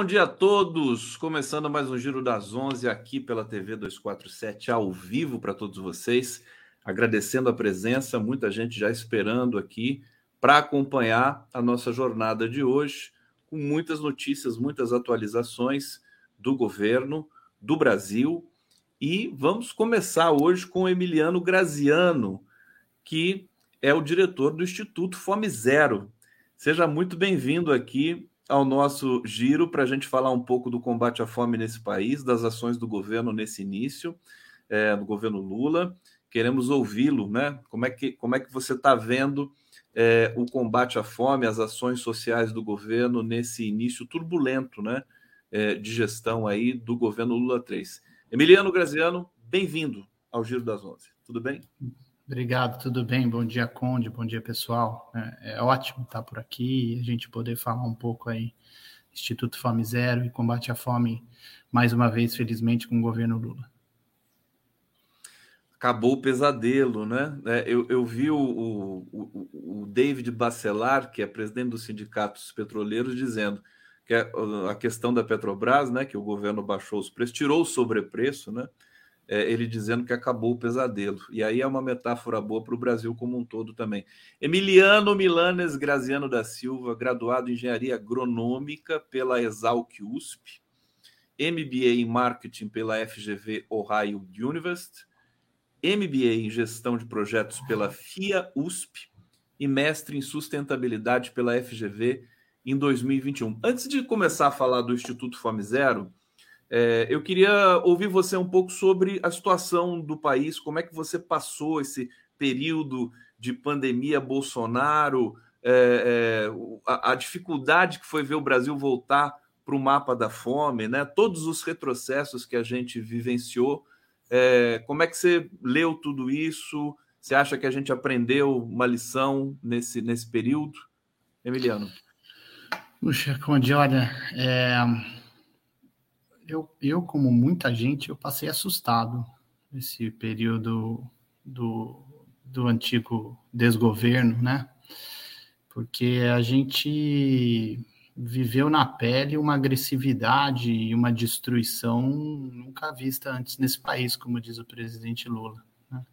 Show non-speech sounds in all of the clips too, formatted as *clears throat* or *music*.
bom dia a todos. Começando mais um Giro das 11 aqui pela TV 247, ao vivo para todos vocês. Agradecendo a presença, muita gente já esperando aqui para acompanhar a nossa jornada de hoje, com muitas notícias, muitas atualizações do governo, do Brasil. E vamos começar hoje com Emiliano Graziano, que é o diretor do Instituto Fome Zero. Seja muito bem-vindo aqui ao nosso giro para a gente falar um pouco do combate à fome nesse país, das ações do governo nesse início, é, do governo Lula. Queremos ouvi-lo, né? Como é que, como é que você está vendo é, o combate à fome, as ações sociais do governo nesse início turbulento, né? É, de gestão aí do governo Lula 3. Emiliano Graziano, bem-vindo ao Giro das Onze. Tudo bem? Obrigado, tudo bem? Bom dia, Conde, bom dia, pessoal. É, é ótimo estar por aqui e a gente poder falar um pouco aí Instituto Fome Zero e combate à fome, mais uma vez, felizmente, com o governo Lula. Acabou o pesadelo, né? É, eu, eu vi o, o, o David Bacelar, que é presidente dos sindicatos petroleiros, dizendo que a, a questão da Petrobras, né, que o governo baixou os preços, tirou o sobrepreço, né? É, ele dizendo que acabou o pesadelo. E aí é uma metáfora boa para o Brasil como um todo também. Emiliano Milanes Graziano da Silva, graduado em Engenharia Agronômica pela Exalc USP, MBA em Marketing pela FGV Ohio University, MBA em Gestão de Projetos pela FIA USP e mestre em Sustentabilidade pela FGV em 2021. Antes de começar a falar do Instituto Fome Zero, é, eu queria ouvir você um pouco sobre a situação do país, como é que você passou esse período de pandemia Bolsonaro, é, é, a, a, dificuldade que foi ver o Brasil voltar para o mapa da fome, né? todos os retrocessos que a gente vivenciou. É, como é que você leu tudo isso? Você acha que a gente aprendeu uma lição nesse, nesse período? Emiliano. Puxa, Conde, olha, é, eu, eu, como muita gente, eu passei assustado nesse período do, do antigo desgoverno, né? Porque a gente viveu na pele uma agressividade e uma destruição nunca vista antes nesse país, como diz o presidente Lula. Né?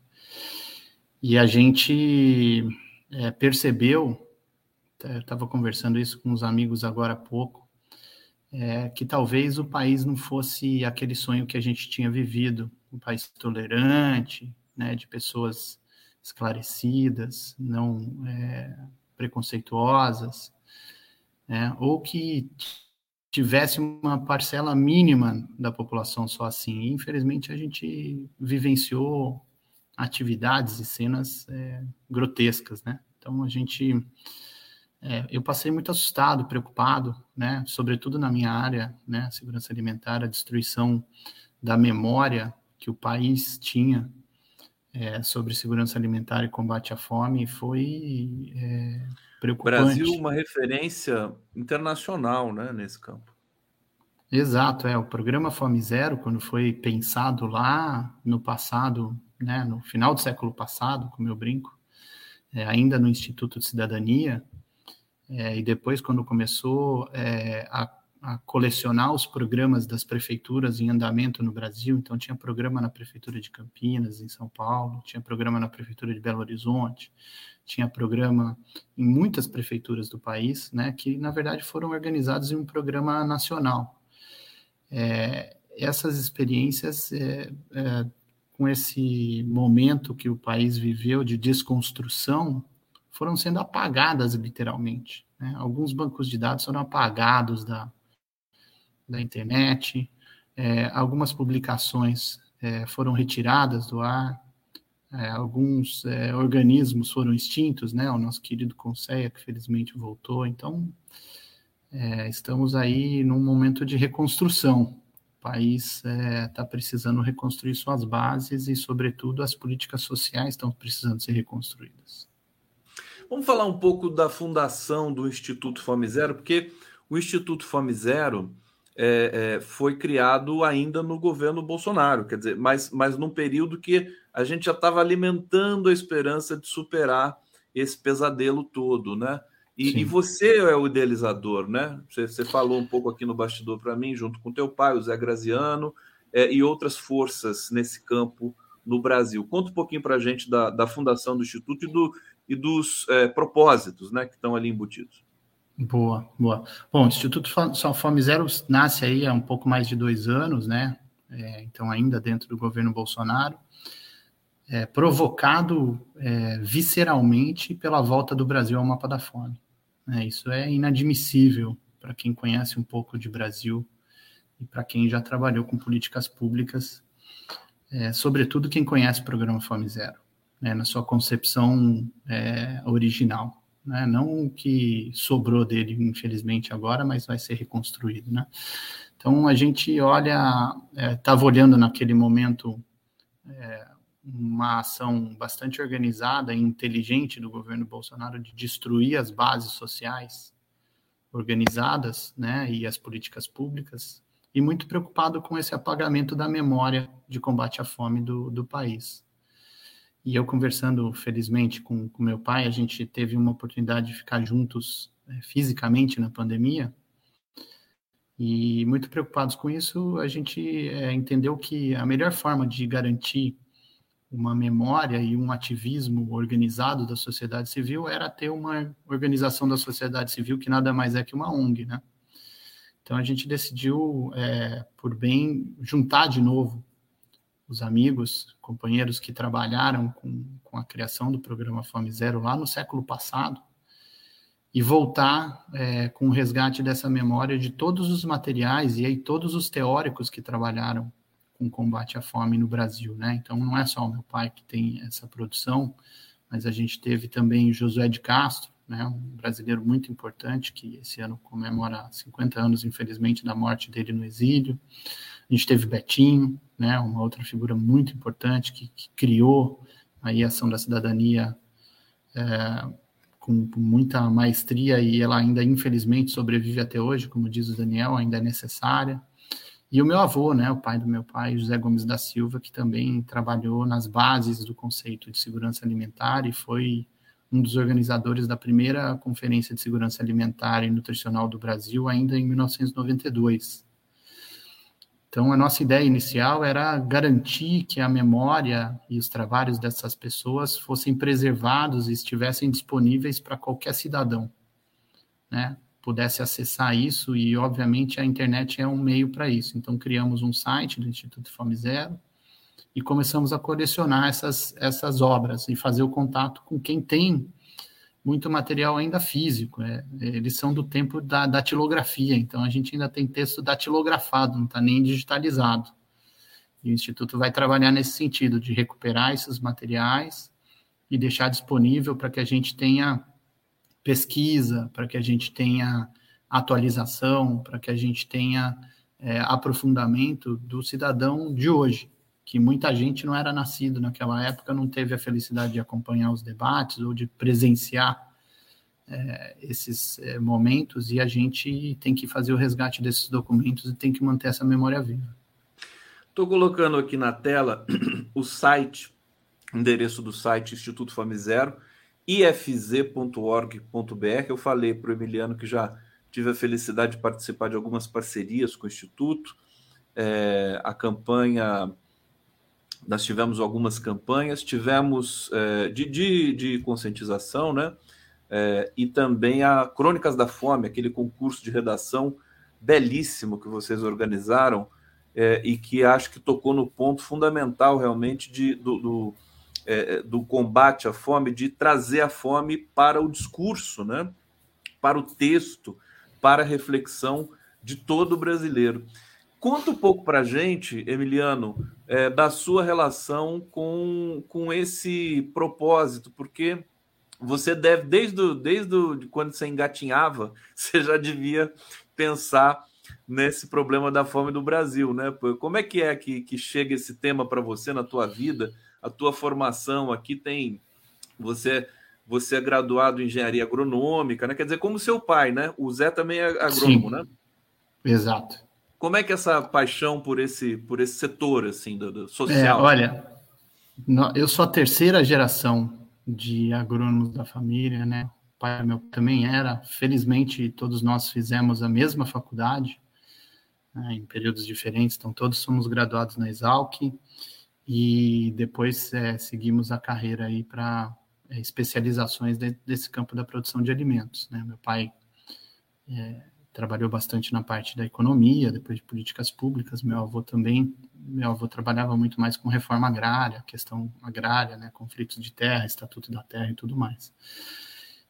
E a gente é, percebeu, estava conversando isso com uns amigos agora há pouco, é, que talvez o país não fosse aquele sonho que a gente tinha vivido, um país tolerante, né, de pessoas esclarecidas, não é, preconceituosas, né, ou que tivesse uma parcela mínima da população só assim. infelizmente, a gente vivenciou atividades e cenas é, grotescas, né? Então, a gente é, eu passei muito assustado, preocupado, né, sobretudo na minha área, né, segurança alimentar, a destruição da memória que o país tinha é, sobre segurança alimentar e combate à fome foi é, preocupante. Brasil uma referência internacional, né, nesse campo. Exato, é o programa Fome Zero, quando foi pensado lá no passado, né, no final do século passado, como eu brinco, é, ainda no Instituto de Cidadania, é, e depois, quando começou é, a, a, colecionar os programas das prefeituras em andamento no Brasil, então tinha programa na Prefeitura de Campinas, em São Paulo, tinha programa na Prefeitura de Belo Horizonte, tinha programa em muitas prefeituras do país, né, que na verdade foram organizados em um programa nacional. É, essas experiências, é, é, com esse momento que o país viveu de desconstrução, foram sendo apagadas literalmente. Né? Alguns bancos de dados foram apagados da, da internet, é, algumas publicações é, foram retiradas do ar, é, alguns é, organismos foram extintos, né? O nosso querido Conceia, que felizmente voltou. Então, é, estamos aí num momento de reconstrução. O país está é, precisando reconstruir suas bases e, sobretudo, as políticas sociais estão precisando ser reconstruídas. Vamos falar um pouco da fundação do Instituto Fome Zero, porque o Instituto Fome Zero é, é, foi criado ainda no governo Bolsonaro, quer dizer, mas, mas num período que a gente já estava alimentando a esperança de superar esse pesadelo todo, né? E, e, você é o idealizador, né? Você, você falou um pouco aqui no bastidor para mim, junto com teu pai, o Zé Graziano, é, e outras forças nesse campo no Brasil. Conta um pouquinho para a gente da, da, fundação do Instituto e, do, e dos é, propósitos né, que estão ali embutidos. Boa, boa. Bom, o Instituto Fome Zero nasce aí há um pouco mais de dois anos, né? É, então, ainda dentro do governo Bolsonaro é, provocado visceralmente pela volta do Brasil ao mapa da fome. É, isso é inadmissível para quem conhece um pouco de Brasil e para quem já trabalhou com políticas públicas, sobretudo quem conhece o programa Fome Zero, né, na sua concepção é, original. Né, não o que sobrou dele, infelizmente, agora, mas vai ser reconstruído. Né? Então, a gente olha, estava é, olhando naquele momento é, uma ação bastante organizada e inteligente do governo Bolsonaro de destruir as bases sociais organizadas, né, e as políticas públicas, e muito preocupado com esse apagamento da memória de combate à fome do, do país. E eu conversando, felizmente, com, com meu pai, a gente teve uma oportunidade de ficar juntos é, fisicamente na pandemia, e muito preocupados com isso, a gente é, entendeu que a melhor forma de garantir uma memória e um ativismo organizado da sociedade civil era ter uma organização da sociedade civil que nada mais é que uma ONG, né? Então a gente decidiu, é, por bem, juntar de novo os amigos, companheiros que trabalharam com, com a criação do programa Fome Zero lá no século passado e voltar é, com o resgate dessa memória de todos os materiais e aí todos os teóricos que trabalharam com combate à fome no Brasil, né? Então não é só o meu pai que tem essa produção, mas a gente teve também Josué de Castro, né, um brasileiro muito importante que esse ano comemora 50 anos, infelizmente, da morte dele no exílio. A gente teve Betinho, né, uma outra figura muito importante que, que criou aí a ação da cidadania é, com, com, muita maestria e ela ainda infelizmente sobrevive até hoje, como diz o Daniel, ainda é necessária. E o meu avô, né, o pai do meu pai, José Gomes da Silva, que também trabalhou nas bases do conceito de segurança alimentar e foi um dos organizadores da primeira Conferência de Segurança Alimentar e Nutricional do Brasil, ainda em 1992. Então, a nossa ideia inicial era garantir que a memória e os trabalhos dessas pessoas fossem preservados e estivessem disponíveis para qualquer cidadão, né? pudesse acessar isso e, obviamente, a internet é um meio para isso. Então, criamos um site do Instituto Fome Zero e começamos a colecionar essas, essas obras e fazer o contato com quem tem muito material ainda físico. É, eles são do tempo da datilografia, então a gente ainda tem texto datilografado, não está nem digitalizado. E o Instituto vai trabalhar nesse sentido, de recuperar esses materiais e deixar disponível para que a gente tenha pesquisa, para que a gente tenha atualização, para que a gente tenha é, aprofundamento do cidadão de hoje, que muita gente não era nascido naquela época, não teve a felicidade de acompanhar os debates ou de presenciar é, esses é, momentos, e a gente tem que fazer o resgate desses documentos e tem que manter essa memória viva. Estou colocando aqui na tela *clears throat* o site, endereço do site Instituto Fome Zero, ifz.org.br. Eu falei para o Emiliano que já tive a felicidade de participar de algumas parcerias com o Instituto. É, a campanha, nós tivemos algumas campanhas, tivemos é, de, de, de, conscientização, né? É, e também a Crônicas da Fome, aquele concurso de redação belíssimo que vocês organizaram é, e que acho que tocou no ponto fundamental realmente de, do, do é, do combate à fome, de trazer a fome para o discurso, né? para o texto, para a reflexão de todo brasileiro. Conta um pouco para a gente, Emiliano, é, da sua relação com, com esse propósito, porque você deve, desde, o, desde o, quando você engatinhava, *laughs* você já devia pensar nesse problema da fome do Brasil, né? Como é que é que, que chega esse tema para você na tua vida? a tua formação aqui tem você você é graduado em engenharia agronômica, né? Quer dizer, como seu pai, né? O Zé também é agrônomo, Sim. né? Exato. Como é que é essa paixão por esse por esse setor assim do, do social? É, olha, eu sou a terceira geração de agrônomos da família, né? pai meu também era. Felizmente, todos nós fizemos a mesma faculdade, né, em períodos diferentes, então todos somos graduados na Exalc e depois é, seguimos a carreira aí para é, especializações de, desse campo da produção de alimentos. Né? Meu pai é, trabalhou bastante na parte da economia, depois de políticas públicas. Meu avô também, meu avô trabalhava muito mais com reforma agrária, questão agrária, né, conflitos de terra, estatuto da terra e tudo mais.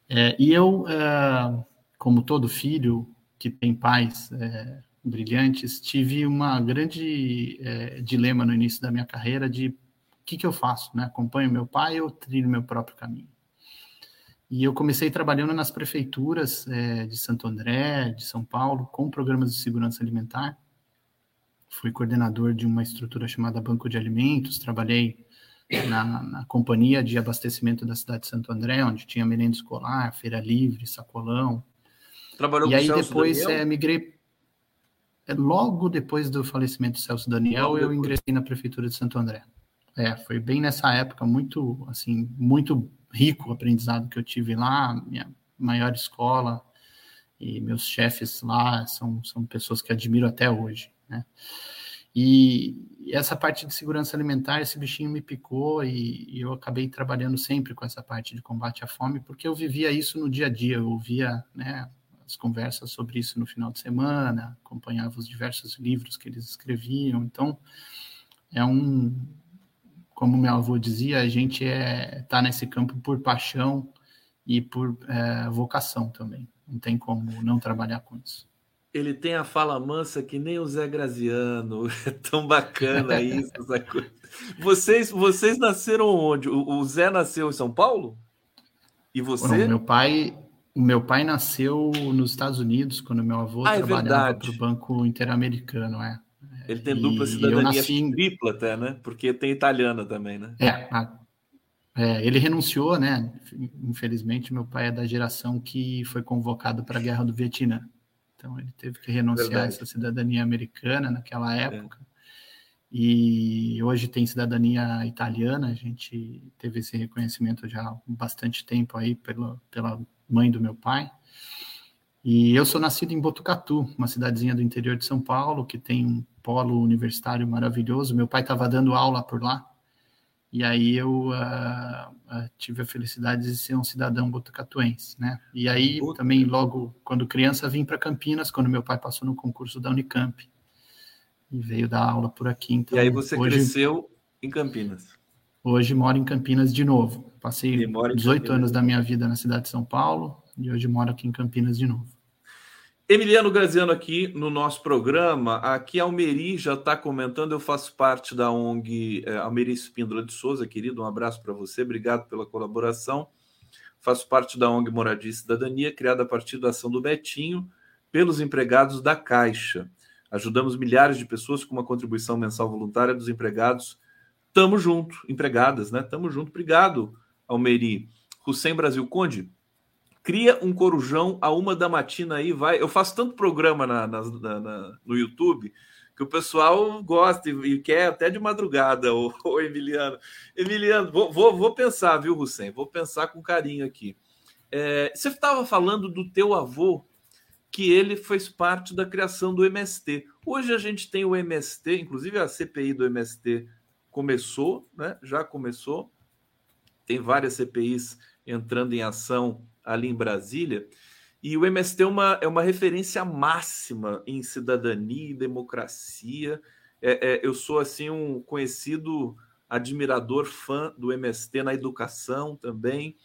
É, e eu, é, como todo filho que tem pais é, brilhantes, tive uma grande é, dilema no início da minha carreira de o que, que eu faço, né? Acompanho meu pai ou trilho meu próprio caminho? E eu comecei trabalhando nas prefeituras é, de Santo André, de São Paulo, com programas de segurança alimentar. Fui coordenador de uma estrutura chamada Banco de Alimentos, trabalhei na, na, companhia de abastecimento da cidade de Santo André, onde tinha merenda escolar, feira livre, sacolão. Trabalhou e aí depois é, migrei. É, logo depois do falecimento do Celso Daniel, eu ingressei na prefeitura de Santo André. É, foi bem nessa época, muito, assim, muito rico aprendizado que eu tive lá, minha maior escola, e meus chefes lá são, são pessoas que admiro até hoje, né? E essa parte de segurança alimentar, esse bichinho me picou e, e, eu acabei trabalhando sempre com essa parte de combate à fome, porque eu vivia isso no dia a dia, eu ouvia né, as conversas sobre isso no final de semana, acompanhava os diversos livros que eles escreviam, então é um, como meu avô dizia, a gente é tá nesse campo por paixão e por é, vocação também. Não tem como não trabalhar com isso. Ele tem a fala mansa que nem o Zé Graziano. *laughs* É tão bacana isso, essa coisa. Vocês, vocês nasceram onde? O, Zé nasceu em São Paulo? E você? Não, meu pai, o meu pai nasceu nos Estados Unidos quando meu avô ah, é trabalhava é para o Banco Interamericano, é. Ele tem dupla cidadania nasci... tripla até, né? Porque tem italiana também, né? É, a... é, ele renunciou, né? Infelizmente, meu pai é da geração que foi convocado para a Guerra do Vietnã. Então, ele teve que renunciar a essa cidadania americana naquela é. época. É. E hoje tem cidadania italiana. A gente teve esse reconhecimento já há bastante tempo aí pela, pela mãe do meu pai. E eu sou nascido em Botucatu, uma cidadezinha do interior de São Paulo, que tem um polo universitário maravilhoso. Meu pai estava dando aula por lá. E aí eu uh, uh, tive a felicidade de ser um cidadão botucatuense, né? E aí também logo quando criança vim para Campinas, quando meu pai passou no concurso da Unicamp e veio dar aula por aqui. Então, e aí você hoje, cresceu em Campinas? Hoje moro em Campinas de novo. Passei 18 anos da minha vida na cidade de São Paulo e hoje moro aqui em Campinas de novo. Emiliano Graziano aqui no nosso programa. Aqui Almeri já está comentando. Eu faço parte da ONG é, Almeri Espíndola de Souza, querido. Um abraço para você. Obrigado pela colaboração. Faço parte da ONG Moradia e Cidadania, criada a partir da ação do Betinho pelos empregados da Caixa. Ajudamos milhares de pessoas com uma contribuição mensal voluntária dos empregados. Tamo junto, empregadas, né? Tamo junto. Obrigado, Almeri. Hussein Brasil Conde, cria um corujão a uma da matina aí, vai. Eu faço tanto programa na, na, na, no YouTube que o pessoal gosta e, quer até de madrugada, *laughs* o, o Emiliano. Emiliano, vou, vou, vou, pensar, viu, Hussein? Vou pensar com carinho aqui. É, você estava falando do teu avô, que ele fez parte da criação do MST. Hoje a gente tem o MST, inclusive a CPI do MST começou, né? Já começou. Tem várias CPIs entrando em ação ali em Brasília. E o MST é uma, é uma referência máxima em cidadania e democracia. É, é, eu sou assim um conhecido admirador, fã do MST na educação também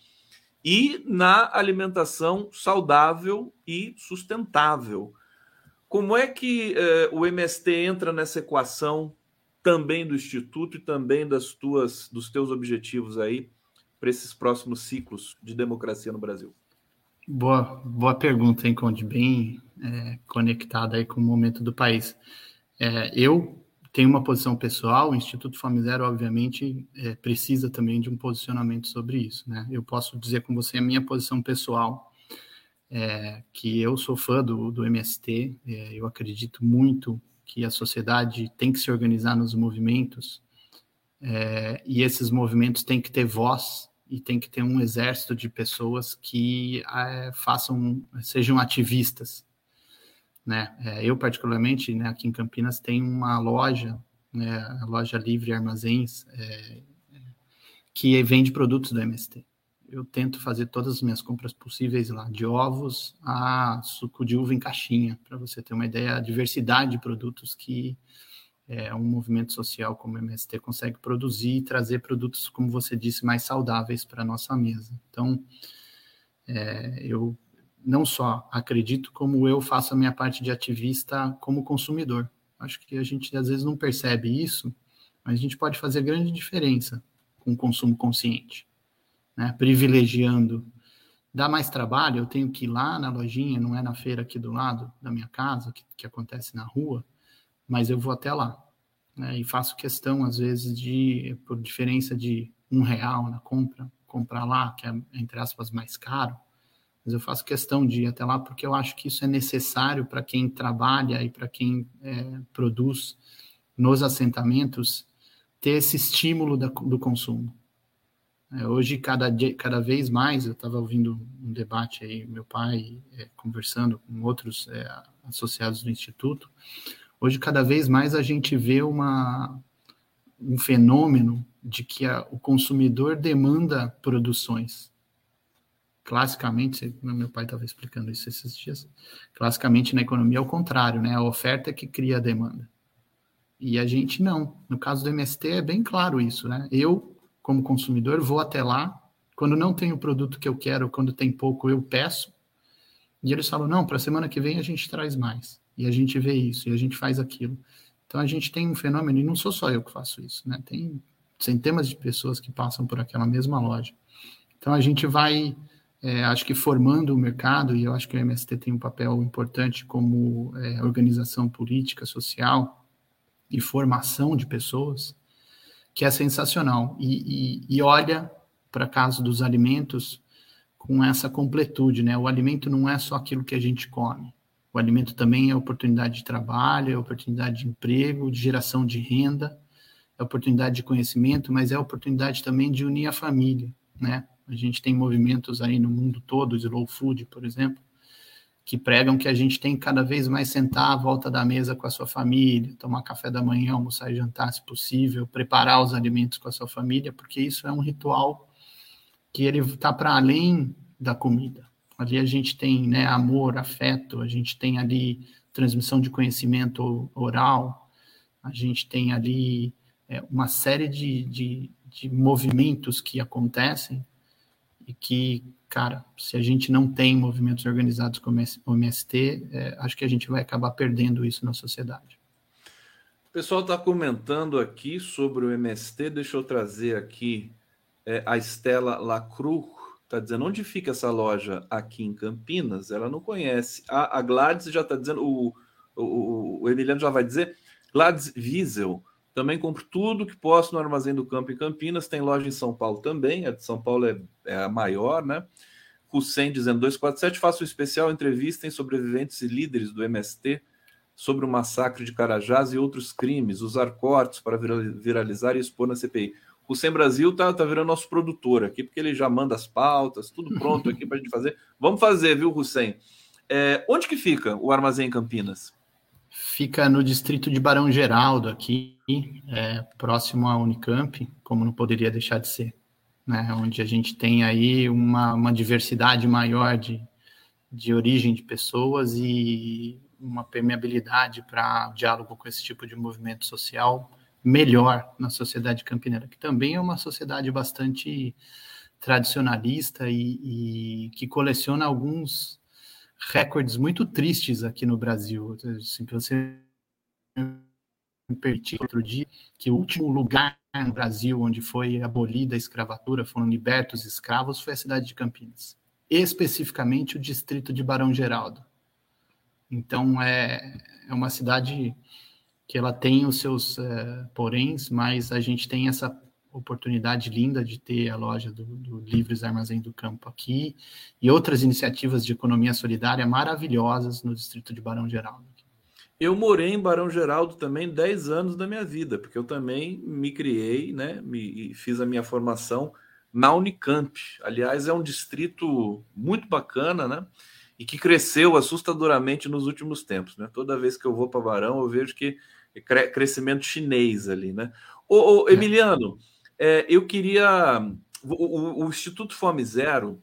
e na alimentação saudável e sustentável. Como é que é, o MST entra nessa equação também do Instituto e também das tuas, dos teus objetivos aí para esses próximos ciclos de democracia no Brasil? Boa, boa pergunta, hein, Conde? Bem é, conectada aí com o momento do país. É, eu tenho uma posição pessoal, o Instituto Zero, obviamente, é, precisa também de um posicionamento sobre isso, né? Eu posso dizer com você a minha posição pessoal, é, que eu sou fã do, do MST, é, eu acredito muito que a sociedade tem que se organizar nos movimentos, é, e esses movimentos têm que ter voz e tem que ter um exército de pessoas que é, façam, sejam ativistas. Né? É, eu, particularmente, né, aqui em Campinas, tenho uma loja, né, a loja Livre Armazéns, é, que vende produtos do MST. Eu tento fazer todas as minhas compras possíveis lá, de ovos a suco de uva em caixinha, para você ter uma ideia, a diversidade de produtos que é, um movimento social como o MST consegue produzir e trazer produtos, como você disse, mais saudáveis para a nossa mesa. Então, é, eu não só acredito, como eu faço a minha parte de ativista como consumidor. Acho que a gente às vezes não percebe isso, mas a gente pode fazer grande diferença com o consumo consciente, né? privilegiando. Dá mais trabalho, eu tenho que ir lá na lojinha, não é na feira aqui do lado da minha casa, que, que acontece na rua, mas eu vou até lá. Né? E faço questão, às vezes, de, por diferença de um real na compra, comprar lá, que é, entre aspas, mais caro, mas eu faço questão de ir até lá porque eu acho que isso é necessário para quem trabalha e para quem é, produz nos assentamentos ter esse estímulo da, do consumo. É, hoje, cada, dia, cada vez mais, eu estava ouvindo um debate aí, meu pai é, conversando com outros é, associados do Instituto, Hoje, cada vez mais, a gente vê uma, um fenômeno de que a, o consumidor demanda produções. Classicamente, meu pai estava explicando isso esses dias, classicamente na economia é o contrário, né? A oferta é que cria a demanda. E a gente não. No caso do MST é bem claro isso, né? Eu, como consumidor, vou até lá, quando não tem o produto que eu quero, quando tem pouco, eu peço, e eles falam, não, para a semana que vem a gente traz mais. E a gente vê isso, e a gente faz aquilo. Então a gente tem um fenômeno, e não sou só eu que faço isso, né? Tem centenas de pessoas que passam por aquela mesma loja. Então a gente vai, é, acho que formando o mercado, e eu acho que o MST tem um papel importante como é, organização política, social e formação de pessoas, que é sensacional. E, e, e olha para caso dos alimentos com essa completude, né? O alimento não é só aquilo que a gente come. O alimento também é oportunidade de trabalho, é oportunidade de emprego, de geração de renda, é oportunidade de conhecimento, mas é oportunidade também de unir a família, né? A gente tem movimentos aí no mundo todo, slow food, por exemplo, que pregam que a gente tem cada vez mais sentar à volta da mesa com a sua família, tomar café da manhã, almoçar e jantar, se possível, preparar os alimentos com a sua família, porque isso é um ritual que ele está para além da comida. Ali a gente tem né, amor, afeto, a gente tem ali transmissão de conhecimento oral, a gente tem ali é, uma série de, de, de movimentos que acontecem e que, cara, se a gente não tem movimentos organizados como o MST, é, acho que a gente vai acabar perdendo isso na sociedade. O pessoal está comentando aqui sobre o MST, deixa eu trazer aqui é, a Estela Lacru está dizendo onde fica essa loja aqui em Campinas. Ela não conhece. A, a Gladys já está dizendo, o, o, o, Emiliano já vai dizer. Gladys Wiesel, também compro tudo que posso no Armazém do Campo em Campinas. Tem loja em São Paulo também. A de São Paulo é, é a maior, né? Hussein dizendo 247, faço um especial entrevista em sobreviventes e líderes do MST sobre o massacre de Carajás e outros crimes, usar cortes para viralizar e expor na CPI. O Sem Brasil tá, tá virando nosso produtor aqui, porque ele já manda as pautas, tudo pronto aqui para a gente fazer. Vamos fazer, viu, Hussein? É, onde que fica o Armazém Campinas? Fica no distrito de Barão Geraldo, aqui, é, próximo à Unicamp, como não poderia deixar de ser. Né, onde a gente tem aí uma, uma diversidade maior de, de origem de pessoas e uma permeabilidade para diálogo com esse tipo de movimento social melhor na sociedade campineira, que também é uma sociedade bastante tradicionalista e, e que coleciona alguns recordes muito tristes aqui no Brasil. Assim, você me permitir outro dia que o último lugar no Brasil onde foi abolida a escravatura, foram libertos escravos, foi a cidade de Campinas, especificamente o distrito de Barão Geraldo. Então é, é uma cidade que ela tem os seus uh, poréns, mas a gente tem essa oportunidade linda de ter a loja do, do Livres Armazém do Campo aqui e outras iniciativas de economia solidária maravilhosas no distrito de Barão Geraldo. Eu morei em Barão Geraldo também 10 anos da minha vida, porque eu também me criei, né, me, fiz a minha formação na Unicamp. Aliás, é um distrito muito bacana, né? E que cresceu assustadoramente nos últimos tempos, né? Toda vez que eu vou para Barão, eu vejo que é crescimento chinês ali, né? Ô, ô é. Emiliano, é, eu queria. O, o, Instituto Fome Zero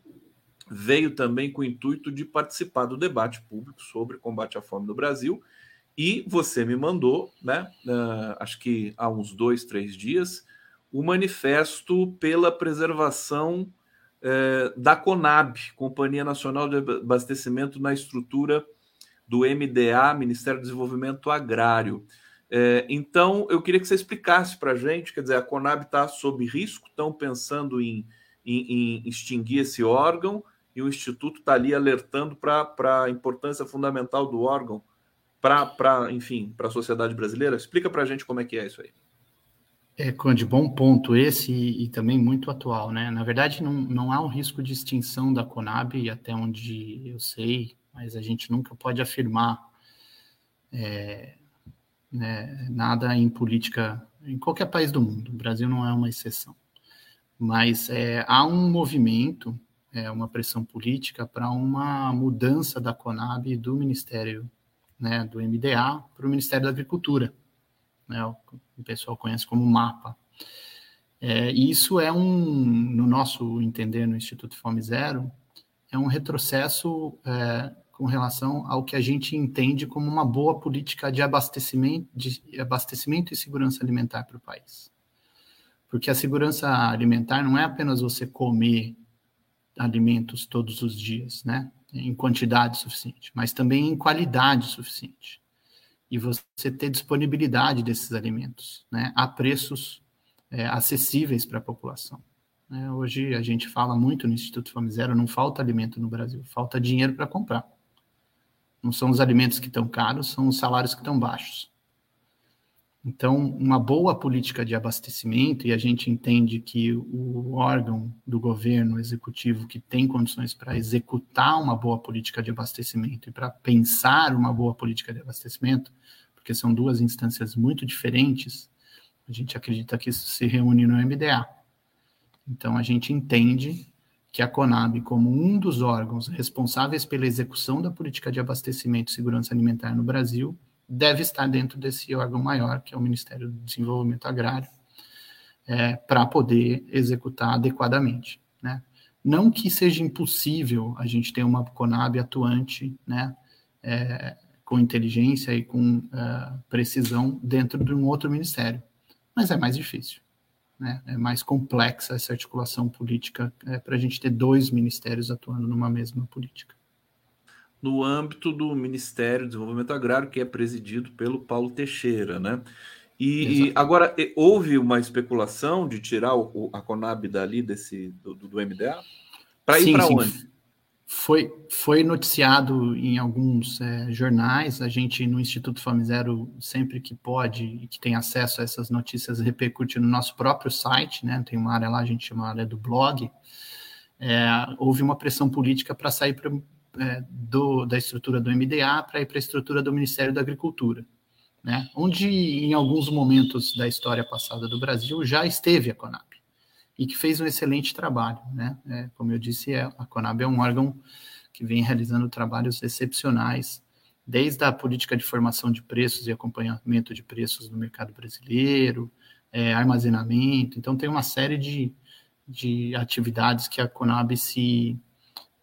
veio também com o intuito de participar do debate público sobre combate à fome no Brasil. E você me mandou, né? Uh, acho que há uns dois, três dias, o manifesto pela preservação uh, da CONAB, Companhia Nacional de Abastecimento na estrutura do MDA, Ministério do Desenvolvimento Agrário. É, então, eu queria que você explicasse para a gente, quer dizer, a Conab está sob risco, estão pensando em, em, em, extinguir esse órgão e o Instituto está ali alertando para a importância fundamental do órgão para, enfim, para a sociedade brasileira. Explica para a gente como é que é isso aí. É, Conde, bom ponto esse e, e, também muito atual, né? Na verdade, não, não há um risco de extinção da Conab, até onde eu sei, mas a gente nunca pode afirmar é, né, nada em política em qualquer país do mundo. O Brasil não é uma exceção. Mas é, há um movimento, é, uma pressão política para uma mudança da Conab do Ministério, né, do MDA, para o Ministério da Agricultura. Né, o, pessoal conhece como MAPA. É, isso é um, no nosso entender no Instituto Fome Zero, é um retrocesso é, com relação ao que a gente entende como uma boa política de abastecimento, de abastecimento e segurança alimentar para o país. Porque a segurança alimentar não é apenas você comer alimentos todos os dias, né? Em quantidade suficiente, mas também em qualidade suficiente. E você ter disponibilidade desses alimentos, né? A preços é, acessíveis para a população. É, hoje a gente fala muito no Instituto Fome Zero, não falta alimento no Brasil, falta dinheiro para comprar. Não são os alimentos que estão caros, são os salários que estão baixos. Então, uma boa política de abastecimento, e a gente entende que o órgão do governo executivo que tem condições para executar uma boa política de abastecimento e para pensar uma boa política de abastecimento, porque são duas instâncias muito diferentes, a gente acredita que isso se reúne no MDA. Então, a gente entende que a Conab, como um dos órgãos responsáveis pela execução da política de abastecimento e segurança alimentar no Brasil, deve estar dentro desse órgão maior, que é o Ministério do Desenvolvimento Agrário, é, para poder executar adequadamente. Né? Não que seja impossível a gente ter uma Conab atuante, né, é, com inteligência e com uh, precisão dentro de um outro ministério, mas é mais difícil né? É mais complexa essa articulação política é, para a gente ter dois ministérios atuando numa mesma política. No âmbito do Ministério do Desenvolvimento Agrário, que é presidido pelo Paulo Teixeira, né? E, e agora houve uma especulação de tirar o, a Conab dali desse do, do MDA para ir para onde? Foi, foi noticiado em alguns é, jornais, a gente no Instituto Fome Zero, sempre que pode e que tem acesso a essas notícias, repercute no nosso próprio site, né? tem uma área lá, a gente chama área do blog. É, houve uma pressão política para sair pra, é, do, da estrutura do MDA para ir para a estrutura do Ministério da Agricultura, né? onde em alguns momentos da história passada do Brasil já esteve a Conab e que fez um excelente trabalho. Né? É, como eu disse, é, a Conab é um órgão que vem realizando trabalhos excepcionais, desde a política de formação de preços e acompanhamento de preços no mercado brasileiro, é, armazenamento. Então, tem uma série de, de atividades que a Conab se,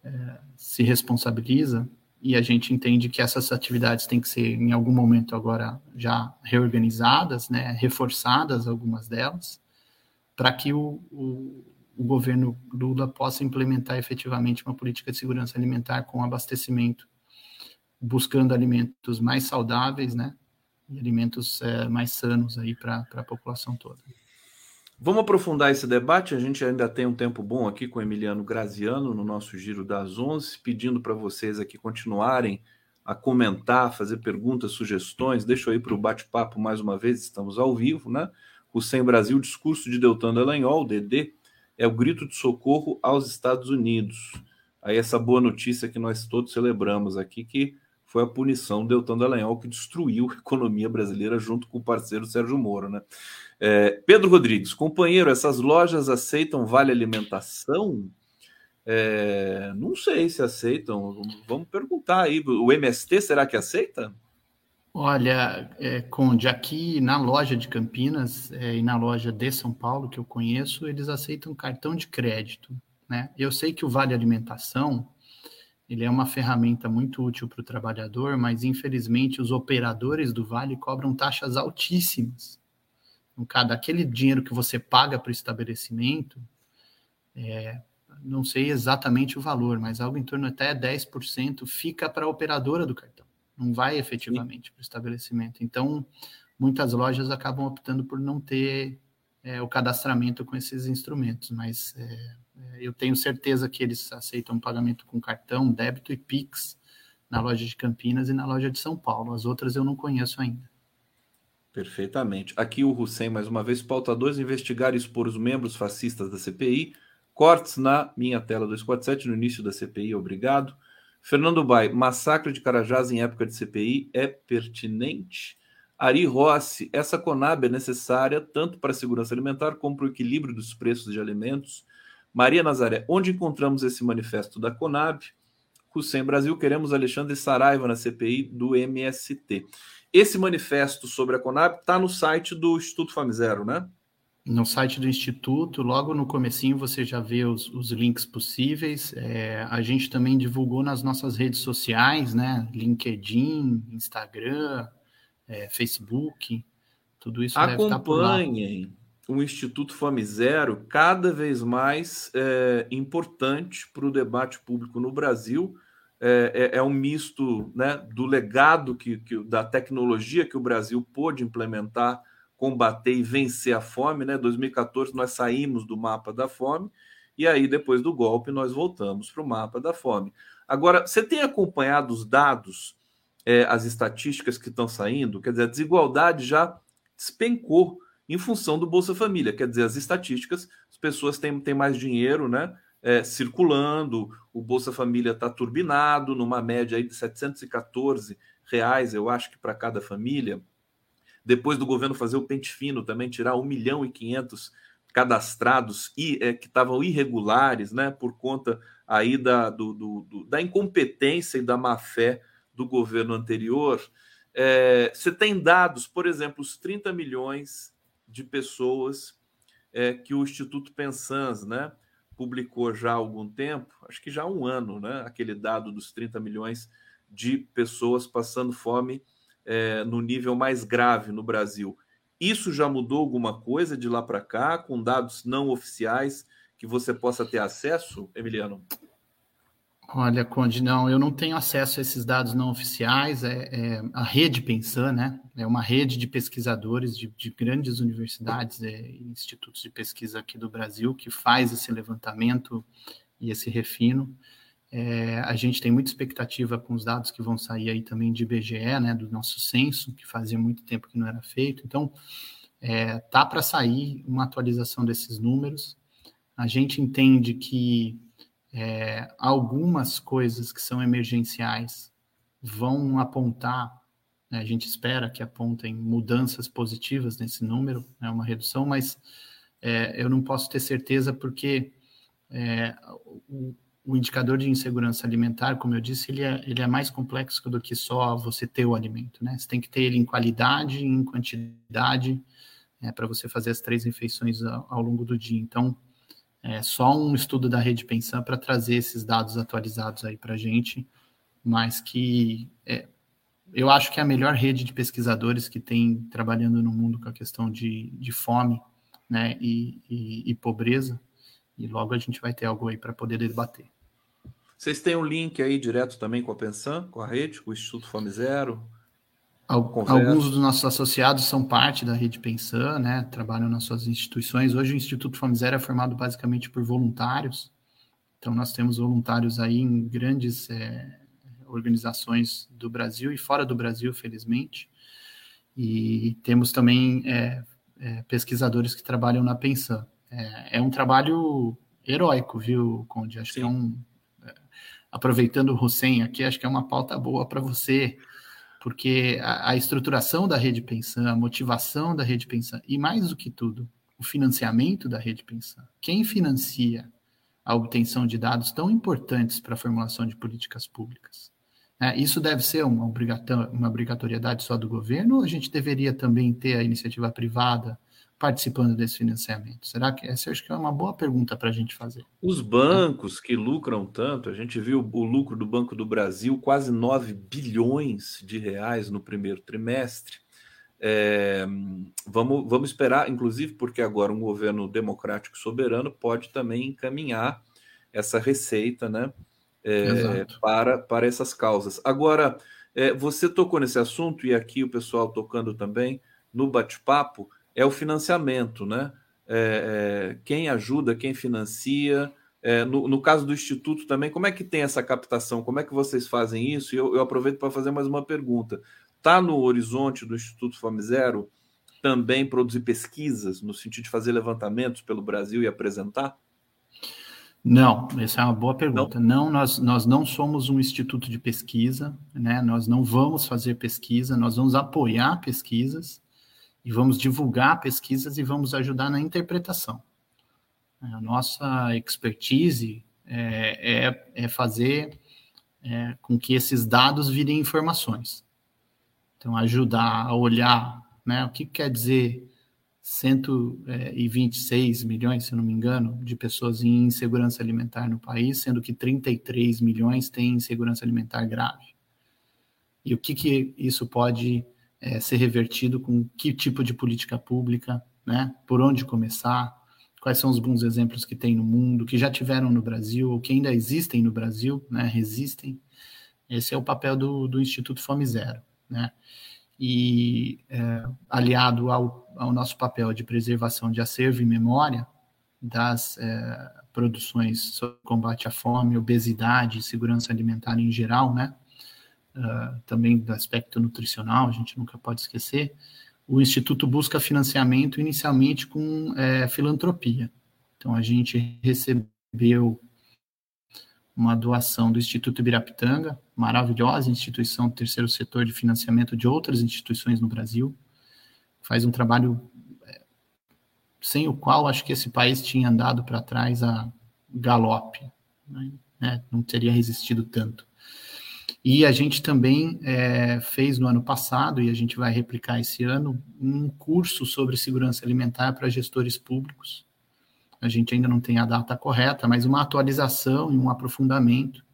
é, se responsabiliza e a gente entende que essas atividades têm que ser, em algum momento agora, já reorganizadas, né, reforçadas algumas delas, para que o, o, o, governo Lula possa implementar efetivamente uma política de segurança alimentar com abastecimento, buscando alimentos mais saudáveis, né? E alimentos é, mais sanos aí para a população toda. Vamos aprofundar esse debate. A gente ainda tem um tempo bom aqui com Emiliano Graziano no nosso giro das 11, pedindo para vocês aqui continuarem a comentar, fazer perguntas, sugestões. Deixa eu ir para o bate-papo mais uma vez, estamos ao vivo, né? O Sem Brasil, discurso de Deltan Dallagnol, DD, é o grito de socorro aos Estados Unidos. Aí essa boa notícia que nós todos celebramos aqui, que foi a punição do Deltan Dallagnol, que destruiu a economia brasileira junto com o parceiro Sérgio Moro. Né? É, Pedro Rodrigues, companheiro, essas lojas aceitam vale alimentação? É, não sei se aceitam. Vamos perguntar aí. O MST será que aceita? Olha, é, Conde, aqui na loja de Campinas é, e na loja de São Paulo, que eu conheço, eles aceitam cartão de crédito. Né? Eu sei que o Vale Alimentação ele é uma ferramenta muito útil para o trabalhador, mas infelizmente os operadores do Vale cobram taxas altíssimas. Então, cada aquele dinheiro que você paga para o estabelecimento, é, não sei exatamente o valor, mas algo em torno até 10% fica para a operadora do cartão, não vai efetivamente para o estabelecimento. Então, muitas lojas acabam optando por não ter é, o cadastramento com esses instrumentos, mas é, é eu tenho certeza que eles aceitam pagamento com cartão, débito e Pix na loja de Campinas e na loja de São Paulo. As outras eu não conheço ainda. Perfeitamente. Aqui o Hussein, mais uma vez, pauta 2, investigar e expor os membros fascistas da CPI Cortes na minha tela 247 no início da CPI, obrigado. Fernando Bai, massacre de Carajás em época de CPI é pertinente? Ari Rossi, essa Conab é necessária tanto para a segurança alimentar como para o equilíbrio dos preços de alimentos. Maria Nazaré, onde encontramos esse manifesto da Conab? Hussein Brasil, queremos Alexandre Saraiva na CPI do MST. Esse manifesto sobre a Conab está no site do Instituto Famizero, né? No site do Instituto, logo no comecinho você já vê os, os links possíveis. É, a gente também divulgou nas nossas redes sociais, né? LinkedIn, Instagram, é, Facebook, tudo isso Acompanhem o Instituto Fome Zero, cada vez mais é, importante para o debate público no Brasil. É, é, é, um misto né, do legado que, que, da tecnologia que o Brasil pôde implementar combater e vencer a fome, né? 2014 nós saímos do mapa da fome e aí depois do golpe nós voltamos para o mapa da fome. Agora, você tem acompanhado os dados, é, as estatísticas que estão saindo? Quer dizer, a desigualdade já despencou em função do Bolsa Família. Quer dizer, as estatísticas, as pessoas têm, têm mais dinheiro, né? É, circulando, o Bolsa Família está turbinado, numa média aí de 714 reais, eu acho que para cada família depois do governo fazer o pente fino também, tirar 1 milhão e 500 cadastrados e, é, que estavam irregulares, né, por conta aí da, do, do, do, da incompetência e da má fé do governo anterior. É, você tem dados, por exemplo, os 30 milhões de pessoas é, que o Instituto Pensans, né, publicou já há algum tempo, acho que já há um ano, né, aquele dado dos 30 milhões de pessoas passando fome é, no nível mais grave no Brasil. Isso já mudou alguma coisa de lá para cá, com dados não oficiais que você possa ter acesso, Emiliano? Olha, Conde, não, eu não tenho acesso a esses dados não oficiais. É, é a rede Pensan, né? É uma rede de pesquisadores de, de grandes universidades e é, institutos de pesquisa aqui do Brasil que faz esse levantamento e esse refino. É, a gente tem muita expectativa com os dados que vão sair aí também de IBGE, né, do nosso censo, que fazia muito tempo que não era feito. Então, é, tá para sair uma atualização desses números. A gente entende que é, algumas coisas que são emergenciais vão apontar, né, a gente espera que apontem mudanças positivas nesse número, né, uma redução, mas é, eu não posso ter certeza porque é, o, o indicador de insegurança alimentar, como eu disse, ele é, ele é mais complexo do que só você ter o alimento, né? Você tem que ter ele em qualidade, em quantidade, é, para você fazer as três refeições ao, ao, longo do dia. Então, é só um estudo da Rede Pensão para trazer esses dados atualizados aí para a gente, mas que é, eu acho que é a melhor rede de pesquisadores que tem trabalhando no mundo com a questão de, de fome né, e, e, e pobreza, e logo a gente vai ter algo aí para poder debater. Vocês têm um link aí direto também com a Pensan, com a rede, com o Instituto Fome Zero? Alguns dos nossos associados são parte da rede Pensan, né? Trabalham nas suas instituições. Hoje o Instituto Fome Zero é formado basicamente por voluntários. Então nós temos voluntários aí em grandes é, organizações do Brasil e fora do Brasil, felizmente. E temos também é, é, pesquisadores que trabalham na Pensan. É, é, um trabalho heróico, viu, Conde? Acho Sim. que é um aproveitando o Hussein aqui, acho que é uma pauta boa para você, porque a, a, estruturação da rede pensão, a motivação da rede pensão, e mais do que tudo, o financiamento da rede pensão. Quem financia a obtenção de dados tão importantes para a formulação de políticas públicas? É, isso deve ser uma obrigatoriedade só do governo ou a gente deveria também ter a iniciativa privada participando desse financiamento? Será que essa acho que é uma boa pergunta para a gente fazer. Os bancos que lucram tanto, a gente viu o lucro do Banco do Brasil, quase 9 bilhões de reais no primeiro trimestre. É, vamos, vamos esperar, inclusive, porque agora um governo democrático soberano pode também encaminhar essa receita, né? é, para, para essas causas. Agora, é, você tocou nesse assunto, e aqui o pessoal tocando também no bate-papo, é o financiamento, né? É, é quem ajuda, quem financia. É, no, no, caso do Instituto também, como é que tem essa captação? Como é que vocês fazem isso? E eu, eu aproveito para fazer mais uma pergunta. Está no horizonte do Instituto Fome Zero também produzir pesquisas, no sentido de fazer levantamentos pelo Brasil e apresentar? Não, essa é uma boa pergunta. Não, não nós, nós não somos um instituto de pesquisa, né? Nós não vamos fazer pesquisa, nós vamos apoiar pesquisas e vamos divulgar pesquisas e vamos ajudar na interpretação. A nossa expertise é, é, é fazer é, com que esses dados virem informações. Então, ajudar a olhar né, o que quer dizer 126 milhões, se não me engano, de pessoas em insegurança alimentar no país, sendo que 33 milhões têm insegurança alimentar grave. E o que, que isso pode é, ser revertido com que tipo de política pública, né? Por onde começar? Quais são os bons exemplos que tem no mundo, que já tiveram no Brasil, ou que ainda existem no Brasil, né? Resistem. Esse é o papel do, do Instituto Fome Zero, né? e é, aliado ao, ao, nosso papel de preservação de acervo e memória das é, produções sobre combate à fome, obesidade, segurança alimentar em geral, né? Uh, também do aspecto nutricional, a gente nunca pode esquecer. O Instituto busca financiamento inicialmente com é, filantropia. Então, a gente recebeu uma doação do Instituto Ibirapitanga, maravilhosa instituição do terceiro setor de financiamento de outras instituições no Brasil. Faz um trabalho é, sem o qual acho que esse país tinha andado para trás a galope, né? não teria resistido tanto. E a gente também é, fez no ano passado, e a gente vai replicar esse ano, um curso sobre segurança alimentar para gestores públicos, a gente ainda não tem a data correta, mas uma atualização e um aprofundamento,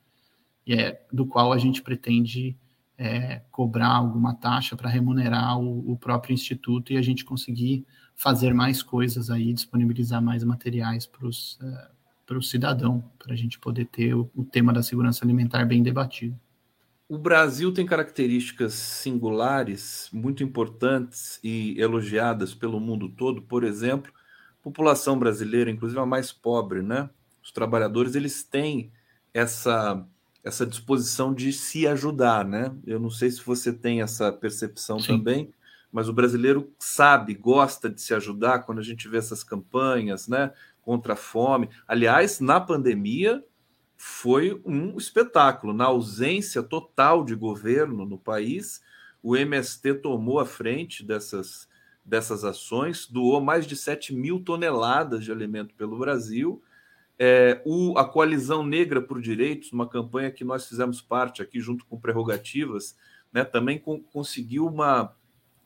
é, do qual a gente pretende é, cobrar alguma taxa para remunerar o, o, próprio instituto e a gente conseguir fazer mais coisas aí, disponibilizar mais materiais para é, o cidadão, para a gente poder ter o, o tema da segurança alimentar bem debatido. O Brasil tem características singulares, muito importantes e elogiadas pelo mundo todo, por exemplo, população brasileira, inclusive a mais pobre, né? Os trabalhadores, eles têm essa essa disposição de se ajudar, né? Eu não sei se você tem essa percepção Sim. também, mas o brasileiro sabe, gosta de se ajudar quando a gente vê essas campanhas, né? Contra a fome. Aliás, na pandemia foi um espetáculo. Na ausência total de governo no país, o MST tomou a frente dessas dessas ações, doou mais de 7 mil toneladas de alimento pelo Brasil. É, o, a Coalizão Negra por Direitos, uma campanha que nós fizemos parte aqui junto com Prerrogativas, né, também com, conseguiu uma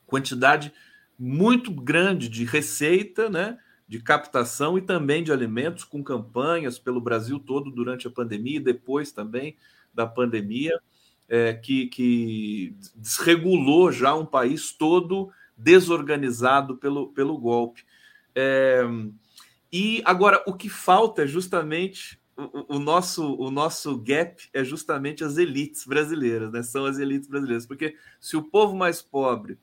quantidade muito grande de receita, né, de captação e também de alimentos, com campanhas pelo Brasil todo durante a pandemia e depois também da pandemia, é, que, que desregulou já um país todo desorganizado pelo, pelo golpe. É, e agora o que falta é justamente o, o, nosso o nosso gap é justamente as elites brasileiras, né? São as elites brasileiras, porque se o povo mais pobre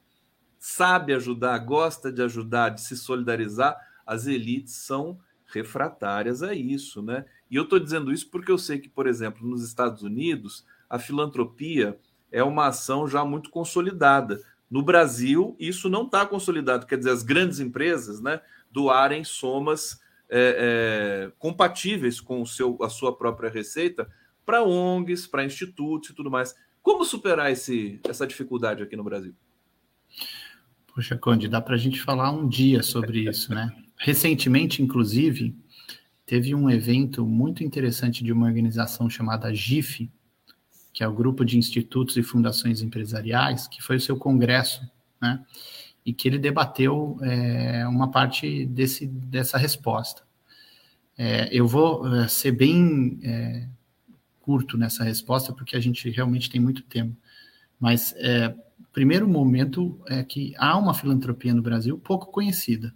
sabe ajudar, gosta de ajudar, de se solidarizar, as elites são refratárias a isso, né? E eu estou dizendo isso porque eu sei que, por exemplo, nos Estados Unidos, a filantropia é uma ação já muito consolidada. No Brasil, isso não está consolidado, quer dizer, as grandes empresas né, doarem somas é, é, compatíveis com o seu, a sua própria receita para ONGs, para institutos e tudo mais. Como superar esse, essa dificuldade aqui no Brasil? Poxa, Conde, dá para a gente falar um dia sobre isso, né? Recentemente, inclusive, teve um evento muito interessante de uma organização chamada GIF, que é o Grupo de Institutos e Fundações Empresariais, que foi o seu congresso, né? E que ele debateu é, uma parte desse, dessa resposta. É, eu vou é, ser bem é, curto nessa resposta, porque a gente realmente tem muito tempo. Mas, é, primeiro momento é que há uma filantropia no Brasil pouco conhecida.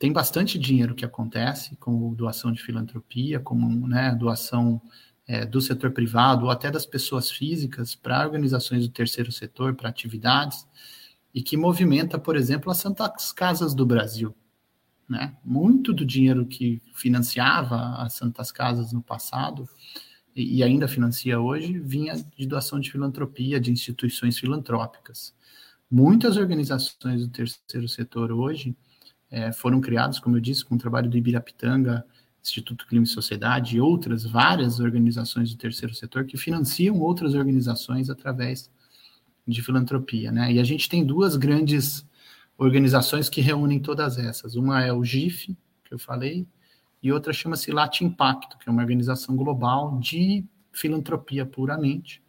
Tem bastante dinheiro que acontece, como doação de filantropia, como né, doação é, do setor privado ou até das pessoas físicas para organizações do terceiro setor, para atividades, e que movimenta, por exemplo, as Santas Casas do Brasil. Né? Muito do dinheiro que financiava as Santas Casas no passado e ainda financia hoje, vinha de doação de filantropia, de instituições filantrópicas. Muitas organizações do terceiro setor hoje é, foram criadas, como eu disse, com o trabalho do Ibirapitanga, Instituto Clima e Sociedade e outras várias organizações do terceiro setor que financiam outras organizações através de filantropia, né? E a gente tem duas grandes organizações que reúnem todas essas. Uma é o GIF, que eu falei, e outra chama-se Latin Impacto, que é uma organização global de filantropia puramente,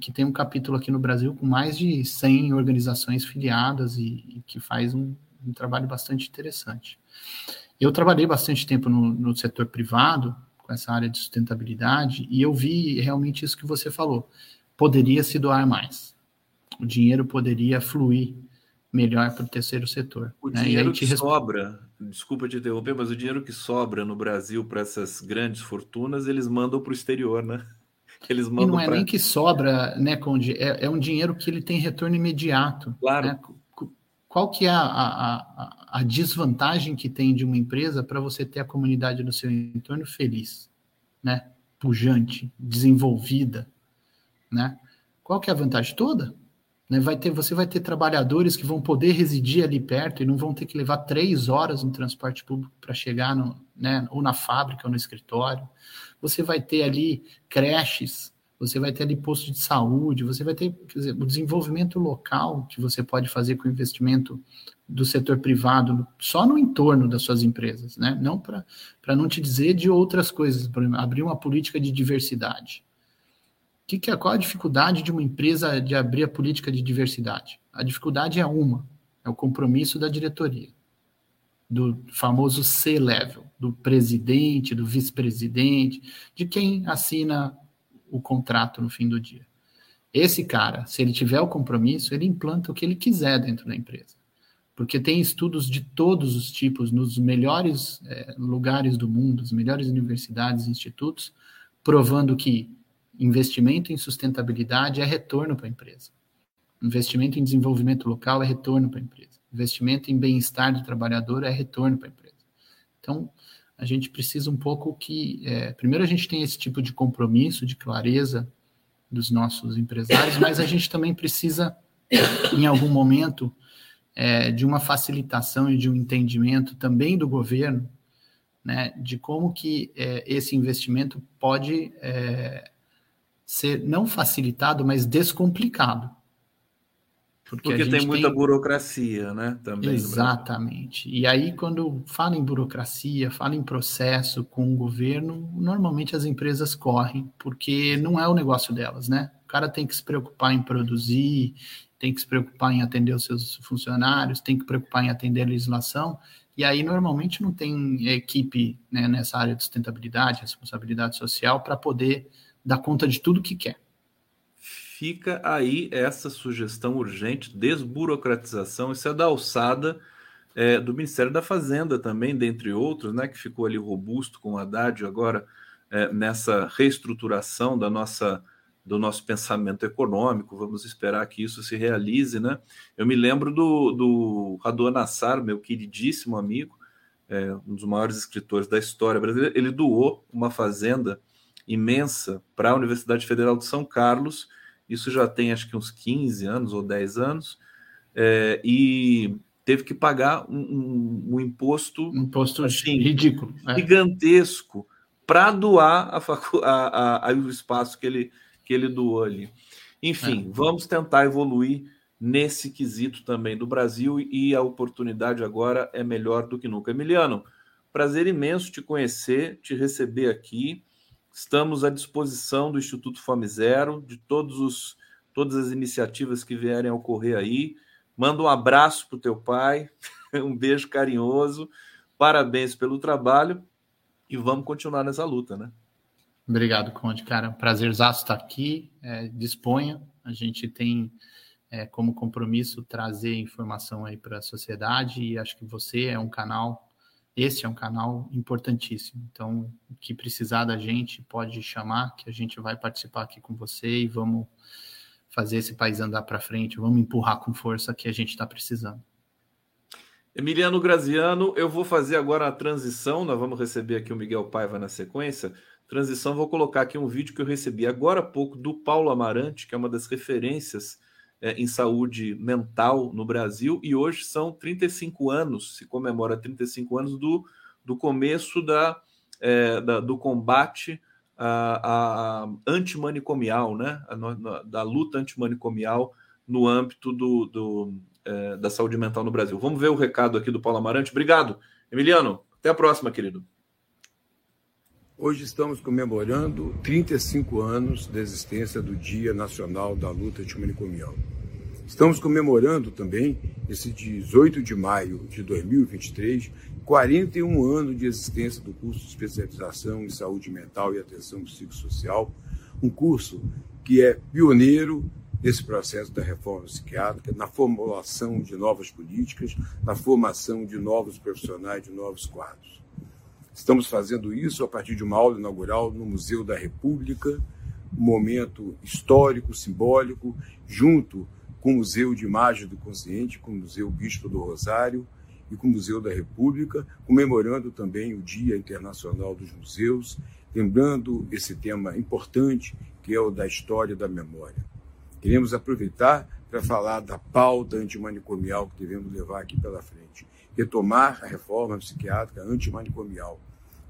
que tem um capítulo aqui no Brasil com mais de 100 organizações filiadas e, e que faz um, um, trabalho bastante interessante. Eu trabalhei bastante tempo no, no setor privado, com essa área de sustentabilidade, e eu vi realmente isso que você falou. Poderia se doar mais. O dinheiro poderia fluir melhor para o terceiro setor. O né? dinheiro que resp... sobra, desculpa te interromper, mas o dinheiro que sobra no Brasil para essas grandes fortunas, eles mandam para o exterior, né? *laughs* Eles mandam e não é pra... nem que sobra, né, Conde? É, é, um dinheiro que ele tem retorno imediato. Claro. Né? Qual que é a, a, a desvantagem que tem de uma empresa para você ter a comunidade no seu entorno feliz, né? Pujante, desenvolvida, né? Qual que é a vantagem toda? Né? Vai ter, você vai ter trabalhadores que vão poder residir ali perto e não vão ter que levar três horas no transporte público para chegar no, né, ou na fábrica ou no escritório. Você vai ter ali creches, você vai ter ali posto de saúde, você vai ter dizer, o desenvolvimento local que você pode fazer com o investimento do setor privado só no entorno das suas empresas, né? Não para não te dizer de outras coisas, abrir uma política de diversidade que, que é, qual a dificuldade de uma empresa de abrir a política de diversidade? A dificuldade é uma, é o compromisso da diretoria, do famoso C-level, do presidente, do vice-presidente, de quem assina o contrato no fim do dia. Esse cara, se ele tiver o compromisso, ele implanta o que ele quiser dentro da empresa. Porque tem estudos de todos os tipos, nos melhores é, lugares do mundo, as melhores universidades institutos, provando que investimento em sustentabilidade é retorno para a empresa. Investimento em desenvolvimento local é retorno para a empresa. Investimento em bem-estar do trabalhador é retorno para a empresa. Então, a gente precisa um pouco que, é, primeiro, a gente tem esse tipo de compromisso, de clareza dos nossos empresários, *coughs* mas a gente também precisa, em algum momento, é, de uma facilitação e de um entendimento também do governo, né, de como que é, esse investimento pode é, ser não facilitado, mas descomplicado. Porque, Porque tem muita tem... burocracia, né? Também Exatamente. E aí, quando fala em burocracia, fala em processo com o governo, normalmente as empresas correm, porque não é o negócio delas, né? O cara tem que se preocupar em produzir, tem que se preocupar em atender os seus funcionários, tem que se preocupar em atender a legislação, e aí normalmente não tem equipe né, nessa área de sustentabilidade, responsabilidade social, para poder dar conta de tudo que quer. Fica aí essa sugestão urgente, desburocratização, isso é da alçada é, do Ministério da Fazenda também, dentre outros, né, que ficou ali robusto com o Haddad agora é, nessa reestruturação da nossa do nosso pensamento econômico, vamos esperar que isso se realize, né? Eu me lembro do, do Radon Nassar, meu queridíssimo amigo, é, um dos maiores escritores da história brasileira, ele doou uma fazenda imensa para a Universidade Federal de São Carlos. Isso já tem acho que uns 15 anos ou 10 anos. É, e teve que pagar um, um, um imposto, imposto assim, ridículo, é. gigantesco para doar a, a, a, o espaço que ele, que ele doou ali. Enfim, é. vamos tentar evoluir nesse quesito também do Brasil e a oportunidade agora é melhor do que nunca. Emiliano, prazer imenso te conhecer, te receber aqui. Estamos à disposição do Instituto Fome Zero, de todos os, todas as iniciativas que vierem a ocorrer aí. Manda um abraço para o teu pai, *laughs* um beijo carinhoso, parabéns pelo trabalho e vamos continuar nessa luta, né? Obrigado, Conde. Cara, prazerzaço estar aqui. É, disponha. A gente tem é, como compromisso trazer informação aí para a sociedade e acho que você é um canal, esse é um canal importantíssimo. Então, o que precisar da gente pode chamar, que a gente vai participar aqui com você e vamos fazer esse país andar para frente, vamos empurrar com força que a gente está precisando. Emiliano Graziano, eu vou fazer agora a transição. Nós vamos receber aqui o Miguel Paiva na sequência. Transição, vou colocar aqui um vídeo que eu recebi agora há pouco do Paulo Amarante, que é uma das referências é, em saúde mental no Brasil, e hoje são 35 anos, se comemora 35 anos do, do começo da, é, da do combate a, a antimanicomial, né? Da luta antimanicomial no âmbito do, do é, da saúde mental no Brasil. Vamos ver o recado aqui do Paulo Amarante. Obrigado, Emiliano. Até a próxima, querido. Hoje estamos comemorando 35 anos da existência do Dia Nacional da Luta Antimanicomial. Estamos comemorando também, esse 18 de maio de 2023, 41 anos de existência do curso de especialização em saúde mental e atenção psicossocial, um curso que é pioneiro nesse processo da reforma psiquiátrica, na formulação de novas políticas, na formação de novos profissionais, de novos quadros. Estamos fazendo isso a partir de uma aula inaugural no Museu da República, um momento histórico, simbólico, junto com o Museu de Imagem do Consciente, com o Museu Bispo do Rosário e com o Museu da República, comemorando também o Dia Internacional dos Museus, lembrando esse tema importante que é o da história da memória. Queremos aproveitar para falar da pauta antimanicomial que devemos levar aqui pela frente. Retomar a reforma psiquiátrica antimanicomial,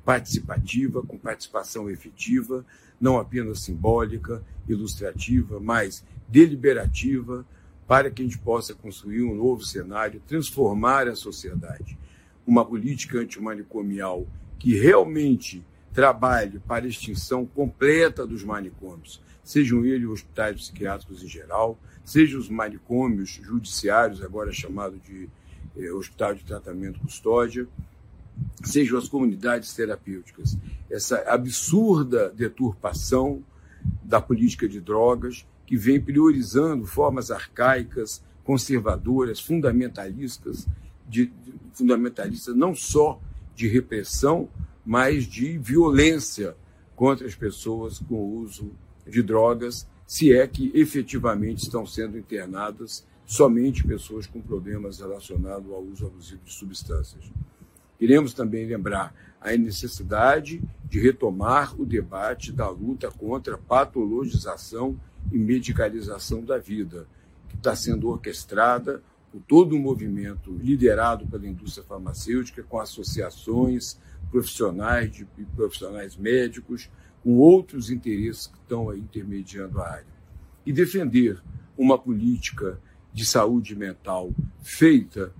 participativa, com participação efetiva, não apenas simbólica, ilustrativa, mas deliberativa, para que a gente possa construir um novo cenário, transformar a sociedade. Uma política antimanicomial que realmente trabalhe para a extinção completa dos manicômios, sejam eles hospitais psiquiátricos em geral, sejam os manicômios judiciários, agora chamado de eh, Hospital de Tratamento Custódia, sejam as comunidades terapêuticas. Essa absurda deturpação da política de drogas, que vem priorizando formas arcaicas, conservadoras, fundamentalistas, de, fundamentalistas não só de repressão, mas de violência contra as pessoas com o uso de drogas, se é que efetivamente estão sendo internadas somente pessoas com problemas relacionados ao uso abusivo de substâncias. Queremos também lembrar a necessidade de retomar o debate da luta contra a patologização e medicalização da vida, que está sendo orquestrada por todo um movimento liderado pela indústria farmacêutica, com associações profissionais de, profissionais médicos, com outros interesses que estão aí intermediando a área. E defender uma política de saúde mental feita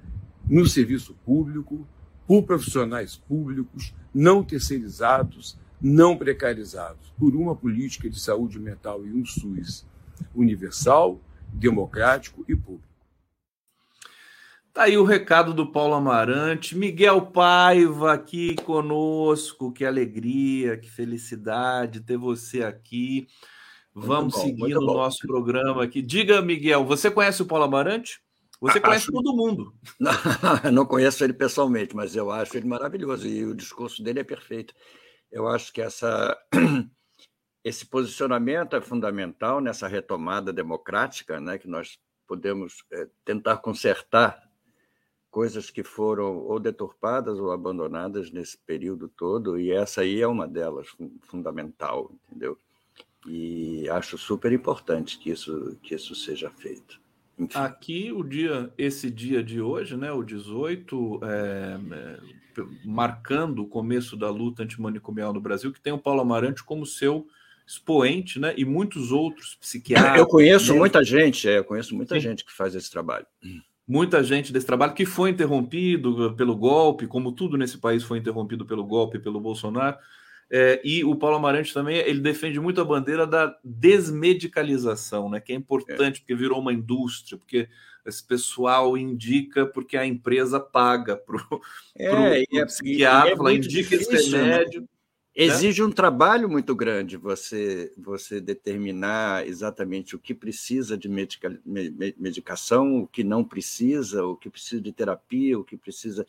no serviço público, por profissionais públicos, não terceirizados, não precarizados, por uma política de saúde mental e um SUS universal, democrático e público. Tá aí o recado do Paulo Amarante. Miguel Paiva aqui conosco. Que alegria, que felicidade ter você aqui. Vamos bom, seguir no nosso programa aqui. Diga, Miguel, você conhece o Paulo Amarante? Você conhece acho... todo mundo. Não, *laughs* não conheço ele pessoalmente, mas eu acho ele maravilhoso e o discurso dele é perfeito. Eu acho que essa, *clears throat* esse posicionamento é fundamental nessa retomada democrática, né, que nós podemos é, tentar consertar coisas que foram ou deturpadas ou abandonadas nesse período todo, e essa aí é uma delas, fundamental, entendeu? E acho super importante que isso, que isso seja feito. Enfim. Aqui, o dia, esse dia de hoje, né, o 18, é, é, marcando o começo da luta antimanicomial no Brasil, que tem o Paulo Amarante como seu expoente, né, e muitos outros psiquiatras. Eu conheço né? muita gente, é, eu conheço muita Sim. gente que faz esse trabalho. Muita gente desse trabalho que foi interrompido pelo golpe, como tudo nesse país foi interrompido pelo golpe, pelo Bolsonaro. É, e o Paulo Amarante também ele defende muito a bandeira da desmedicalização, né? Que é importante é. porque virou uma indústria, porque esse pessoal indica porque a empresa paga para o *laughs* é, é, psiquiatra, é indica difícil, esse né? remédio. Né? Exige um trabalho muito grande você você determinar exatamente o que precisa de medica, medicação, o que não precisa, o que precisa de terapia, o que precisa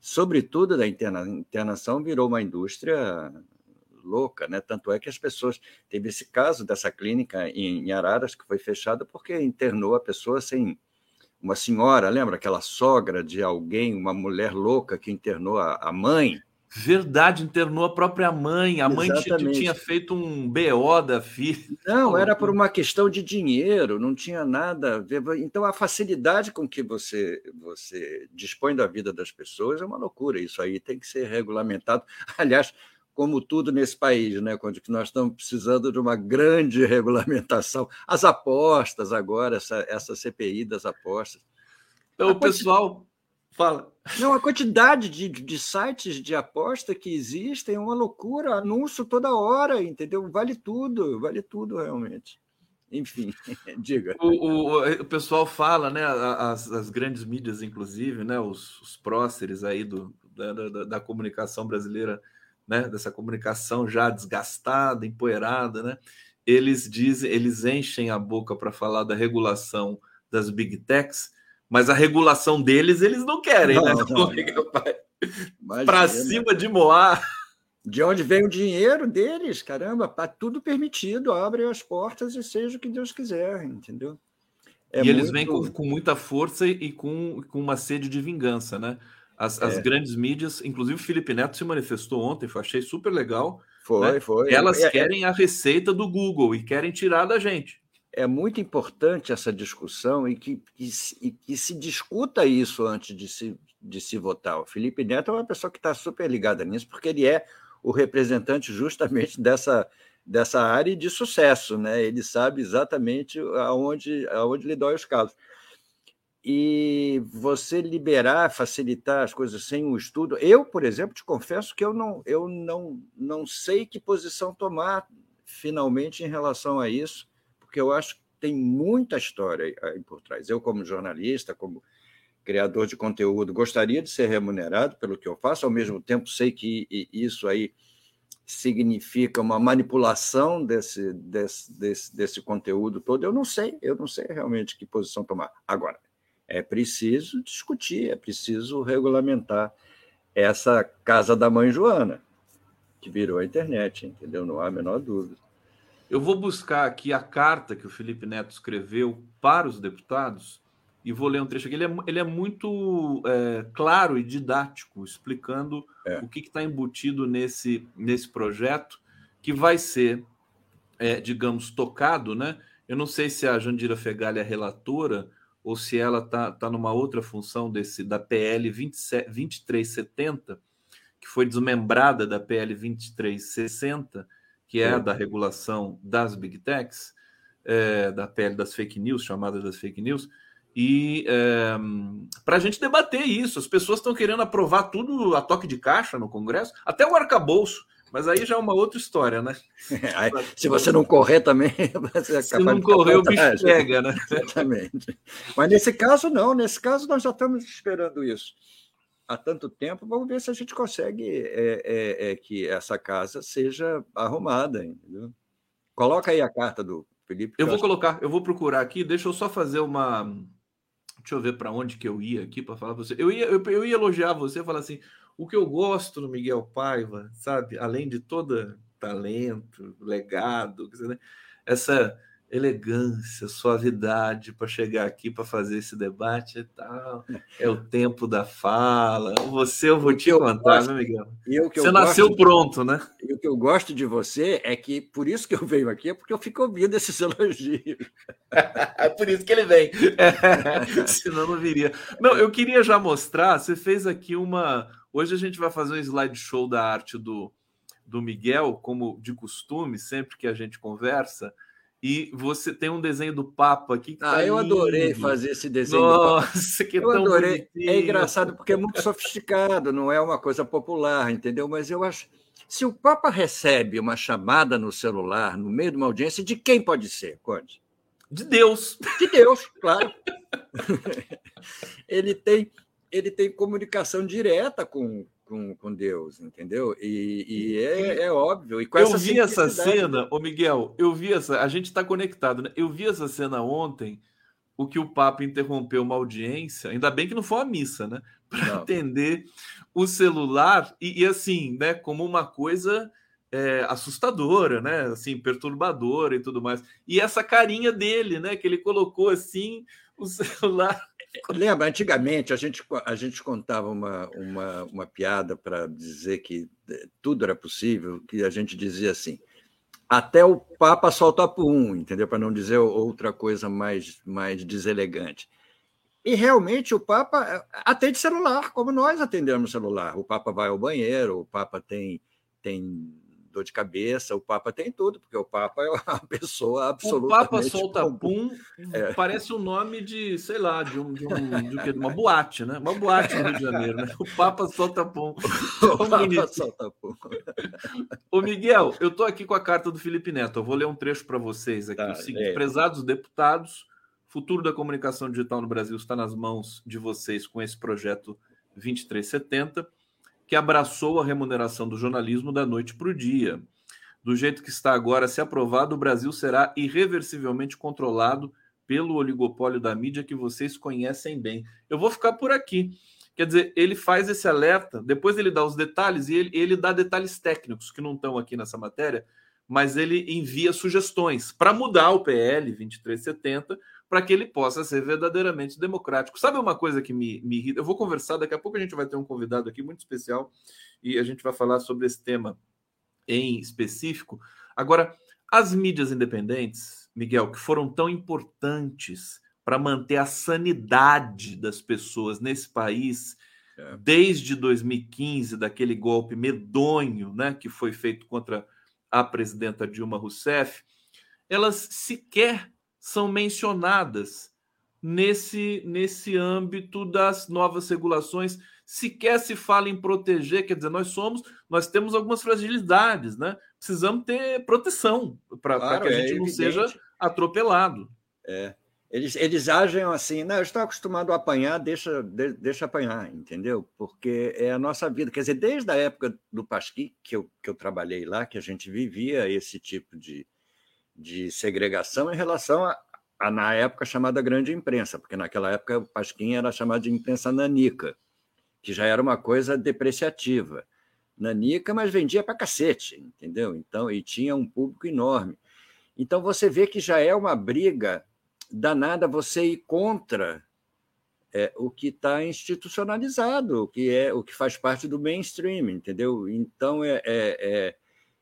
sobretudo da interna, internação, virou uma indústria louca, né? Tanto é que as pessoas. Teve esse caso dessa clínica em, Araras que foi fechada porque internou a pessoa sem. Uma senhora, lembra aquela sogra de alguém, uma mulher louca que internou a, a mãe? Verdade, internou a própria mãe. A Exatamente. mãe tinha feito um BO da filha. Não, *laughs* era por uma questão de dinheiro, não tinha nada a ver. Então, a facilidade com que você, você dispõe da vida das pessoas é uma loucura. Isso aí tem que ser regulamentado. *laughs* Aliás, como tudo nesse país, né, que nós estamos precisando de uma grande regulamentação. As apostas agora, essa, essa CPI das apostas. Então, o pessoal Fala. Não, a quantidade de, de sites de aposta que existem é uma loucura, anúncio toda hora, entendeu? Vale tudo, vale tudo realmente. Enfim, *laughs* diga. O, o, o, pessoal fala, né? As, as grandes mídias, inclusive, né? Os, os próceres aí do, da, da, da comunicação brasileira, né? Dessa comunicação já desgastada, empoeirada, né? Eles dizem, eles enchem a boca para falar da regulação das big techs mas a regulação deles eles não querem, não, né? Para cima de Moá. De onde vem o dinheiro deles, caramba, tá tudo permitido, abre as portas e seja o que Deus quiser, entendeu? É e muito... eles vêm com, com, muita força e com, com uma sede de vingança, né? As, é. as grandes mídias, inclusive o Felipe Neto se manifestou ontem, eu achei super legal. Foi, né? foi. Elas é, é. querem a receita do Google e querem tirar da gente é muito importante essa discussão e que, que, e que se discuta isso antes de se, de se votar. O Felipe Neto é uma pessoa que está super ligada nisso, porque ele é o representante justamente dessa, dessa área de sucesso, né? Ele sabe exatamente aonde, aonde lhe dói os calos. E você liberar, facilitar as coisas sem o estudo. Eu, por exemplo, te confesso que eu não, eu não, não sei que posição tomar finalmente em relação a isso porque eu acho que tem muita história aí por trás. Eu, como jornalista, como criador de conteúdo, gostaria de ser remunerado pelo que eu faço, ao mesmo tempo sei que isso aí significa uma manipulação desse, desse, desse, desse conteúdo todo. Eu não sei, eu não sei realmente que posição tomar. Agora, é preciso discutir, é preciso regulamentar essa casa da mãe Joana, que virou a internet, entendeu? Não há a menor dúvida. Eu vou buscar aqui a carta que o Felipe Neto escreveu para os deputados e vou ler um trecho aqui. Ele é, ele é muito é, claro e didático, explicando é. o que está embutido nesse, nesse projeto, que vai ser, é, digamos, tocado, né? Eu não sei se a Jandira Fegali é relatora ou se ela está tá numa outra função desse da PL 27, 2370, que foi desmembrada da PL 2360 que é da regulação das big techs, é, da pele das fake news, chamadas das fake news, e é, para a gente debater isso. As pessoas estão querendo aprovar tudo a toque de caixa no Congresso, até o arcabouço. Mas aí já é uma outra história, né? *laughs* se você não correr também, *laughs* você é Se não correr, o bicho pega, né? *laughs* Exatamente. Mas nesse caso, não. Nesse caso, nós já estamos esperando isso há tanto tempo, vamos ver se a gente consegue é, é, é, que essa casa seja arrumada. Entendeu? Coloca aí a carta do Felipe. Eu vou colocar, eu vou procurar aqui, deixa eu só fazer uma. Deixa eu ver para onde que eu ia aqui para falar para você. Eu ia, eu, eu ia elogiar você, falar assim: o que eu gosto no Miguel Paiva, sabe, além de todo talento, legado, essa elegância, suavidade para chegar aqui para fazer esse debate e tal. É o tempo da fala. Você eu vou te contar, gosto, né, Miguel? você nasceu de, pronto, né? E o que eu gosto de você é que, por isso que eu venho aqui, é porque eu fico ouvindo esses *laughs* elogios. é por isso que ele vem. É, *laughs* senão não viria. Não, eu queria já mostrar, você fez aqui uma. Hoje a gente vai fazer um slideshow da arte do, do Miguel, como de costume, sempre que a gente conversa. E você tem um desenho do Papa aqui. ah, tá eu lindo. adorei fazer esse desenho. Nossa, que eu adorei. Bonitinho. É engraçado porque é muito sofisticado, não é uma coisa popular, entendeu? Mas eu acho. Se o Papa recebe uma chamada no celular, no meio de uma audiência, de quem pode ser, Conde? De Deus. De Deus, claro. *laughs* ele, tem, ele tem comunicação direta com, com, com Deus, entendeu? E, e é, é, óbvio. E com eu vi essa cena, ô Miguel, eu vi essa. A gente está conectado, né? Eu vi essa cena ontem, o que o Papa interrompeu uma audiência, ainda bem que não foi a missa, né? *laughs* Para atender o celular, e, e, assim, né, como uma coisa. É, assustadora, né? Assim, perturbadora e tudo mais. E essa carinha dele, né? Que ele colocou assim o *laughs* celular Lembra, antigamente a gente, a gente contava uma, uma, uma piada para dizer que eh, tudo era possível, que a gente dizia assim, até o Papa solta por um, entendeu? Para não dizer outra coisa mais, mais deselegante. E realmente o Papa eh, atende celular, como nós atendemos celular. O Papa vai ao banheiro, o Papa tem, tem dor de cabeça, o Papa tem tudo, porque o Papa é uma *laughs* pessoa absolutamente... O Papa solta pum, é. parece o nome de, sei lá, de, um, de, um, de, de uma boate, né? Uma boate no Rio de Janeiro, né? O Papa solta pum. *laughs* O Papa solta pum. Ô Miguel, eu estou aqui com a carta do Felipe Neto, eu vou ler um trecho para vocês aqui. Tá, o seguinte, é. prezados deputados, futuro da comunicação digital no Brasil está nas mãos de vocês com esse projeto 2370 que abraçou a remuneração do jornalismo da noite para o dia. Do jeito que está agora, se aprovado, o Brasil será irreversivelmente controlado pelo oligopólio da mídia que vocês conhecem bem. Eu vou ficar por aqui. Quer dizer, ele faz esse alerta, depois ele dá os detalhes e ele, ele dá detalhes técnicos que não estão aqui nessa matéria, mas ele envia sugestões para mudar o PL 2370 para que ele possa ser verdadeiramente democrático. Sabe uma coisa que me, me irrita? Eu vou conversar, daqui a pouco a gente vai ter um convidado aqui muito especial e a gente vai falar sobre esse tema em específico. Agora, as mídias independentes, Miguel, que foram tão importantes para manter a sanidade das pessoas nesse país é. desde 2015, daquele golpe medonho né, que foi feito contra a presidenta Dilma Rousseff, elas sequer são mencionadas nesse, nesse âmbito das novas regulações. Sequer se fala em proteger, quer dizer, nós somos, nós temos algumas fragilidades, né? Precisamos ter proteção para claro, que a gente é não seja atropelado. É. Eles, eles agem assim, não, eu estou acostumado a apanhar, deixa, de, deixa apanhar, entendeu? Porque é a nossa vida. Quer dizer, desde a época do Pasqui, que eu, que eu trabalhei lá, que a gente vivia esse tipo de, de segregação em relação a, a, na época, chamada grande imprensa, porque naquela época o Pasquim era chamado de imprensa nanica, que já era uma coisa depreciativa. Nanica, mas vendia para cacete, entendeu? Então, e tinha um público enorme. Então, você vê que já é uma briga danada você ir contra é, o que está institucionalizado, o que é o que faz parte do mainstream, entendeu? Então é, é, é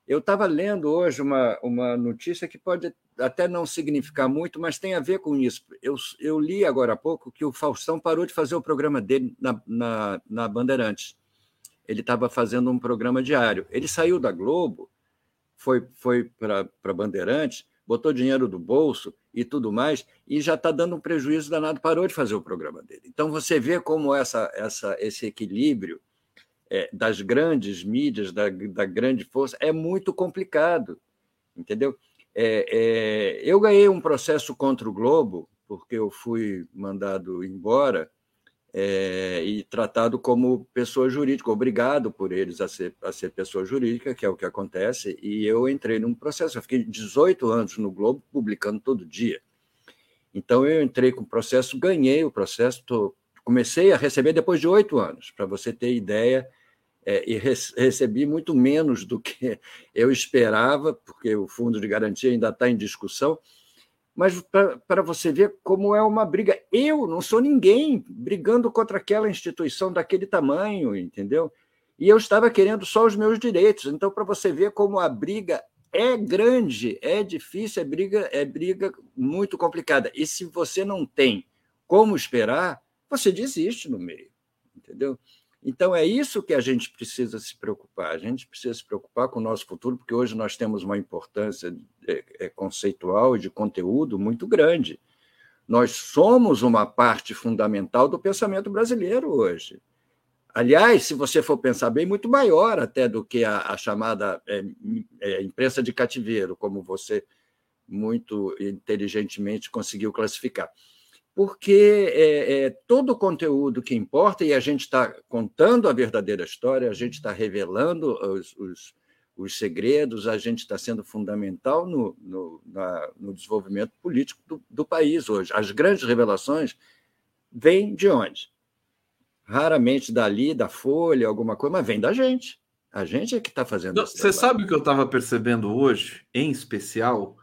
eu estava lendo hoje uma, uma notícia que pode até não significar muito, mas tem a ver com isso. Eu, eu li agora há pouco que o Faustão parou de fazer o programa dele na, na, na Bandeirantes. Ele estava fazendo um programa diário. Ele saiu da Globo, foi, foi para Bandeirantes, botou dinheiro do bolso e tudo mais, e já está dando um prejuízo danado, parou de fazer o programa dele. Então você vê como essa, essa, esse equilíbrio é, das grandes mídias, da, da, grande força, é muito complicado, entendeu? É, é, eu ganhei um processo contra o Globo, porque eu fui mandado embora é, e tratado como pessoa jurídica, obrigado por eles a ser, a ser pessoa jurídica, que é o que acontece, e eu entrei num processo. Eu fiquei 18 anos no Globo, publicando todo dia. Então, eu entrei com o processo, ganhei o processo, tô, comecei a receber depois de oito anos, para você ter ideia é, e recebi muito menos do que *laughs* eu esperava, porque o fundo de garantia ainda está em discussão, mas para você ver como é uma briga. Eu não sou ninguém brigando contra aquela instituição daquele tamanho, entendeu? E eu estava querendo só os meus direitos. Então, para você ver como a briga é grande, é difícil, é briga, é briga muito complicada. E se você não tem como esperar, você desiste no meio, entendeu? Então, é isso que a gente precisa se preocupar. A gente precisa se preocupar com o nosso futuro, porque hoje nós temos uma importância é, é, conceitual e de conteúdo muito grande. Nós somos uma parte fundamental do pensamento brasileiro hoje. Aliás, se você for pensar bem, muito maior até do que a, a chamada é, é, imprensa de cativeiro, como você muito inteligentemente conseguiu classificar porque é, é, todo o conteúdo que importa, e a gente está contando a verdadeira história, a gente está revelando os, os, os, segredos, a gente está sendo fundamental no, no, na, no desenvolvimento político do, do, país hoje. As grandes revelações vêm de onde? Raramente dali, da Folha, alguma coisa, mas vem da gente. A gente é que está fazendo isso. Você sabe o que eu estava percebendo hoje, em especial?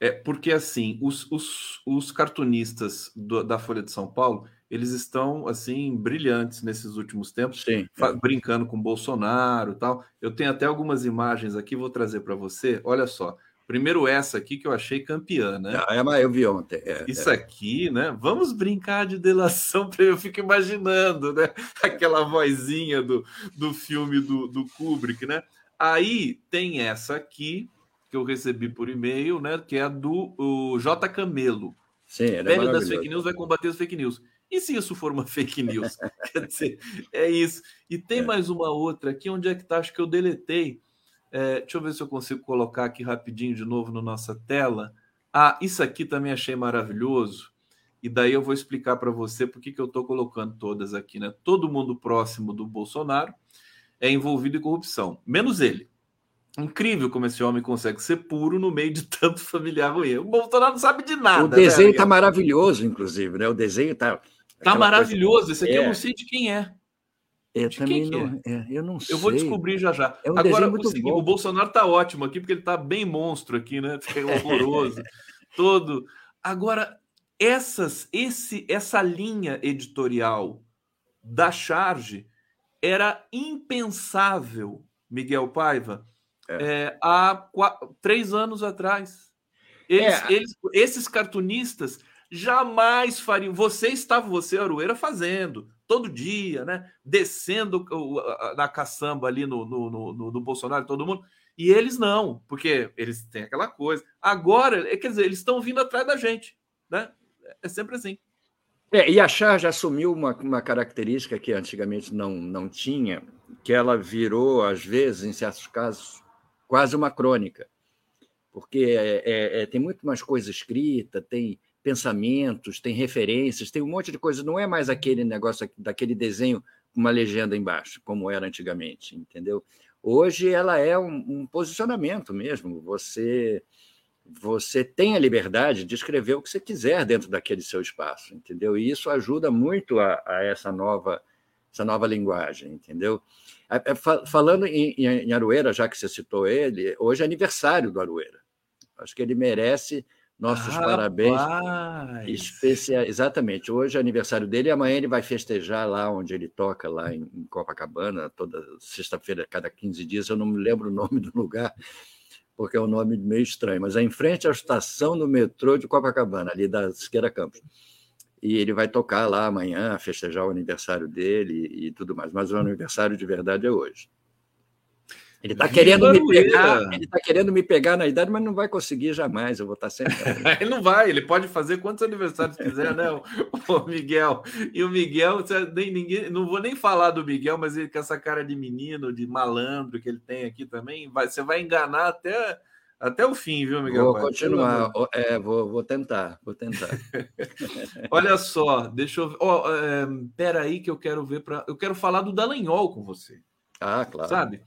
É porque assim, os, os, os cartunistas do, da Folha de São Paulo, eles estão assim brilhantes nesses últimos tempos, Sim, é. brincando com Bolsonaro, tal. Eu tenho até algumas imagens aqui, vou trazer para você. Olha só. Primeiro essa aqui que eu achei campeã, né? Ah, é, eu vi ontem. É, Isso é. aqui, né? Vamos brincar de delação, eu fico imaginando, né? *laughs* Aquela vozinha do, do filme do, do Kubrick, né? Aí tem essa aqui, que eu recebi por e-mail, né? Que é a do o J. Camelo. Sim, Pele é das fake news vai combater as fake news. E se isso for uma *laughs* fake news? Quer dizer, é isso. E tem é. mais uma outra aqui, onde é que tá? Acho que eu deletei. É, deixa eu ver se eu consigo colocar aqui rapidinho de novo na nossa tela. Ah, isso aqui também achei maravilhoso. E daí eu vou explicar para você por que, que eu estou colocando todas aqui, né? Todo mundo próximo do Bolsonaro é envolvido em corrupção, menos ele. Incrível como esse homem consegue ser puro no meio de *laughs* tanto familiar ruim. O Bolsonaro não sabe de nada. O desenho está né? maravilhoso, inclusive, né? O desenho está. Está maravilhoso. Coisa... Esse aqui é. eu não sei de quem é. Eu de também não, é? É, eu não sei. Eu vou descobrir já já. É um Agora, o, o Bolsonaro está ótimo aqui, porque ele está bem monstro aqui, né? *laughs* É horroroso. todo. Agora, essas, esse, essa linha editorial da charge era impensável, Miguel Paiva, é. É, há quatro, três anos atrás. Eles, é. eles, esses cartunistas jamais fariam. Você estava, você, Arueira, fazendo todo dia, né? Descendo na caçamba ali no, no, no, no Bolsonaro, todo mundo. E eles não, porque eles têm aquela coisa. Agora, é, quer dizer, eles estão vindo atrás da gente, né? É sempre assim. É, e a charge assumiu uma, uma característica que antigamente não, não tinha, que ela virou, às vezes, em certos casos, quase uma crônica, porque é, é, é, tem muito mais coisa escrita, tem pensamentos, tem referências, tem um monte de coisa. Não é mais aquele negócio daquele desenho com uma legenda embaixo, como era antigamente, entendeu? Hoje ela é um, um posicionamento mesmo. Você você tem a liberdade de escrever o que você quiser dentro daquele seu espaço, entendeu? E isso ajuda muito a, a essa nova essa nova linguagem, entendeu? É, é, falando em, em Arueira, já que você citou ele, hoje é aniversário do Arueira. Acho que ele merece nossos ah, parabéns. Especial, exatamente. Hoje é aniversário dele e amanhã ele vai festejar lá onde ele toca, lá em, em Copacabana, toda sexta-feira, cada 15 dias. Eu não me lembro o nome do lugar, porque é um nome meio estranho, mas é em frente à estação do metrô de Copacabana, ali da Siqueira Campos e ele vai tocar lá amanhã, festejar o aniversário dele e, tudo mais. Mas o aniversário de verdade é hoje. Ele está querendo me pegar, ele tá querendo me pegar na idade, mas não vai conseguir jamais. Eu vou estar tá sempre. *laughs* ele não vai, ele pode fazer quantos aniversários quiser, né, o, o Miguel? E o Miguel, nem, ninguém, não vou nem falar do Miguel, mas ele com essa cara de menino, de malandro que ele tem aqui também, vai, você vai enganar até até o fim, viu, Miguel? Vou continuar, é, vou, vou tentar, vou tentar. *laughs* Olha só, deixa eu ver. Oh, é, pera aí que eu quero ver para. Eu quero falar do Dallagnol com você. Ah, claro. Sabe?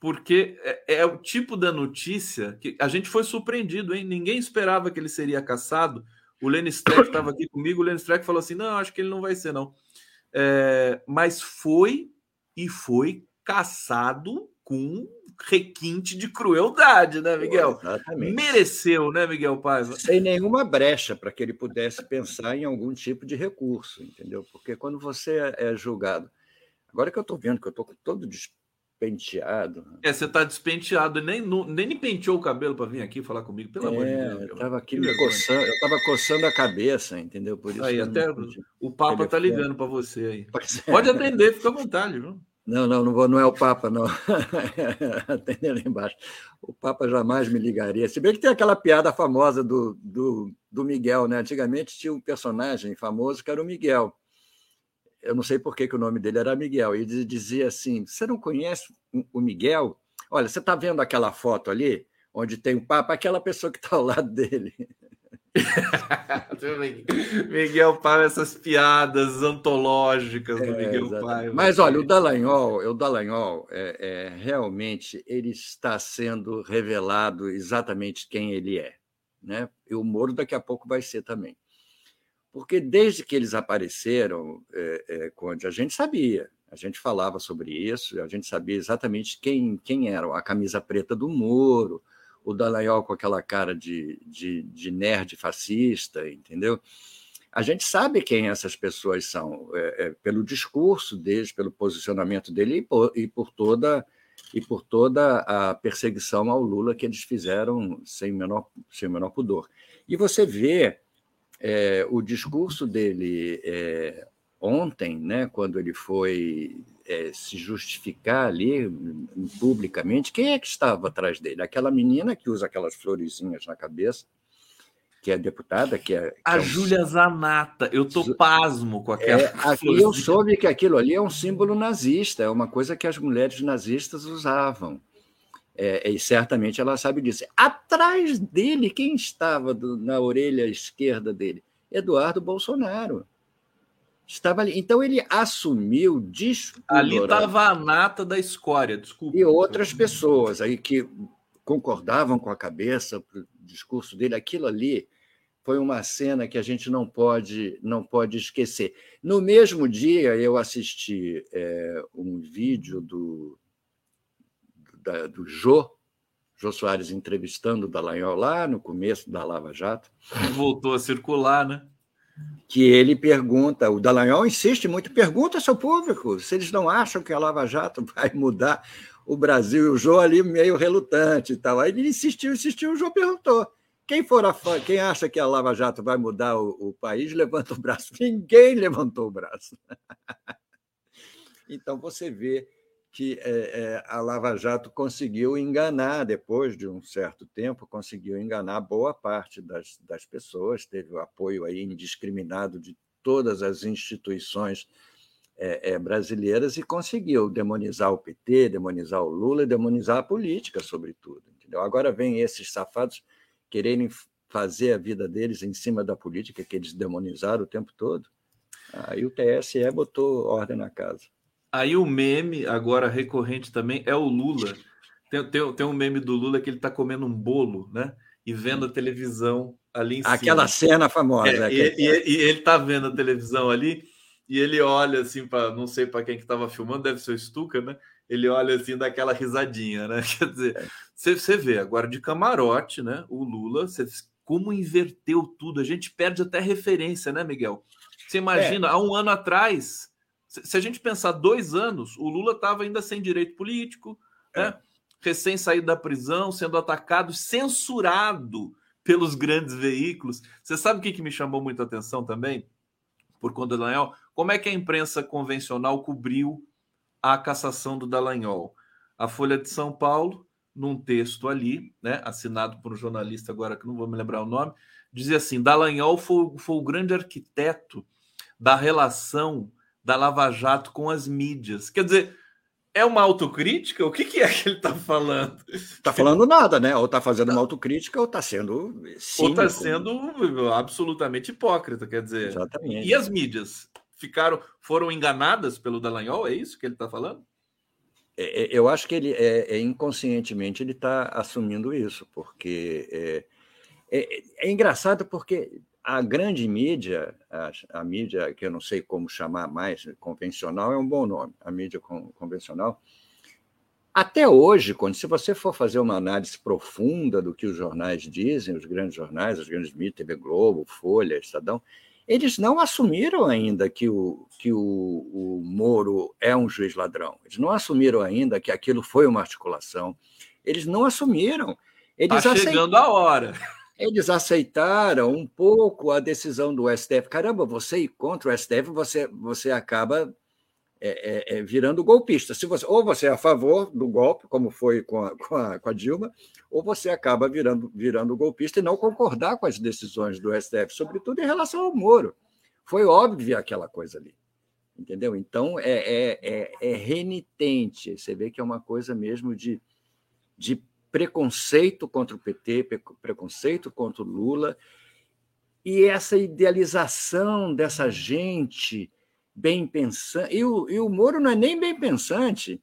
Porque é, é, o tipo da notícia que a gente foi surpreendido, hein? Ninguém esperava que ele seria caçado. O Lenny Streck estava aqui comigo, o Lenny Streck falou assim: não, acho que ele não vai ser, não. É, mas foi e foi caçado com requinte de crueldade, né, Miguel? Exatamente. Mereceu, né, Miguel Paiva? Sem nenhuma brecha para que ele pudesse pensar em algum tipo de recurso, entendeu? Porque quando você é julgado. Agora que eu estou vendo que eu estou todo despenteado. É, você está despenteado, nem, nem me penteou o cabelo para vir aqui falar comigo, pelo é, amor de é, Deus. Eu estava aqui me coçando, eu estava coçando a cabeça, entendeu? Por isso aí, até o Papa está ligando para você aí. É. Pode atender, fica à vontade, viu? Não, não, não, vou, não é o Papa, não. *laughs* Atender lá embaixo. O Papa jamais me ligaria. Se bem que tem aquela piada famosa do, do, do Miguel, né? Antigamente tinha um personagem famoso que era o Miguel. Eu não sei por que, que o nome dele era Miguel. E dizia assim: Você não conhece o Miguel? Olha, você está vendo aquela foto ali, onde tem o Papa, aquela pessoa que está ao lado dele. *laughs* Miguel Paiva, essas piadas antológicas do é, Miguel Paiva. Mas olha, o Dallagnol, o Dallagnol é, é, realmente ele está sendo revelado exatamente quem ele é. Né? E o Moro daqui a pouco vai ser também. Porque desde que eles apareceram, é, é, Conde, a gente sabia, a gente falava sobre isso, a gente sabia exatamente quem, quem era a camisa preta do Moro, o Dallagnol com aquela cara de, de, de, nerd fascista, entendeu? A gente sabe quem essas pessoas são, é, é, pelo discurso deles, pelo posicionamento dele e por, e por, toda e por toda a perseguição ao Lula que eles fizeram sem menor, sem menor pudor. E você vê é, o discurso dele é, ontem, né, quando ele foi é, se justificar ali publicamente, quem é que estava atrás dele? Aquela menina que usa aquelas florezinhas na cabeça, que é deputada, que é. Que a é um... Júlia Zanata, eu tô pasmo com aquela. É, aqui eu soube que aquilo ali é um símbolo nazista, é uma coisa que as mulheres nazistas usavam. É, e certamente ela sabe disso. Atrás dele, quem estava do, na orelha esquerda dele? Eduardo Bolsonaro. Estava ali. Então ele assumiu Ali estava a nata da escória, desculpa. E outras pessoas aí que concordavam com a cabeça, o discurso dele, aquilo ali foi uma cena que a gente não pode não pode esquecer. No mesmo dia eu assisti é, um vídeo do da, do Jô, Jô Soares entrevistando o Dallagnol lá no começo da Lava Jato. Voltou a circular, né? Que ele pergunta, o Dallagnol insiste muito, pergunta ao seu público se eles não acham que a Lava Jato *laughs* vai mudar o Brasil, e o João ali meio relutante e tal. Aí ele insistiu, insistiu, o João perguntou. Quem for a, quem acha que a Lava Jato vai mudar o, o país, levanta o braço. *laughs* Ninguém levantou o braço. *laughs* então você vê que é, é, a Lava Jato conseguiu enganar, depois de um certo tempo, conseguiu enganar boa parte das, das pessoas, teve o apoio aí indiscriminado de todas as instituições é, brasileiras e conseguiu demonizar o PT, demonizar o Lula demonizar a política, sobretudo. Entendeu? Agora vem esses safados quererem fazer a vida deles em cima da política que eles demonizaram o tempo todo. Aí o TSE botou ordem na casa. Aí o meme, agora recorrente também, é o Lula. Tem, tem, tem um meme do Lula que ele está comendo um bolo, né? E vendo a televisão ali em Aquela cima. cena famosa. É, e, e, e, ele está vendo a televisão ali e ele olha assim para não sei para quem que estava filmando, deve ser o Stuka, né? Ele olha assim daquela risadinha, né? *laughs* Quer dizer, você, você vê agora de camarote, né? O Lula, você, como inverteu tudo, a gente perde até referência, né, Miguel? Você imagina, é. há um ano atrás se a gente pensar dois anos, o Lula estava ainda sem direito político, é. né? recém saído da prisão, sendo atacado, censurado pelos grandes veículos. Você sabe o que, que me chamou muita atenção também? Por conta do Dallagnol? Como é que a imprensa convencional cobriu a cassação do Dallagnol? A Folha de São Paulo, num texto ali, né, assinado por um jornalista agora que não vou me lembrar o nome, dizia assim: Dallagnol foi, foi o grande arquiteto da relação da Lava Jato com as mídias. Quer dizer, é uma autocrítica? O que, que é que ele está falando? Está falando nada, né? Ou está fazendo uma autocrítica ou está sendo cínico. Ou está sendo absolutamente hipócrita, quer dizer. Exatamente. E as mídias ficaram, foram enganadas pelo Dallagnol? É isso que ele está falando? É, é, eu acho que ele é, é inconscientemente ele está assumindo isso, porque é, é, é engraçado porque a grande mídia, a, a, mídia que eu não sei como chamar mais, convencional é um bom nome, a mídia con, convencional, Até hoje, quando se você for fazer uma análise profunda do que os jornais dizem, os grandes jornais, os grandes mídias, TV Globo, Folha, Estadão, eles não assumiram ainda que o, que o, o Moro é um juiz ladrão. Eles não assumiram ainda que aquilo foi uma articulação. Eles não assumiram. Eles tá chegando a hora. Eles aceitaram um pouco a decisão do STF. Caramba, você ir contra o STF, você, você acaba é, é, é, virando golpista. Se você, ou você é a favor do golpe, como foi com a, com a, com a Dilma, ou você acaba virando, virando golpista e não concordar com as decisões do STF, sobretudo em relação ao Moro. Foi óbvio aquela coisa ali. Entendeu? Então, é, é, é, é renitente. Você vê que é uma coisa mesmo de, de preconceito contra o PT, preconceito contra o Lula, e essa idealização dessa gente bem pensante. E o, e o Moro não é nem bem pensante,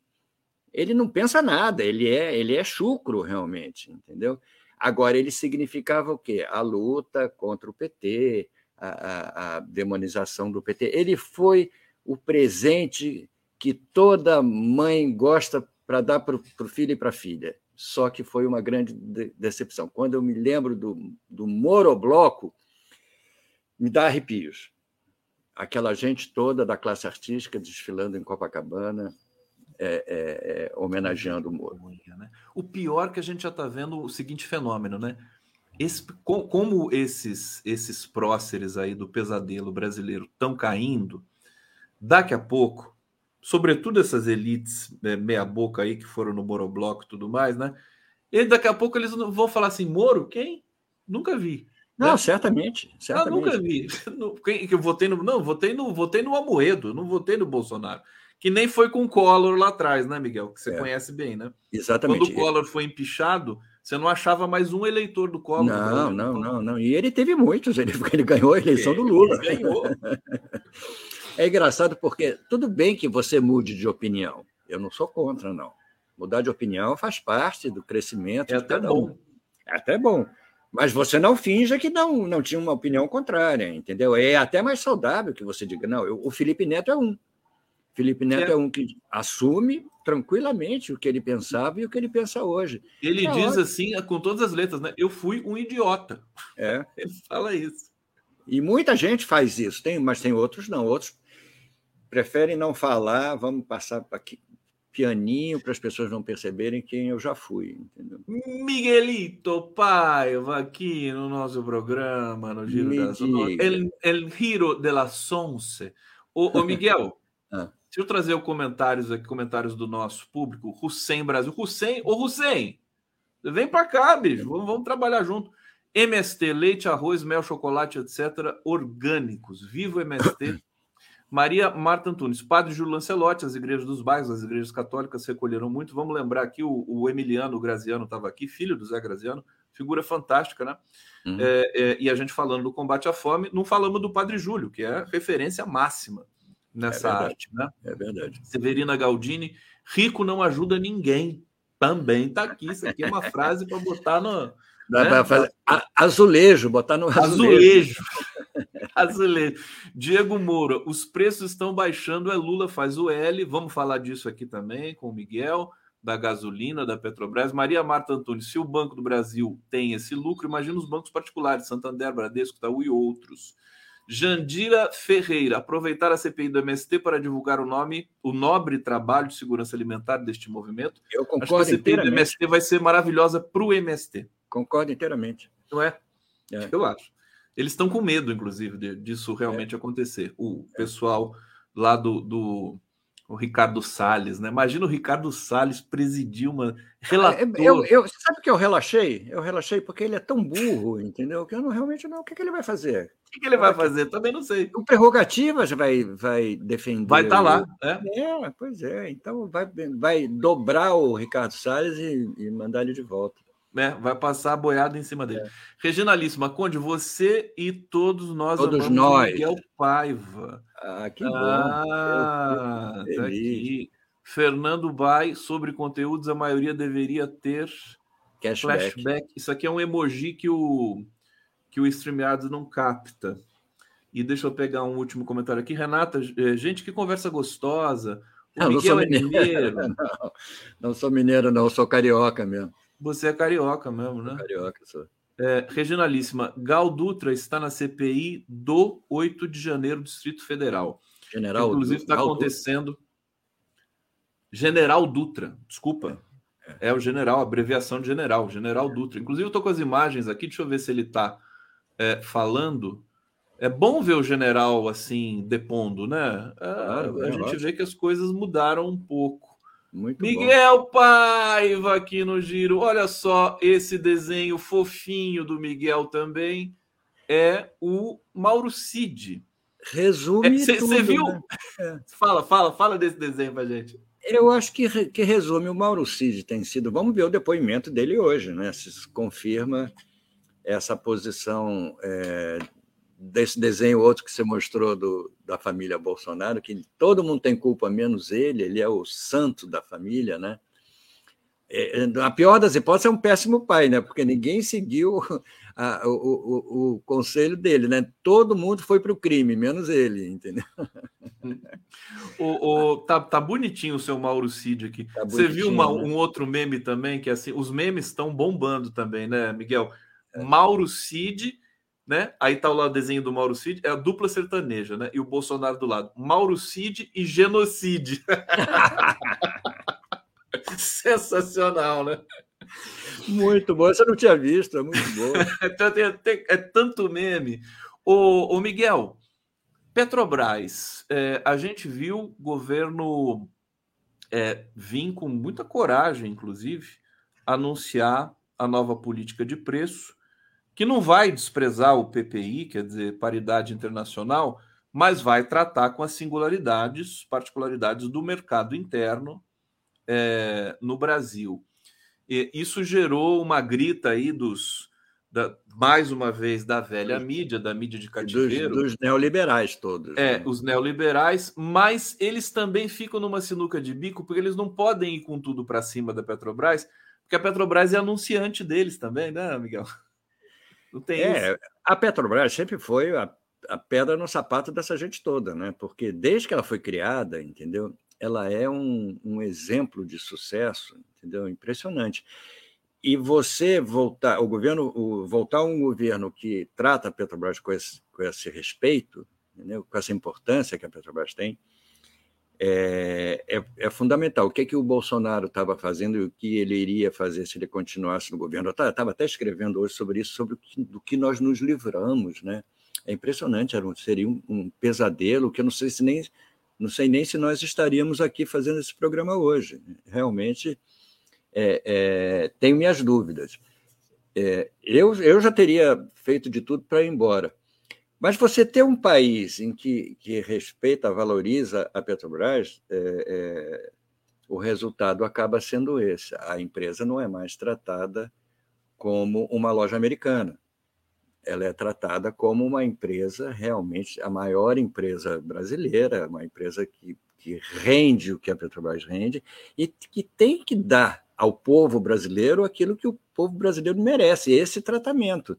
ele não pensa nada, ele é, ele é chucro realmente, entendeu? Agora, ele significava o quê? A luta contra o PT, a, a, a demonização do PT. Ele foi o presente que toda mãe gosta para dar para o filho e para a filha. Só que foi uma grande de decepção. Quando eu me lembro do, do Morobloco, me dá arrepios aquela gente toda da classe artística desfilando em Copacabana, é, é, é, homenageando o Moro. Né? O pior que a gente já está vendo o seguinte fenômeno, né? Esse, como esses esses próceres aí do pesadelo brasileiro estão caindo, daqui a pouco, sobretudo essas elites né, meia boca aí que foram no Morobloco e tudo mais, né? E daqui a pouco eles vão falar assim, Moro, quem? Nunca vi. Não, né? certamente, certamente. Eu nunca vi. *laughs* Quem, que eu votei no. Não, votei no, votei no Amoedo, não votei no Bolsonaro. Que nem foi com o Collor lá atrás, né, Miguel? Que você é. conhece bem, né? Exatamente. Quando o Collor foi empichado, você não achava mais um eleitor do Collor. Não, não, não, não. E ele teve muitos, ele, ele ganhou a eleição do Lula. Ele ganhou. *laughs* é engraçado porque tudo bem que você mude de opinião. Eu não sou contra, não. Mudar de opinião faz parte do crescimento é de cada bom. um. É até bom. Mas você não finja que não, não tinha uma opinião contrária, entendeu? É até mais saudável que você diga, não, eu, o Felipe Neto é um. Felipe Neto é. é. um que assume tranquilamente o que ele pensava e o que ele pensa hoje. Ele é diz assim, com todas as letras, né? Eu fui um idiota. É. *laughs* Ele fala isso. E muita gente faz isso, tem, mas tem outros não. Outros preferem não falar, vamos passar para pianinho para as pessoas não perceberem quem eu já fui, entendeu? Miguelito Paiva aqui no nosso programa, no Giro Me das El, El Giro de las Onze. Ô, ô Miguel, *laughs* ah. deixa eu trazer os comentários aqui, comentários do nosso público. Hussein Brasil. Hussein, ô Hussein, vem para cá, bicho, vamos, vamos trabalhar junto. MST, leite, arroz, mel, chocolate, etc. Orgânicos. Viva o MST. *coughs* Maria Marta Antunes, Padre Júlio Lancelotti, as igrejas dos bairros, as igrejas católicas recolheram muito. Vamos lembrar aqui, o, o Emiliano Graziano estava aqui, filho do Zé Graziano, figura fantástica, né? Uhum. É, é, e a gente falando do combate à fome, não falamos do Padre Júlio, que é referência máxima nessa é arte, né? É verdade. Severina Galdini, rico não ajuda ninguém. Também está aqui. Isso aqui é uma *laughs* frase para botar no. Dá né? fazer azulejo, botar no azulejo. Azulejo. *laughs* azulejo. Diego Moura, os preços estão baixando, é Lula faz o L. Vamos falar disso aqui também com o Miguel, da gasolina, da Petrobras. Maria Marta Antunes, se o Banco do Brasil tem esse lucro, imagina os bancos particulares, Santander, Bradesco, Itaú e outros. Jandira Ferreira, aproveitar a CPI do MST para divulgar o nome, o nobre trabalho de segurança alimentar deste movimento. Eu concordo. Acho que a CPI do MST vai ser maravilhosa para o MST. Concordo inteiramente. Não é? é. Eu acho. Eles estão com medo, inclusive, de, disso realmente é. acontecer. O é. pessoal lá do, do o Ricardo Salles, né? Imagina o Ricardo Salles presidir uma relator. Eu, eu, sabe que eu relaxei? Eu relaxei porque ele é tão burro, entendeu? Que eu não realmente não. O que, que ele vai fazer? O que, que ele vai fazer? Também não sei. O prerrogativas vai vai defender. Vai estar tá lá, né? É, pois é. Então vai, vai dobrar o Ricardo Salles e, e mandar ele de volta né? Vai passar a boiada em cima dele. É. Regina Líssima, Conde, você e todos nós todos nós. Miguel Paiva. Ah, que bom. Ah, tá aqui. Fernando Bai, sobre conteúdos, a maioria deveria ter Cashback. flashback. Isso aqui é um emoji que o, que o StreamYards não capta. E deixa eu pegar um último comentário aqui. Renata, eh, gente, que conversa gostosa. não, não, sou é mineiro. Não, *laughs* não sou mineiro, não, sou carioca mesmo. Você é carioca mesmo, né? Carioca, sou. É, Regionalíssima, Gal Dutra está na CPI do 8 de janeiro, Distrito Federal. General Inclusive está acontecendo. Dutra. General Dutra, desculpa. É. é. o general, abreviação de general, General Dutra. Inclusive, eu estou com as imagens aqui, deixa eu ver se ele está é, falando. É bom ver o general assim depondo, né? É, claro, a é gente vê que as coisas mudaram um pouco. Muito Miguel bom. Paiva aqui no Giro. Olha só esse desenho fofinho do Miguel também. É o Mauro Cid. Resume Você é, viu? Né? É. Fala, fala, fala desse desenho pra gente. Eu acho que, que resume. O Mauro Cid tem sido. Vamos ver o depoimento dele hoje, né? Se confirma essa posição é, desse desenho outro que você mostrou do, da família Bolsonaro, que todo mundo tem culpa, menos ele, ele é o santo da família, né? É, é a pior das hipóteses é um péssimo pai, né? Porque ninguém seguiu *laughs* a, o, o, o, conselho dele, né? Todo mundo foi para o crime, menos ele, entendeu? *laughs* o, o, tá, tá bonitinho o seu Mauro Cid aqui. Tá Você viu uma, né? um outro meme também, que é assim, os memes estão bombando também, né, Miguel? É. Mauro Cid né? Aí tá lá o desenho do Mauro Cid, é a dupla sertaneja, né? E o Bolsonaro do lado. Mauro Cid e genocídio. *laughs* Sensacional, né? Muito bom, você não tinha visto, é muito bom. *laughs* é, é, tanto meme. Ô, ô Miguel, Petrobras, é, a gente viu o governo é, vir com muita coragem, inclusive, anunciar a nova política de preço que não vai desprezar o PPI, quer dizer, paridade internacional, mas vai tratar com as singularidades, particularidades do mercado interno é, no Brasil. E isso gerou uma grita aí dos, da, mais uma vez, da velha mídia, da mídia de cativeiro. Dos, dos neoliberais todos. É, né? os neoliberais, mas eles também ficam numa sinuca de bico, porque eles não podem ir com tudo para cima da Petrobras, porque a Petrobras é anunciante deles também, né, Miguel? Não tem é, isso. A Petrobras sempre foi a, a pedra no sapato dessa gente toda, né? Porque desde que ela foi criada, entendeu? Ela é um, um exemplo de sucesso, entendeu? Impressionante. E você voltar, o governo, o, voltar a um governo que trata a Petrobras com esse, com esse respeito, entendeu? com essa importância que a Petrobras tem, é, é, é, fundamental. O que, é que o Bolsonaro estava fazendo e o que ele iria fazer se ele continuasse no governo? Eu estava até escrevendo hoje sobre isso, sobre o que, do que nós nos livramos. Né? É impressionante, era um, seria um, um, pesadelo que eu não sei se nem não sei nem se nós estaríamos aqui fazendo esse programa hoje. Realmente é, é, tenho minhas dúvidas. É, eu, eu já teria feito de tudo para ir embora. Mas você ter um país em que, que respeita, valoriza a Petrobras, é, é, o resultado acaba sendo esse. A empresa não é mais tratada como uma loja americana. Ela é tratada como uma empresa realmente, a maior empresa brasileira, uma empresa que, que rende o que a Petrobras rende e que tem que dar ao povo brasileiro aquilo que o povo brasileiro merece, esse tratamento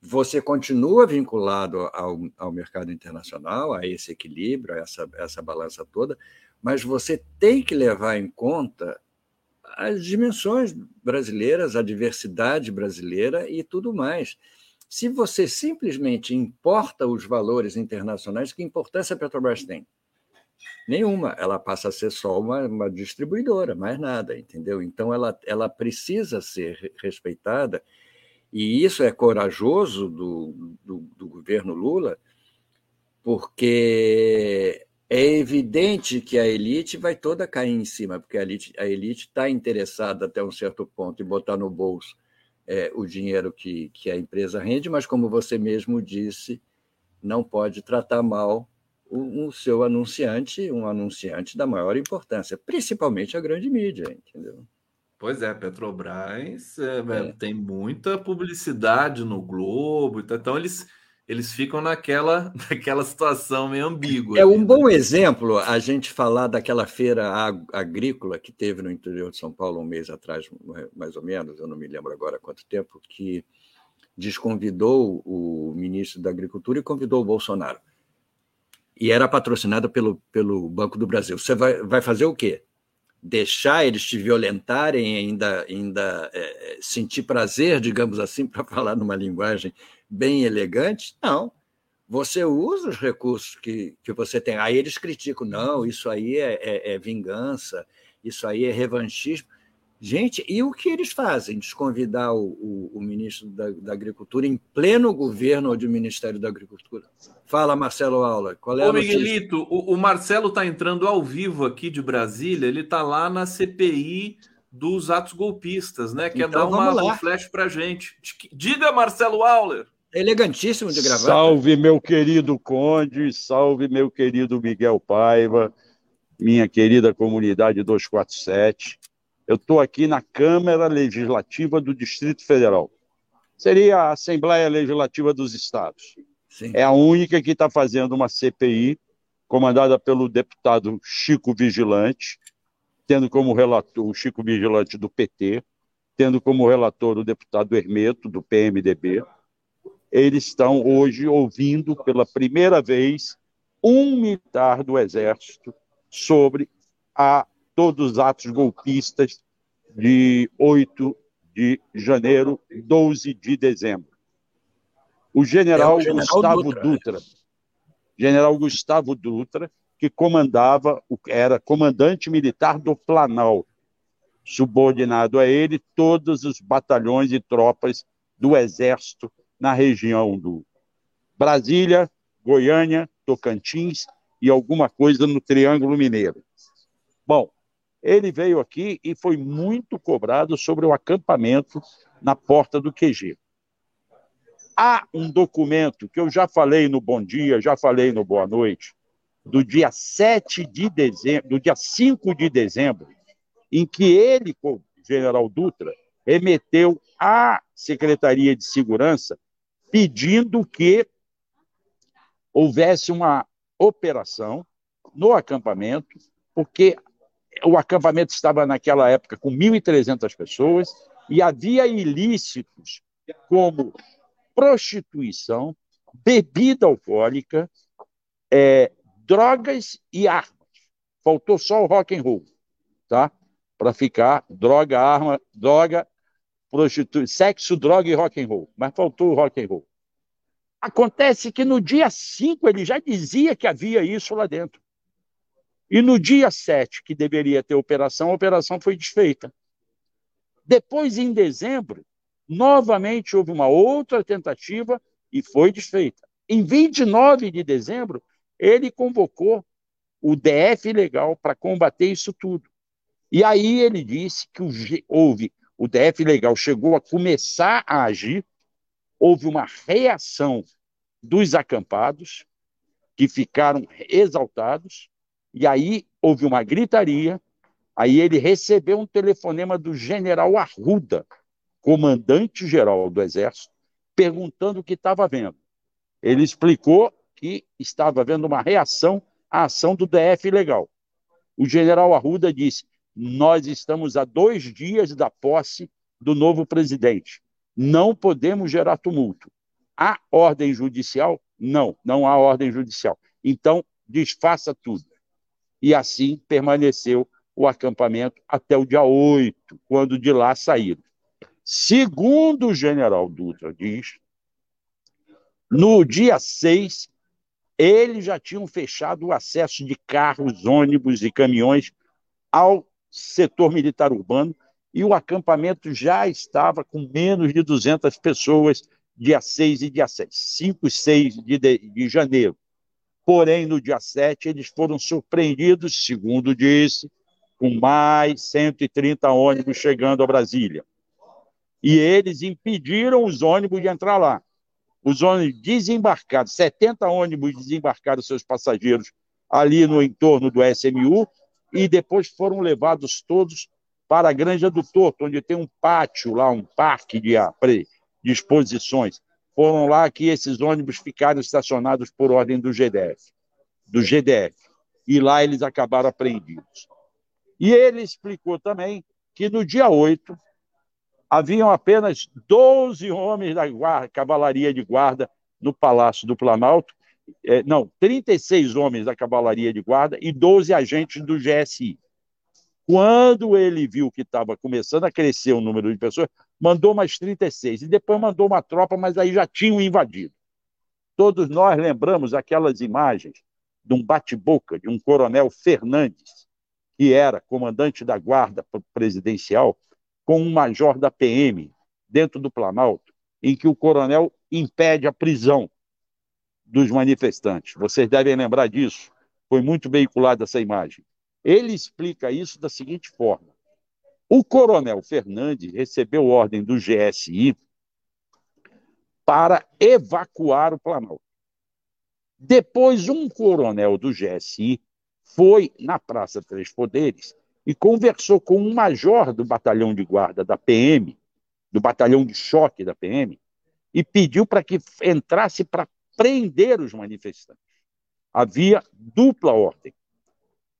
você continua vinculado ao, ao mercado internacional, a esse equilíbrio, a essa, essa balança toda, mas você tem que levar em conta as dimensões brasileiras, a diversidade brasileira e tudo mais. Se você simplesmente importa os valores internacionais, que importância a Petrobras tem? Nenhuma. Ela passa a ser só uma, uma distribuidora, mais nada, entendeu? Então, ela, ela precisa ser respeitada e isso é corajoso do, do, do governo Lula, porque é evidente que a elite vai toda cair em cima, porque a elite a está interessada até um certo ponto em botar no bolso é, o dinheiro que, que a empresa rende, mas, como você mesmo disse, não pode tratar mal o, o seu anunciante, um anunciante da maior importância, principalmente a grande mídia, entendeu? Pois é, Petrobras é, é. tem muita publicidade no Globo, então, eles, eles ficam naquela, *laughs* naquela situação meio ambígua. É um né? bom exemplo a gente falar daquela feira agrícola que teve no interior de São Paulo um mês atrás, mais ou menos, eu não me lembro agora quanto tempo, que desconvidou o ministro da Agricultura e convidou o Bolsonaro. e era patrocinada pelo, pelo Banco do Brasil. Você vai, vai fazer o quê? Deixar eles te violentarem ainda, ainda é, sentir prazer, digamos assim, *laughs* para falar numa linguagem bem elegante? Não. Você usa os recursos que, que você tem. Aí eles criticam, não, isso aí é, é, é vingança, isso aí é revanchismo. Gente, e o que eles fazem? Desconvidar o, o, o ministro da, da, Agricultura em pleno governo do Ministério da Agricultura. Fala, Marcelo Aula, qual é Ô, a? Miguelito, o, o Marcelo está entrando ao vivo aqui de Brasília, ele está lá na CPI dos atos golpistas, né? Quer então, dar uma, um flash para gente. Diga, Marcelo Auler. Elegantíssimo de gravar. Salve, meu querido Conde, salve, meu querido Miguel Paiva, minha querida comunidade 247 eu estou aqui na Câmara Legislativa do Distrito Federal. Seria a Assembleia Legislativa dos Estados. Sim. É a única que está fazendo uma CPI, comandada pelo deputado Chico Vigilante, tendo como relator o Chico Vigilante do PT, tendo como relator o deputado Hermeto, do PMDB. Eles estão hoje ouvindo pela primeira vez um militar do Exército sobre a todos os atos golpistas de 8 de janeiro, 12 de dezembro. O general, é o general Gustavo Dutra. Dutra, general Gustavo Dutra, que comandava, era comandante militar do Planalto, subordinado a ele todos os batalhões e tropas do Exército na região do Brasília, Goiânia, Tocantins e alguma coisa no Triângulo Mineiro. Bom, ele veio aqui e foi muito cobrado sobre o acampamento na porta do QG. Há um documento que eu já falei no Bom Dia, já falei no Boa Noite, do dia 7 de dezembro, do dia 5 de dezembro, em que ele, o general Dutra, remeteu à Secretaria de Segurança pedindo que houvesse uma operação no acampamento, porque o acampamento estava naquela época com 1.300 pessoas e havia ilícitos como prostituição, bebida alcoólica, é, drogas e armas. Faltou só o rock and roll, tá? Para ficar droga, arma, droga, prostituição, sexo, droga e rock and roll. Mas faltou o rock and roll. Acontece que no dia 5 ele já dizia que havia isso lá dentro. E no dia 7, que deveria ter operação, a operação foi desfeita. Depois, em dezembro, novamente houve uma outra tentativa e foi desfeita. Em 29 de dezembro, ele convocou o DF Legal para combater isso tudo. E aí ele disse que o, houve, o DF Legal chegou a começar a agir, houve uma reação dos acampados, que ficaram exaltados, e aí houve uma gritaria. Aí ele recebeu um telefonema do general Arruda, comandante-geral do Exército, perguntando o que estava vendo. Ele explicou que estava havendo uma reação à ação do DF legal. O general Arruda disse: Nós estamos a dois dias da posse do novo presidente. Não podemos gerar tumulto. Há ordem judicial? Não, não há ordem judicial. Então, desfaça tudo e assim permaneceu o acampamento até o dia 8, quando de lá saíram. Segundo o general Dutra diz, no dia 6, eles já tinham fechado o acesso de carros, ônibus e caminhões ao setor militar urbano e o acampamento já estava com menos de 200 pessoas dia 6 e dia 7, 5 e 6 de, de, de janeiro. Porém, no dia 7, eles foram surpreendidos, segundo disse, com mais 130 ônibus chegando a Brasília. E eles impediram os ônibus de entrar lá. Os ônibus desembarcaram, 70 ônibus desembarcaram seus passageiros ali no entorno do SMU e depois foram levados todos para a Granja do Torto, onde tem um pátio lá, um parque de, de exposições foram lá que esses ônibus ficaram estacionados por ordem do GDF, do GDF. E lá eles acabaram apreendidos. E ele explicou também que no dia 8 haviam apenas 12 homens da guarda, cavalaria de guarda no Palácio do Planalto é, não, 36 homens da cavalaria de guarda e 12 agentes do GSI. Quando ele viu que estava começando a crescer o número de pessoas, mandou mais 36 e depois mandou uma tropa, mas aí já tinham invadido. Todos nós lembramos aquelas imagens de um bate-boca de um coronel Fernandes, que era comandante da guarda presidencial, com um major da PM dentro do Planalto, em que o coronel impede a prisão dos manifestantes. Vocês devem lembrar disso. Foi muito veiculada essa imagem. Ele explica isso da seguinte forma: o coronel Fernandes recebeu ordem do GSI para evacuar o Planalto. Depois, um coronel do GSI foi na Praça Três Poderes e conversou com um major do batalhão de guarda da PM, do batalhão de choque da PM, e pediu para que entrasse para prender os manifestantes. Havia dupla ordem.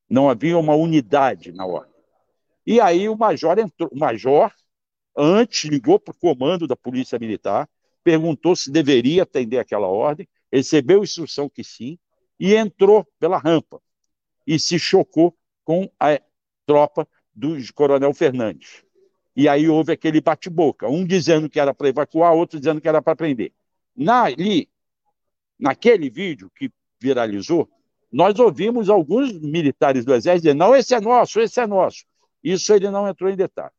Não havia uma unidade na ordem. E aí o major entrou, o major antes ligou para o comando da Polícia Militar, perguntou se deveria atender aquela ordem, recebeu instrução que sim e entrou pela rampa e se chocou com a tropa do Coronel Fernandes. E aí houve aquele bate-boca, um dizendo que era para evacuar, outro dizendo que era para prender. Na, ali, naquele vídeo que viralizou, nós ouvimos alguns militares do Exército dizer: não, esse é nosso, esse é nosso. Isso ele não entrou em detalhe.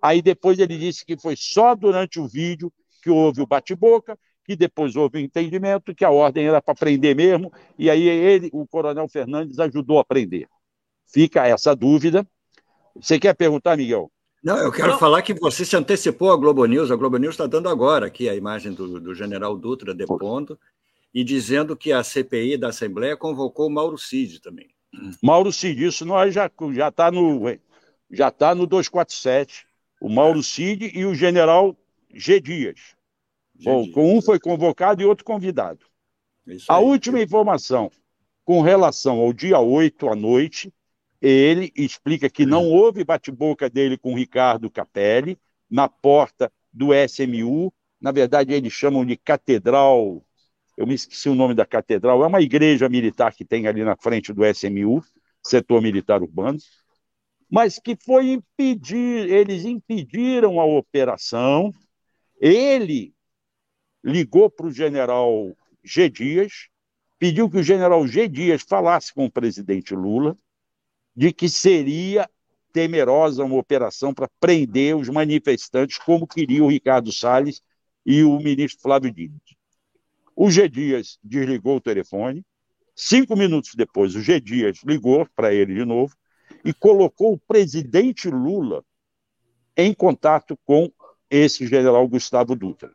Aí depois ele disse que foi só durante o vídeo que houve o bate-boca, que depois houve o entendimento que a ordem era para prender mesmo, e aí ele, o coronel Fernandes, ajudou a prender. Fica essa dúvida. Você quer perguntar, Miguel? Não, eu quero não. falar que você se antecipou à Globo News. A Globo News está dando agora aqui a imagem do, do general Dutra depondo e dizendo que a CPI da Assembleia convocou o Mauro Cid também. Mauro Cid, isso nós já já está no já está no 247. O Mauro Cid e o general G Dias. G Bom, Dias. um foi convocado e outro convidado. a última informação com relação ao dia 8 à noite, ele explica que não houve bate-boca dele com Ricardo Capelli na porta do SMU. Na verdade, eles chamam de Catedral. Eu me esqueci o nome da catedral. É uma igreja militar que tem ali na frente do SMU, setor militar urbano. Mas que foi impedir, eles impediram a operação. Ele ligou para o general G. Dias, pediu que o general G. Dias falasse com o presidente Lula de que seria temerosa uma operação para prender os manifestantes, como queria o Ricardo Salles e o ministro Flávio Dino. O G. Dias desligou o telefone. Cinco minutos depois, o G. Dias ligou para ele de novo e colocou o presidente Lula em contato com esse general Gustavo Dutra.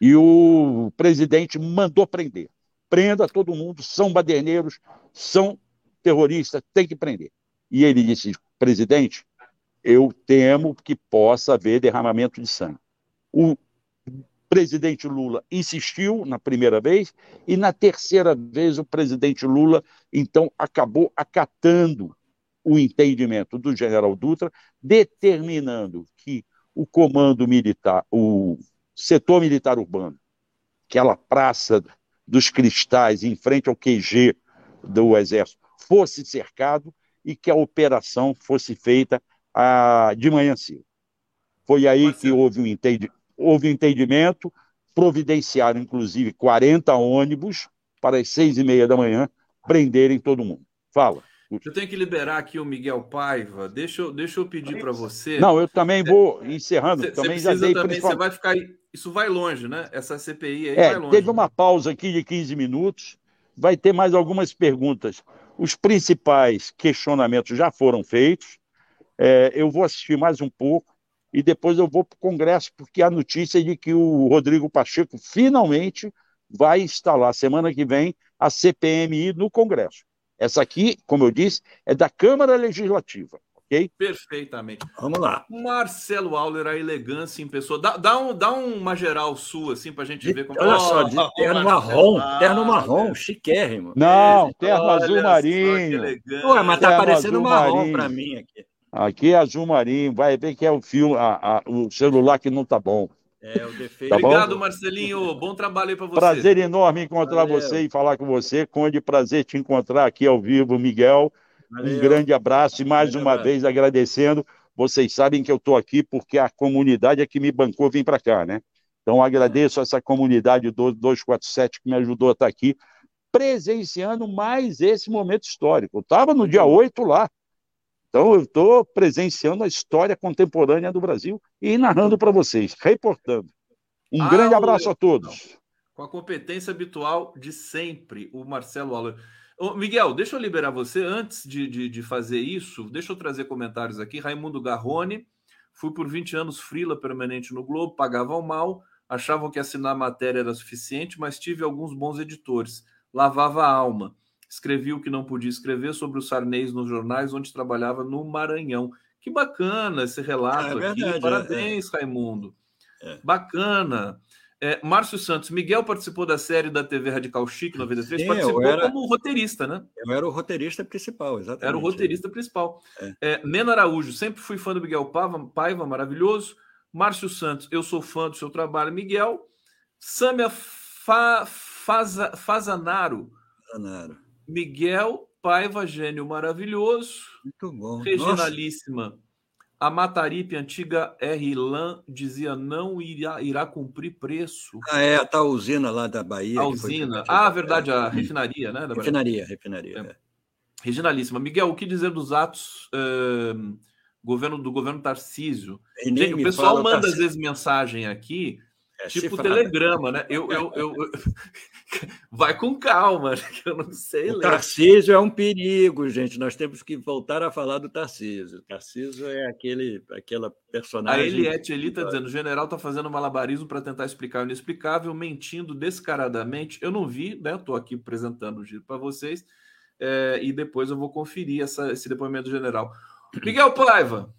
E o presidente mandou prender. Prenda todo mundo, são baderneiros, são terrorista tem que prender. E ele disse, presidente, eu temo que possa haver derramamento de sangue. O presidente Lula insistiu na primeira vez, e na terceira vez o presidente Lula, então, acabou acatando o entendimento do general Dutra, determinando que o comando militar, o setor militar urbano, aquela praça dos cristais em frente ao QG do Exército, fosse cercado e que a operação fosse feita ah, de manhã cedo. Foi aí que houve um, entendi, houve um entendimento, providenciaram inclusive 40 ônibus para as seis e meia da manhã prenderem todo mundo. Fala. Eu tenho que liberar aqui o Miguel Paiva. Deixa eu, deixa eu pedir para você. Não, eu também vou encerrando. Cê, também cê já dei também, Você vai ficar. Isso vai longe, né? Essa CPI aí é, vai longe. Teve uma pausa aqui de 15 minutos. Vai ter mais algumas perguntas. Os principais questionamentos já foram feitos. É, eu vou assistir mais um pouco e depois eu vou para o Congresso, porque a notícia é de que o Rodrigo Pacheco finalmente vai instalar semana que vem a CPMI no Congresso. Essa aqui, como eu disse, é da Câmara Legislativa ok? Perfeitamente. Vamos lá. Marcelo Auler, a elegância em pessoa. Dá, dá, um, dá uma geral sua, assim, para a gente ver como... Olha oh, só, de terno marrom, terno marrom, chiquérrimo. Não, terno Olha azul marinho. Ué, mas tá parecendo marrom para mim aqui. Aqui é azul marinho, vai ver que é o filme, a, a, o celular que não tá bom. É, o defeito. Tá Obrigado, Marcelinho. Bom trabalho aí para você. Prazer enorme encontrar Valeu. você e falar com você. Conde, prazer te encontrar aqui ao vivo, Miguel. Valeu. Um grande abraço e mais Valeu, uma abraço. vez agradecendo. Vocês sabem que eu estou aqui porque a comunidade é que me bancou vir para cá, né? Então agradeço a essa comunidade do 247 que me ajudou a estar aqui presenciando mais esse momento histórico. Eu estava no dia 8 lá. Então, eu estou presenciando a história contemporânea do Brasil e narrando para vocês, reportando. Um ah, grande abraço a todos. Com a competência habitual de sempre, o Marcelo Alan. Miguel, deixa eu liberar você. Antes de, de, de, fazer isso, deixa eu trazer comentários aqui. Raimundo Garrone, fui por 20 anos frila permanente no Globo, pagavam mal, achavam que assinar matéria era suficiente, mas tive alguns bons editores lavava a alma. Escrevi o que não podia escrever sobre o Sarnês nos jornais onde trabalhava no Maranhão. Que bacana esse relato é verdade, aqui. É, Parabéns, é, Raimundo. É. Bacana. É, Márcio Santos, Miguel participou da série da TV Radical Chique 93, Sim, participou era, como roteirista, né? Eu era o roteirista principal, exatamente. Era o roteirista principal. É. É, Mena Araújo, sempre fui fã do Miguel Paiva, Paiva, maravilhoso. Márcio Santos, eu sou fã do seu trabalho, Miguel. Sâmia Fa, Faza, Fazanaro. Fazanaro. Miguel Paiva, gênio maravilhoso. Muito bom. Regionalíssima. Nossa. A Mataripe, antiga R. Lan, dizia não irá, irá cumprir preço. Ah, é, a tal usina lá da Bahia. A usina. Ah, verdade, a refinaria, né? refinaria, refinaria. É. É. Regionalíssima. Miguel, o que dizer dos atos eh, governo, do governo Tarcísio? Gente, o pessoal manda Tarcísio. às vezes mensagem aqui é, tipo cifrada. telegrama, né? Eu, eu, eu, eu, Vai com calma, *laughs* que eu não sei o ler. Tarcísio é um perigo, gente. Nós temos que voltar a falar do Tarcísio. Tarcísio é aquele, aquela personagem. A Eliette Eli está dizendo: o general está fazendo malabarismo para tentar explicar o inexplicável, mentindo descaradamente. Eu não vi, né? Estou aqui apresentando o giro para vocês. É, e depois eu vou conferir essa, esse depoimento do general. *clears throat* Miguel Paiva.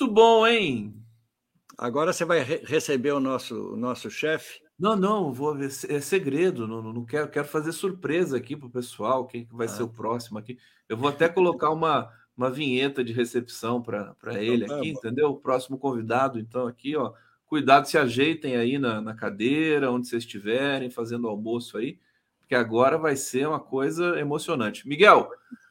Muito bom, hein? Agora você vai re receber o nosso, o nosso chefe? Não, não, vou ver. É segredo, não, não quero, quero fazer surpresa aqui para o pessoal, quem vai ah. ser o próximo aqui. Eu vou até colocar uma, uma vinheta de recepção para então ele tá aqui, entendeu? O próximo convidado, então, aqui, ó. Cuidado, se ajeitem aí na, na cadeira, onde vocês estiverem, fazendo almoço aí, porque agora vai ser uma coisa emocionante. Miguel,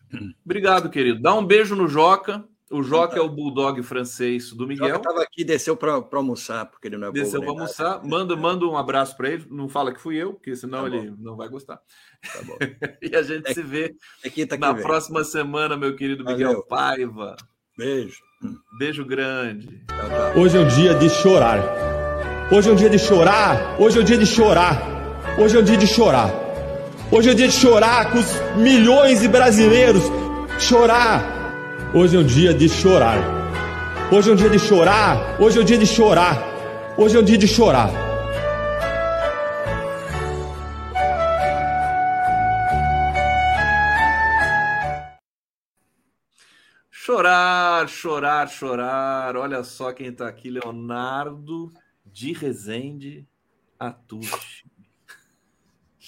*clears throat* obrigado, querido. Dá um beijo no Joca. O Joca é o bulldog francês do Miguel. Joca estava aqui, desceu para almoçar, porque ele não é Desceu para almoçar. Manda, manda um abraço para ele. Não fala que fui eu, porque senão tá ele não vai gostar. Tá bom. *laughs* e a gente é, se vê é tá na próxima vem. semana, meu querido Miguel Valeu. Paiva. Beijo. Beijo grande. Hoje é o dia de chorar. Hoje é o dia de chorar. Hoje é o dia de chorar. Hoje é o dia de chorar. Hoje é o dia de chorar com os milhões de brasileiros. Chorar Hoje é um dia de chorar. Hoje é um dia de chorar. Hoje é um dia de chorar. Hoje é um dia de chorar. Chorar, chorar, chorar. Olha só quem está aqui, Leonardo de Rezende Atushi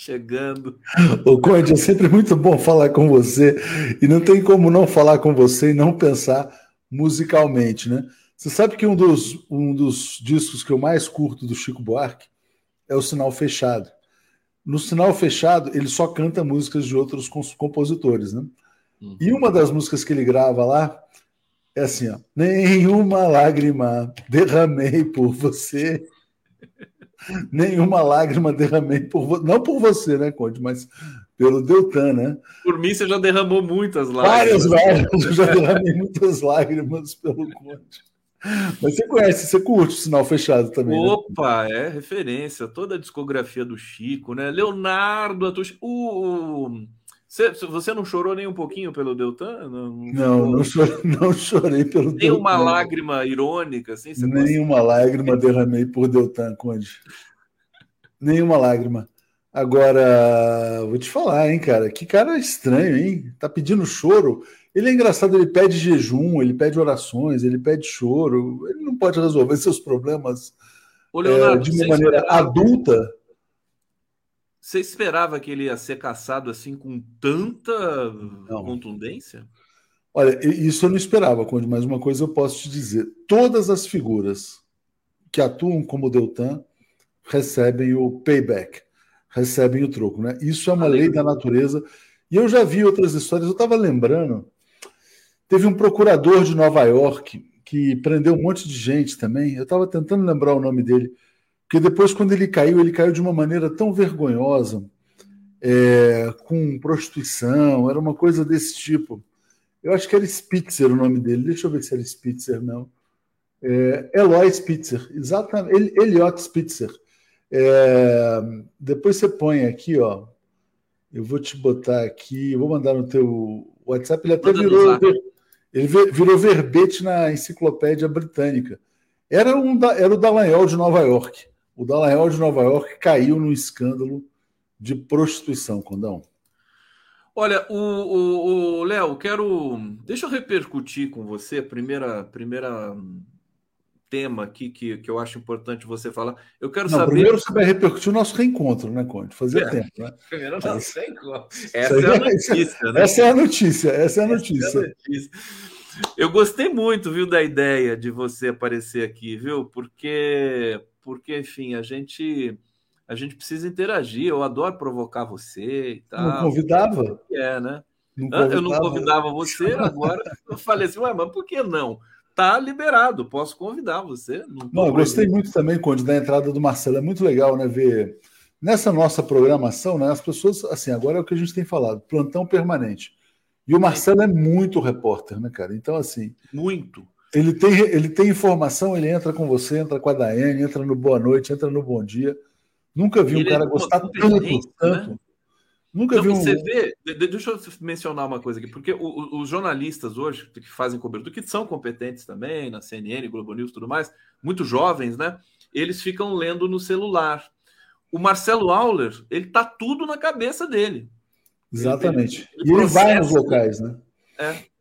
chegando. O Conde, é sempre muito bom falar com você e não tem como não falar com você e não pensar musicalmente, né? Você sabe que um dos, um dos discos que eu mais curto do Chico Buarque é o Sinal Fechado. No Sinal Fechado, ele só canta músicas de outros compositores, né? Uhum. E uma das músicas que ele grava lá é assim, ó. Nenhuma lágrima derramei por você nenhuma lágrima derramei por você. Não por você, né, Conde, mas pelo Deltan, né? Por mim, você já derramou muitas lágrimas. Várias lágrimas, eu já derramei muitas lágrimas pelo Conde. Mas você conhece, você curte o sinal fechado também. Né? Opa, né? é referência. Toda a discografia do Chico, né? Leonardo, o, o você, você não chorou nem um pouquinho pelo Deltan? Não, não, não, chorei, não chorei pelo nem Deltan. Nem uma lágrima irônica, assim? Nem uma lágrima derramei por Deltan, Conde. Nenhuma lágrima. Agora, vou te falar, hein, cara. Que cara estranho, hein? Tá pedindo choro. Ele é engraçado, ele pede jejum, ele pede orações, ele pede choro. Ele não pode resolver seus problemas Ô, Leonardo, é, de uma maneira adulta você esperava que ele ia ser caçado assim com tanta não. contundência? Olha, isso eu não esperava, Conde, mas uma coisa eu posso te dizer: todas as figuras, que atuam como Deltan recebem o payback, recebem o troco. Né? Isso é uma lei da natureza. E eu já vi outras histórias, eu estava lembrando, teve um procurador de Nova York que prendeu um monte de gente também. Eu estava tentando lembrar o nome dele, porque depois, quando ele caiu, ele caiu de uma maneira tão vergonhosa, é, com prostituição, era uma coisa desse tipo. Eu acho que era Spitzer o nome dele, deixa eu ver se era Spitzer, não. É, Eloy Spitzer, exatamente, Eliot Spitzer. É, depois você põe aqui, ó. Eu vou te botar aqui, vou mandar no teu WhatsApp. Ele até virou, ele virou verbete na enciclopédia britânica. Era, um, era o Dallagnol de Nova York. O Dallagnol de Nova York caiu no escândalo de prostituição, Condão. Olha, o, Léo, quero. Deixa eu repercutir com você, primeira, primeira tema aqui que, que eu acho importante você falar. Eu quero não, saber. Primeiro você vai repercutir o nosso reencontro, né, Conde? Fazia é, tempo, né? Primeiro nosso reencontro. Essa é a notícia, né? Essa é a notícia, essa é a notícia. É a notícia. Eu gostei muito, viu, da ideia de você aparecer aqui, viu? Porque, porque enfim, a gente a gente precisa interagir. Eu adoro provocar você e tal. Não convidava? É, né? Não convidava. Eu não convidava você, *laughs* agora eu falei assim, ué, mas por que não? Tá liberado, posso convidar você. Não, não eu gostei muito também, Conde, da entrada do Marcelo. É muito legal, né? Ver nessa nossa programação, né? As pessoas, assim, agora é o que a gente tem falado, plantão permanente. E o Marcelo é muito repórter, né, cara? Então, assim. Muito. Ele tem, ele tem informação, ele entra com você, entra com a Daiane, entra no Boa Noite, entra no Bom Dia. Nunca vi ele um cara é gostar tanto, né? tanto. Né? Nunca vi um... Você vê, deixa eu mencionar uma coisa aqui, porque os jornalistas hoje que fazem cobertura, que são competentes também na CNN, Globo News e tudo mais, muito jovens, né? Eles ficam lendo no celular. O Marcelo Auler, ele tá tudo na cabeça dele. Exatamente. Ele, ele, ele e ele vai nos locais, né? É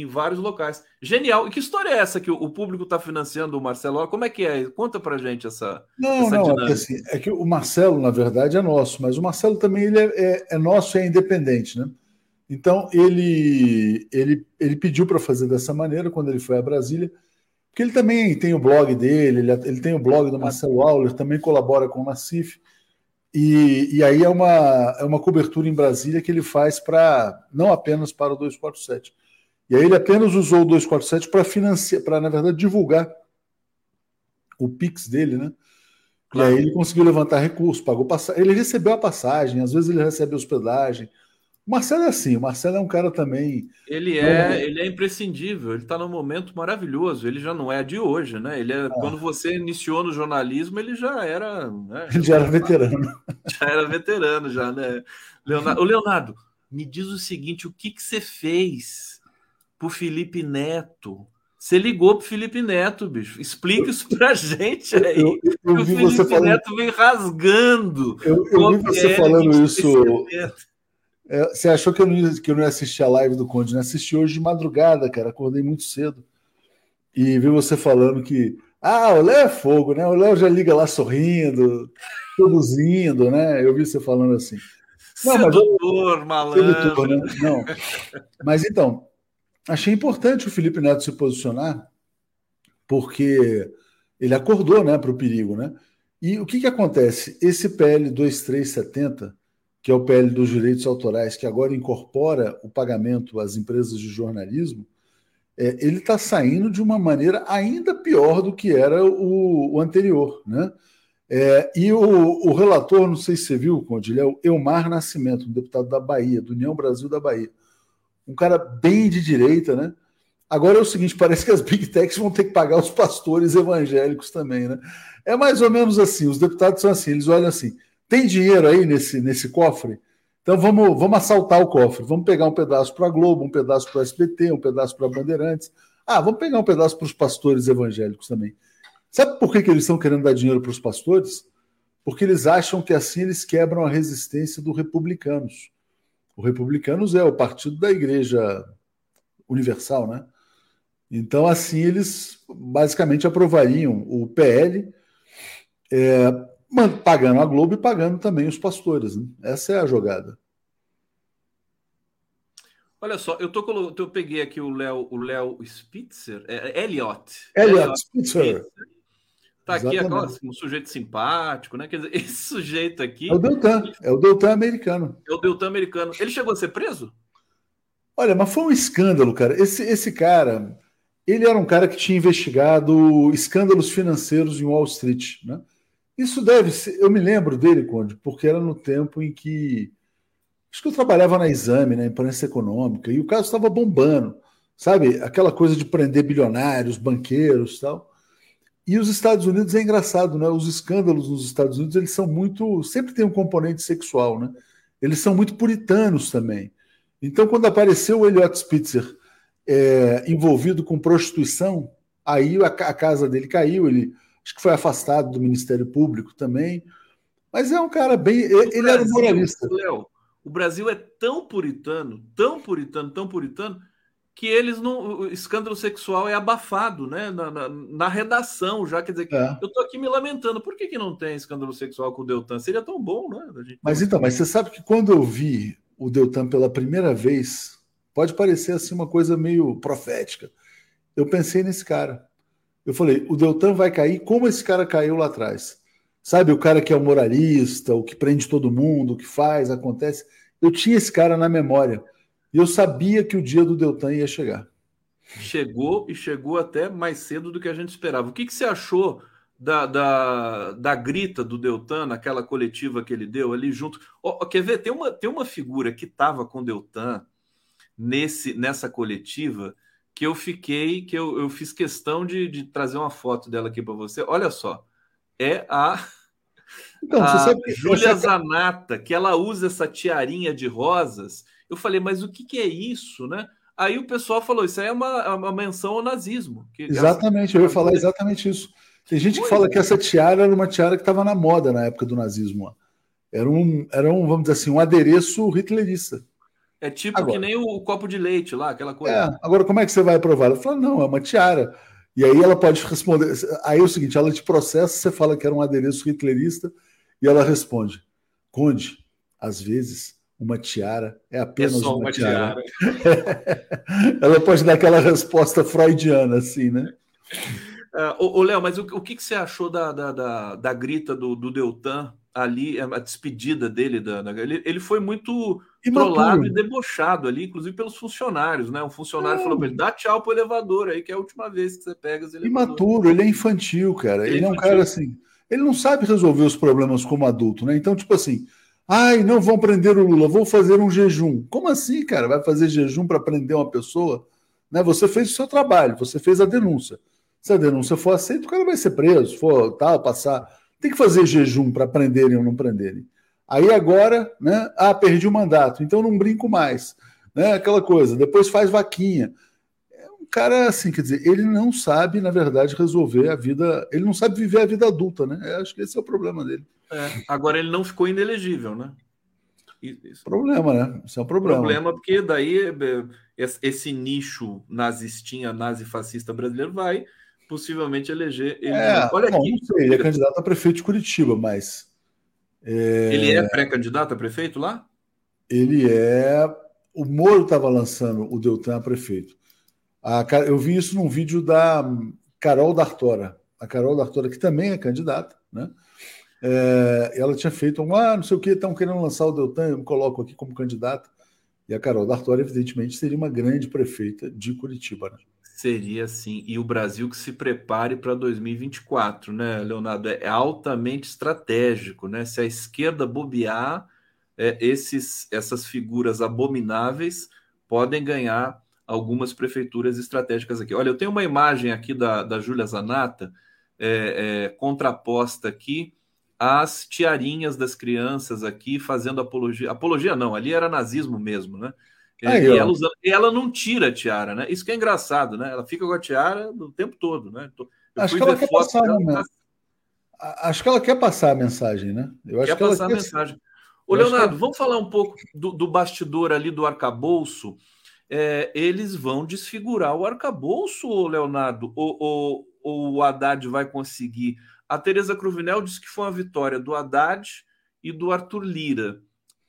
em vários locais. Genial. E que história é essa que o público está financiando o Marcelo? Como é que é? Conta pra gente essa. Não, essa não, é, assim, é que o Marcelo, na verdade, é nosso, mas o Marcelo também ele é, é, é nosso e é independente, né? Então ele, ele, ele pediu para fazer dessa maneira quando ele foi a Brasília, porque ele também tem o blog dele, ele, ele tem o blog do Marcelo Auler, também colabora com o Nacif. E, e aí é uma, é uma cobertura em Brasília que ele faz para não apenas para o 247, e aí ele apenas usou o 247 para financiar, para, na verdade, divulgar o Pix dele, né? Claro. E aí ele conseguiu levantar recursos, pagou passagem. Ele recebeu a passagem, às vezes ele recebe hospedagem. O Marcelo é assim, o Marcelo é um cara também. Ele é, ele é imprescindível, ele está num momento maravilhoso. Ele já não é de hoje, né? Ele é, ah. quando você iniciou no jornalismo, ele já era. Né? Ele já era veterano. *laughs* Já era veterano, já, né? Leonardo, o Leonardo, me diz o seguinte: o que, que você fez pro Felipe Neto. Você ligou pro Felipe Neto, bicho. Explica isso pra *laughs* gente aí. Eu, eu, eu o Felipe falando... Neto vem rasgando. Eu, eu vi você falando isso. É, você achou que eu, não ia, que eu não ia assistir a live do Conde? Né? Assisti hoje de madrugada, cara. Acordei muito cedo. E vi você falando que. Ah, o Léo é fogo, né? O Léo já liga lá sorrindo, produzindo, né? Eu vi você falando assim. Não, Sedutor, mas, malandro. Sedutor, né? Não. Mas então, achei importante o Felipe Neto se posicionar, porque ele acordou né, para o perigo. Né? E o que, que acontece? Esse PL 2370, que é o PL dos direitos autorais, que agora incorpora o pagamento às empresas de jornalismo, é, ele está saindo de uma maneira ainda pior do que era o, o anterior. Né? É, e o, o, relator, não sei se você viu, Conde, ele é o Elmar Nascimento, um deputado da Bahia, do União Brasil da Bahia um cara bem de direita, né? Agora é o seguinte, parece que as big techs vão ter que pagar os pastores evangélicos também, né? É mais ou menos assim, os deputados são assim, eles olham assim, tem dinheiro aí nesse, nesse cofre? Então vamos, vamos assaltar o cofre, vamos pegar um pedaço para a Globo, um pedaço para o SBT, um pedaço para Bandeirantes. Ah, vamos pegar um pedaço para os pastores evangélicos também. Sabe por que, que eles estão querendo dar dinheiro para os pastores? Porque eles acham que assim eles quebram a resistência dos republicanos. O Republicanos é o partido da Igreja Universal, né? Então, assim, eles basicamente aprovariam o PL, é, pagando a Globo e pagando também os pastores. Né? Essa é a jogada. Olha só, eu, tô, eu peguei aqui o Léo o Léo Spitzer, é, Elliot. Elliot, Elliot Spitzer. Spitzer Tá aqui agora, um sujeito simpático, né? Quer dizer, *laughs* esse sujeito aqui. É o Deltan, é o Deltan americano. É o Deltan americano. Ele chegou a ser preso? Olha, mas foi um escândalo, cara. Esse, esse cara, ele era um cara que tinha investigado escândalos financeiros em Wall Street, né? Isso deve ser. Eu me lembro dele, Conde, porque era no tempo em que. Acho que eu trabalhava na exame, na imprensa econômica, e o caso estava bombando. Sabe? Aquela coisa de prender bilionários, banqueiros tal. E os Estados Unidos é engraçado, né? Os escândalos nos Estados Unidos, eles são muito. Sempre tem um componente sexual, né? Eles são muito puritanos também. Então, quando apareceu o Elliot Spitzer é, envolvido com prostituição, aí a, a, casa dele caiu, ele acho que foi afastado do Ministério Público também. Mas é um cara bem. Ele, Brasil, era um moralista. Léo, o Brasil é tão puritano, tão puritano, tão puritano, que eles não. O escândalo sexual é abafado, né? Na, na, na redação, já quer dizer que é. eu tô aqui me lamentando. Por que, que não tem escândalo sexual com o Deltan? Seria tão bom, né? Mas então, mas você sabe que quando eu vi o Deltan pela primeira vez, pode parecer assim uma coisa meio profética. Eu pensei nesse cara. Eu falei, o Deltan vai cair como esse cara caiu lá atrás. Sabe, o cara que é o moralista, o que prende todo mundo, o que faz, acontece. Eu tinha esse cara na memória. E eu sabia que o dia do Deltan ia chegar. Chegou e chegou até mais cedo do que a gente esperava. O que, que você achou da, da, da grita do Deltan naquela coletiva que ele deu ali junto? Oh, quer ver? Tem uma, tem uma figura que estava com o Deltan nesse, nessa coletiva que eu fiquei, que eu, eu fiz questão de, de trazer uma foto dela aqui para você. Olha só, é a então, a Júlia Zanata, que ela usa essa tiarinha de rosas eu falei, mas o que, que é isso, né? Aí o pessoal falou, isso aí é uma, é uma menção ao nazismo. exatamente, eu ia falar exatamente isso. Tem gente que fala que essa tiara era uma tiara que estava na moda na época do nazismo. Era um, era um, vamos dizer assim, um adereço hitlerista. É tipo agora, que nem o copo de leite lá, aquela coisa. É, agora como é que você vai provar? Ela fala, não, é uma tiara. E aí ela pode responder. Aí é o seguinte, ela te processa, você fala que era um adereço hitlerista, e ela responde: Conde, às vezes uma tiara é apenas é uma, uma, tiara. tiara. *laughs* Ela pode dar aquela resposta freudiana, assim, né? Uh, ô, Léo, mas o, o que, que, você achou da, da, da, da grita do, do, Deltan ali, a despedida dele? Da, da ele, ele, foi muito trollado e debochado ali, inclusive pelos funcionários, né? Um funcionário falou para ele: dá tchau pro elevador aí, que é a última vez que você pega elevadores. Imaturo, ele é infantil, cara. Ele, ele é, é um cara assim. Ele não sabe resolver os problemas como adulto, né? Então, tipo assim, Ai, não vão prender o Lula, vou fazer um jejum. Como assim, cara? Vai fazer jejum para prender uma pessoa? Né? Você fez o seu trabalho, você fez a denúncia. Se a denúncia for aceita, o cara vai ser preso, for tal, passar. Tem que fazer jejum para prenderem ou não prenderem. Aí agora, né? Ah, perdi o mandato, então não brinco mais. Né? Aquela coisa. Depois faz vaquinha cara, assim, quer dizer, ele não sabe, na verdade, resolver a vida. Ele não sabe viver a vida adulta, né? Eu acho que esse é o problema dele. É, agora ele não ficou inelegível, né? Isso. Problema, né? Isso é um problema. Problema, porque daí esse nicho nazistinha, nazi-fascista brasileiro vai possivelmente eleger ele. É, Olha bom, aqui. Não sei, ele é candidato a prefeito de Curitiba, mas. É... Ele é pré-candidato a prefeito lá? Ele é. O Moro estava lançando o Deltan a prefeito. A, eu vi isso num vídeo da Carol D'Artora. A Carol D'Artora, que também é candidata, né? É, ela tinha feito um, ah, não sei o que, estão querendo lançar o Deltan, eu me coloco aqui como candidata. E a Carol D'Artora, evidentemente, seria uma grande prefeita de Curitiba. Né? Seria sim. E o Brasil que se prepare para 2024, né, Leonardo? É altamente estratégico, né? Se a esquerda bobear, é, esses, essas figuras abomináveis podem ganhar algumas prefeituras estratégicas aqui. Olha, eu tenho uma imagem aqui da, da Júlia Zanata, é, é, contraposta aqui às tiarinhas das crianças aqui fazendo apologia. Apologia não, ali era nazismo mesmo, né? Aí, e, ela e, ela não tira a tiara, né? Isso que é engraçado, né? Ela fica com a tiara o tempo todo, né? Eu acho que ela quer passar dela, Acho que ela quer passar a mensagem, né? Eu acho quer que ela passar quer... a mensagem. Ô, Leonardo, que... vamos falar um pouco do, do bastidor ali do arcabouço é, eles vão desfigurar o arcabouço, Leonardo, ou, ou, ou o Haddad vai conseguir. A Tereza Cruvinel disse que foi uma vitória do Haddad e do Arthur Lira.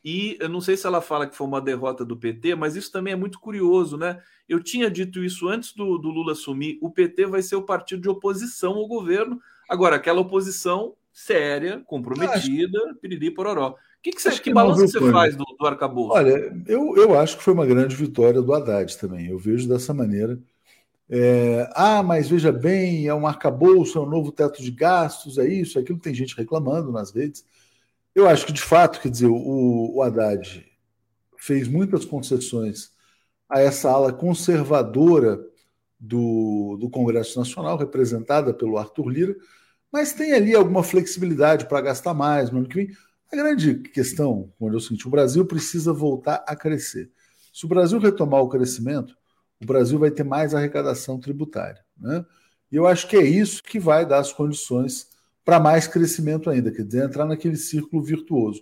E eu não sei se ela fala que foi uma derrota do PT, mas isso também é muito curioso, né? Eu tinha dito isso antes do, do Lula assumir. O PT vai ser o partido de oposição ao governo, Agora, aquela oposição séria, comprometida, acho... piriri pororó. Que, que, você, que, que balanço você faz do, do arcabouço? Olha, eu, eu acho que foi uma grande vitória do Haddad também. Eu vejo dessa maneira. É, ah, mas veja bem, é um arcabouço, é um novo teto de gastos, é isso, é aquilo. Tem gente reclamando nas redes. Eu acho que, de fato, quer dizer, o, o Haddad fez muitas concessões a essa ala conservadora do, do Congresso Nacional, representada pelo Arthur Lira, mas tem ali alguma flexibilidade para gastar mais no ano que vem. A grande questão, quando eu senti, o Brasil precisa voltar a crescer. Se o Brasil retomar o crescimento, o Brasil vai ter mais arrecadação tributária. Né? E eu acho que é isso que vai dar as condições para mais crescimento ainda, quer dizer, entrar naquele círculo virtuoso.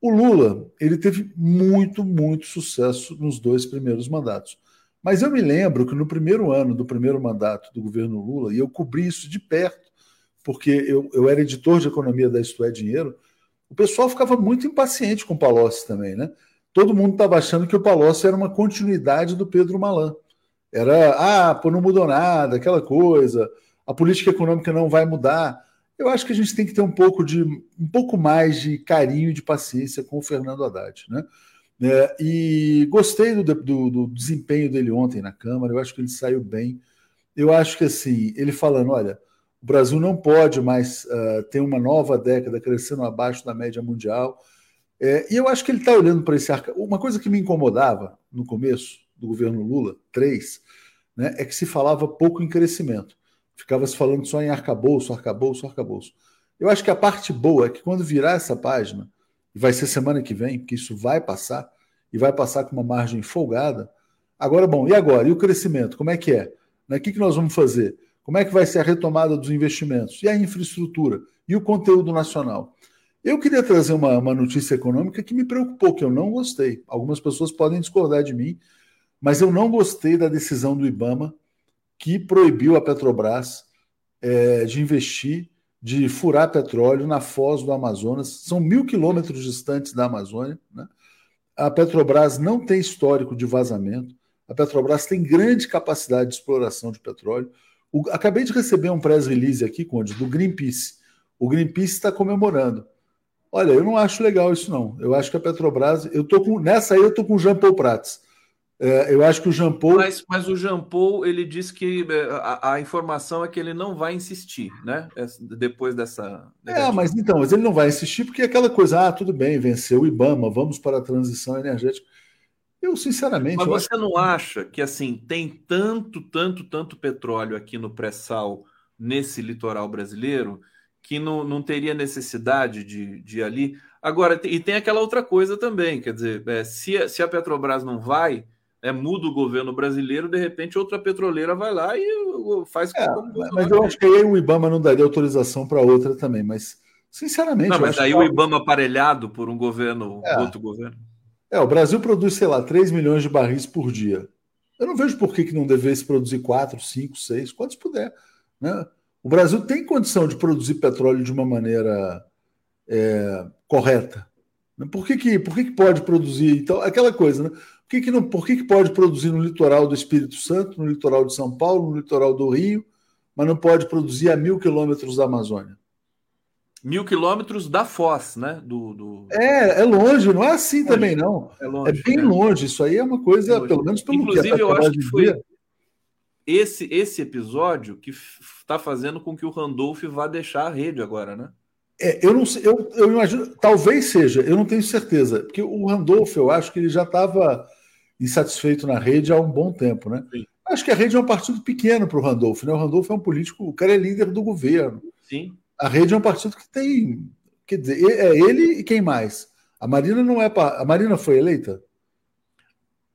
O Lula, ele teve muito, muito sucesso nos dois primeiros mandatos. Mas eu me lembro que no primeiro ano do primeiro mandato do governo Lula, e eu cobri isso de perto, porque eu, eu era editor de economia da Isto é Dinheiro, o pessoal ficava muito impaciente com o Palocci também, né? Todo mundo estava achando que o Palocci era uma continuidade do Pedro Malan. Era, ah, pô, não mudou nada, aquela coisa, a política econômica não vai mudar. Eu acho que a gente tem que ter um pouco de um pouco mais de carinho e de paciência com o Fernando Haddad, né? É, e gostei do, do, do, desempenho dele ontem na Câmara, eu acho que ele saiu bem. Eu acho que assim, ele falando, olha, o Brasil não pode mais uh, ter uma nova década crescendo abaixo da média mundial. É, e eu acho que ele está olhando para esse arca. Uma coisa que me incomodava no começo do governo Lula, três, né, é que se falava pouco em crescimento. Ficava se falando só em arcabouço, arcabouço, arcabouço. Eu acho que a parte boa é que quando virar essa página, e vai ser semana que vem, porque isso vai passar, e vai passar com uma margem folgada. Agora, bom, e agora? E o crescimento? Como é que é? Né, o que, que nós vamos fazer? Como é que vai ser a retomada dos investimentos? E a infraestrutura? E o conteúdo nacional? Eu queria trazer uma, uma notícia econômica que me preocupou, que eu não gostei. Algumas pessoas podem discordar de mim, mas eu não gostei da decisão do Ibama que proibiu a Petrobras é, de investir, de furar petróleo na foz do Amazonas. São mil quilômetros distantes da Amazônia. Né? A Petrobras não tem histórico de vazamento. A Petrobras tem grande capacidade de exploração de petróleo. O, acabei de receber um press release aqui, Conde, do Greenpeace. O Greenpeace está comemorando. Olha, eu não acho legal isso, não. Eu acho que a Petrobras. Eu tô com, nessa aí eu estou com o Jean Paul Prats. É, eu acho que o Jean Paul. Mas, mas o Jean Paul ele disse que é, a, a, informação é que ele não vai insistir, né? Depois dessa. Negativa. É, mas então, mas ele não vai insistir porque é aquela coisa, ah, tudo bem, venceu o Ibama, vamos para a transição energética. Eu, sinceramente. Mas você acho... não acha que assim tem tanto, tanto, tanto petróleo aqui no pré-sal, nesse litoral brasileiro, que não, não teria necessidade de, de ir ali? Agora, e tem aquela outra coisa também, quer dizer, é, se, se a Petrobras não vai é, muda o governo brasileiro, de repente outra petroleira vai lá e faz. É, mas eu acho que aí o IBAMA não daria autorização para outra também, mas sinceramente. Não, mas aí que... o IBAMA aparelhado por um governo, é. outro governo. É, o Brasil produz, sei lá, 3 milhões de barris por dia. Eu não vejo por que, que não devesse produzir 4, 5, 6, quantos puder. Né? O Brasil tem condição de produzir petróleo de uma maneira é, correta. Por que, que, por que, que pode produzir? Então, aquela coisa, né? Por que, que, não, por que, que pode produzir no litoral do Espírito Santo, no litoral de São Paulo, no litoral do Rio, mas não pode produzir a mil quilômetros da Amazônia? Mil quilômetros da Foz, né? Do, do... É, é longe, não é assim longe. também, não. É, longe, é bem é. longe. Isso aí é uma coisa, pelo menos pelo Inclusive, que eu acho que foi esse, esse episódio que está fazendo com que o Randolph vá deixar a rede agora, né? É, eu não sei, eu, eu imagino, talvez seja, eu não tenho certeza, porque o Randolph, eu acho que ele já estava insatisfeito na rede há um bom tempo, né? Sim. Acho que a rede é um partido pequeno para o Randolph, né? O Randolph é um político, o cara é líder do governo. Sim. A rede é um partido que tem, quer dizer, é ele e quem mais? A Marina não é, a Marina foi eleita?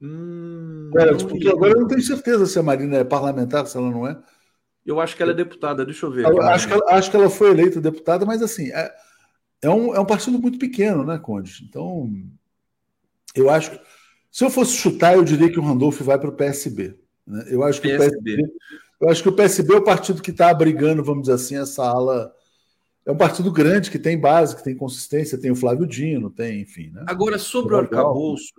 Hum, é, porque agora eu não tenho certeza se a Marina é parlamentar, se ela não é. Eu acho que ela é deputada, deixa eu ver. Eu acho, que ela, acho que ela foi eleita deputada, mas assim, é, é, um, é um partido muito pequeno, né, Conde? Então, eu acho. Se eu fosse chutar, eu diria que o Randolph vai para o PSB. Né? Eu acho que PSB. o PSB. Eu acho que o PSB é o partido que está abrigando, vamos dizer assim, essa ala é um partido grande que tem base, que tem consistência, tem o Flávio Dino, tem, enfim. Né? Agora, sobre o arcabouço,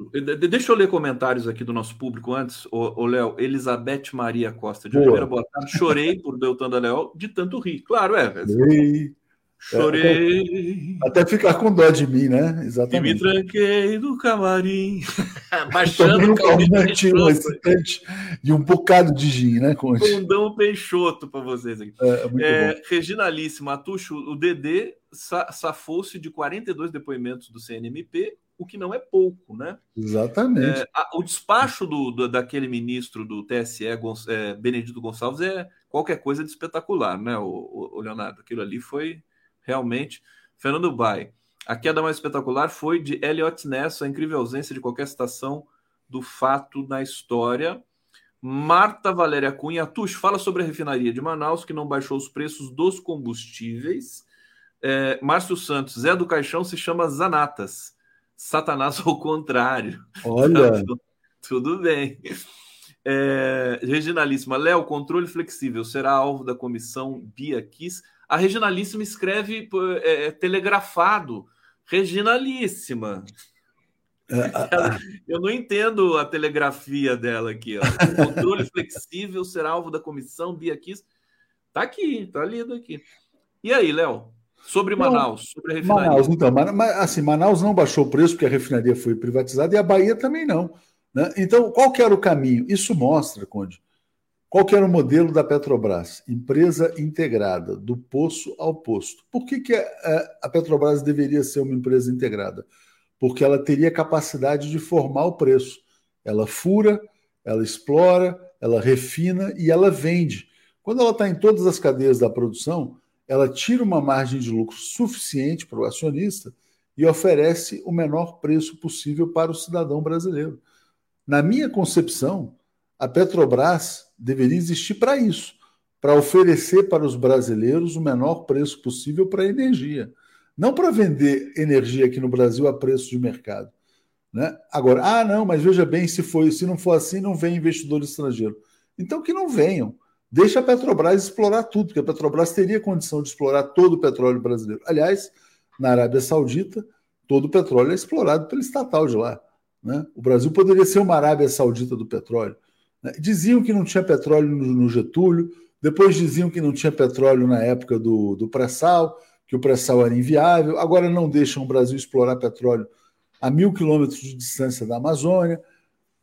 deixa eu ler comentários aqui do nosso público antes, o Léo, Elizabeth Maria Costa de Oliveira, boa tarde. Chorei por Deltan da Leal de tanto rir. Claro, é. Chorei. Chorei. É, até ficar com dó de mim, né? Exatamente. E me tranquei no camarim. *laughs* Baixando o calmante, um excitante e um bocado de gin, né, Conte? Fundão Peixoto para vocês aqui. É, muito é, bom. Reginalíssima, Atucho, o DD safou-se de 42 depoimentos do CNMP, o que não é pouco, né? Exatamente. É, a, o despacho do, do, daquele ministro do TSE, é, Benedito Gonçalves, é qualquer coisa de espetacular, né, o, o Leonardo? Aquilo ali foi realmente. Fernando Bai. A queda mais espetacular foi de Elliot Ness, a incrível ausência de qualquer citação do fato na história. Marta Valéria Cunha, Tux, fala sobre a refinaria de Manaus, que não baixou os preços dos combustíveis. É, Márcio Santos, Zé do Caixão se chama Zanatas. Satanás ao contrário. Olha. *laughs* Tudo bem. É, Reginalíssima, Léo, controle flexível será alvo da comissão Bia Kiss. A Reginalíssima escreve é, é, telegrafado. Reginalíssima. Eu não entendo a telegrafia dela aqui. Ó. O controle flexível será alvo da comissão Bia Kiss. Tá aqui, tá lido aqui. E aí, Léo? Sobre Manaus, sobre a refinaria. Manaus, então, mas, assim, Manaus não baixou o preço porque a refinaria foi privatizada e a Bahia também não. Né? Então, qual que era o caminho? Isso mostra, Conde, qual que era o modelo da Petrobras? Empresa integrada, do poço ao posto. Por que, que a, Petrobras deveria ser uma empresa integrada? Porque ela teria capacidade de formar o preço. Ela fura, ela explora, ela refina e ela vende. Quando ela está em todas as cadeias da produção, ela tira uma margem de lucro suficiente para o acionista e oferece o menor preço possível para o cidadão brasileiro. Na minha concepção, a Petrobras deveria existir para isso, para oferecer para os brasileiros o menor preço possível para a energia, não para vender energia aqui no Brasil a preço de mercado. Né? Agora, ah, não, mas veja bem, se foi, se não for assim, não vem investidor estrangeiro. Então que não venham. Deixa a Petrobras explorar tudo, porque a Petrobras teria condição de explorar todo o petróleo brasileiro. Aliás, na Arábia Saudita, todo o petróleo é explorado pelo estatal de lá. Né? O Brasil poderia ser uma Arábia Saudita do petróleo. Né? Diziam que não tinha petróleo no, Getúlio, depois diziam que não tinha petróleo na época do, do pré-sal, que o pré-sal era inviável, agora não deixam o Brasil explorar petróleo a mil quilômetros de distância da Amazônia.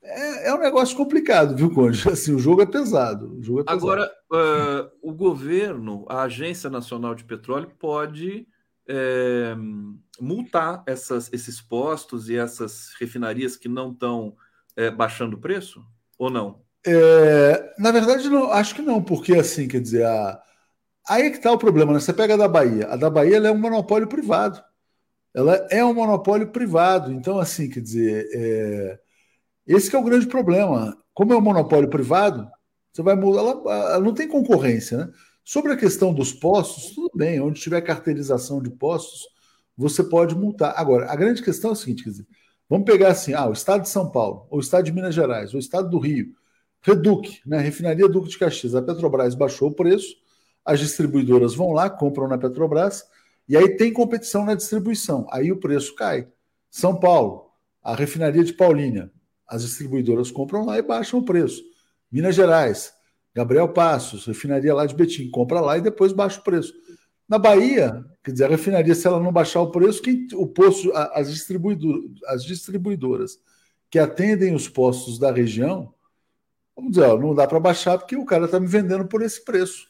É, é, um negócio complicado, viu, Conde? *laughs* Assim, o jogo é pesado. Jogo é pesado. Agora, uh, o governo, a Agência Nacional de Petróleo, pode é, multar essas, esses postos e essas refinarias que não estão é, baixando o preço? Ou não? É, na verdade, não, acho que não, porque assim, quer dizer, a, aí é que está o problema, né? Você pega a da Bahia. A da Bahia é um monopólio privado. Ela é um monopólio privado. Então, assim, quer dizer, é, esse é o grande problema. Como é um monopólio privado, você vai mudar, ela, ela não tem concorrência, né? Sobre a questão dos postos, tudo bem, onde tiver cartelização de postos, você pode multar. Agora, a grande questão é a seguinte, quer dizer, vamos pegar assim, ah, o estado de São Paulo, ou o estado de Minas Gerais, ou o estado do Rio, Reduc, né, refinaria Duque de Caxias, a Petrobras baixou o preço, as distribuidoras vão lá, compram na Petrobras, e aí tem competição na distribuição, aí o preço cai. São Paulo, a refinaria de Paulínia, as distribuidoras compram lá e baixam o preço. Minas Gerais, Gabriel Passos, refinaria lá de Betim, compra lá e depois baixa o preço. Na Bahia, quer dizer, a refinaria, se ela não baixar o preço, quem, o posto, as, distribuidoras, as distribuidoras que atendem os postos da região, vamos dizer, ó, não dá para baixar porque o cara está me vendendo por esse preço.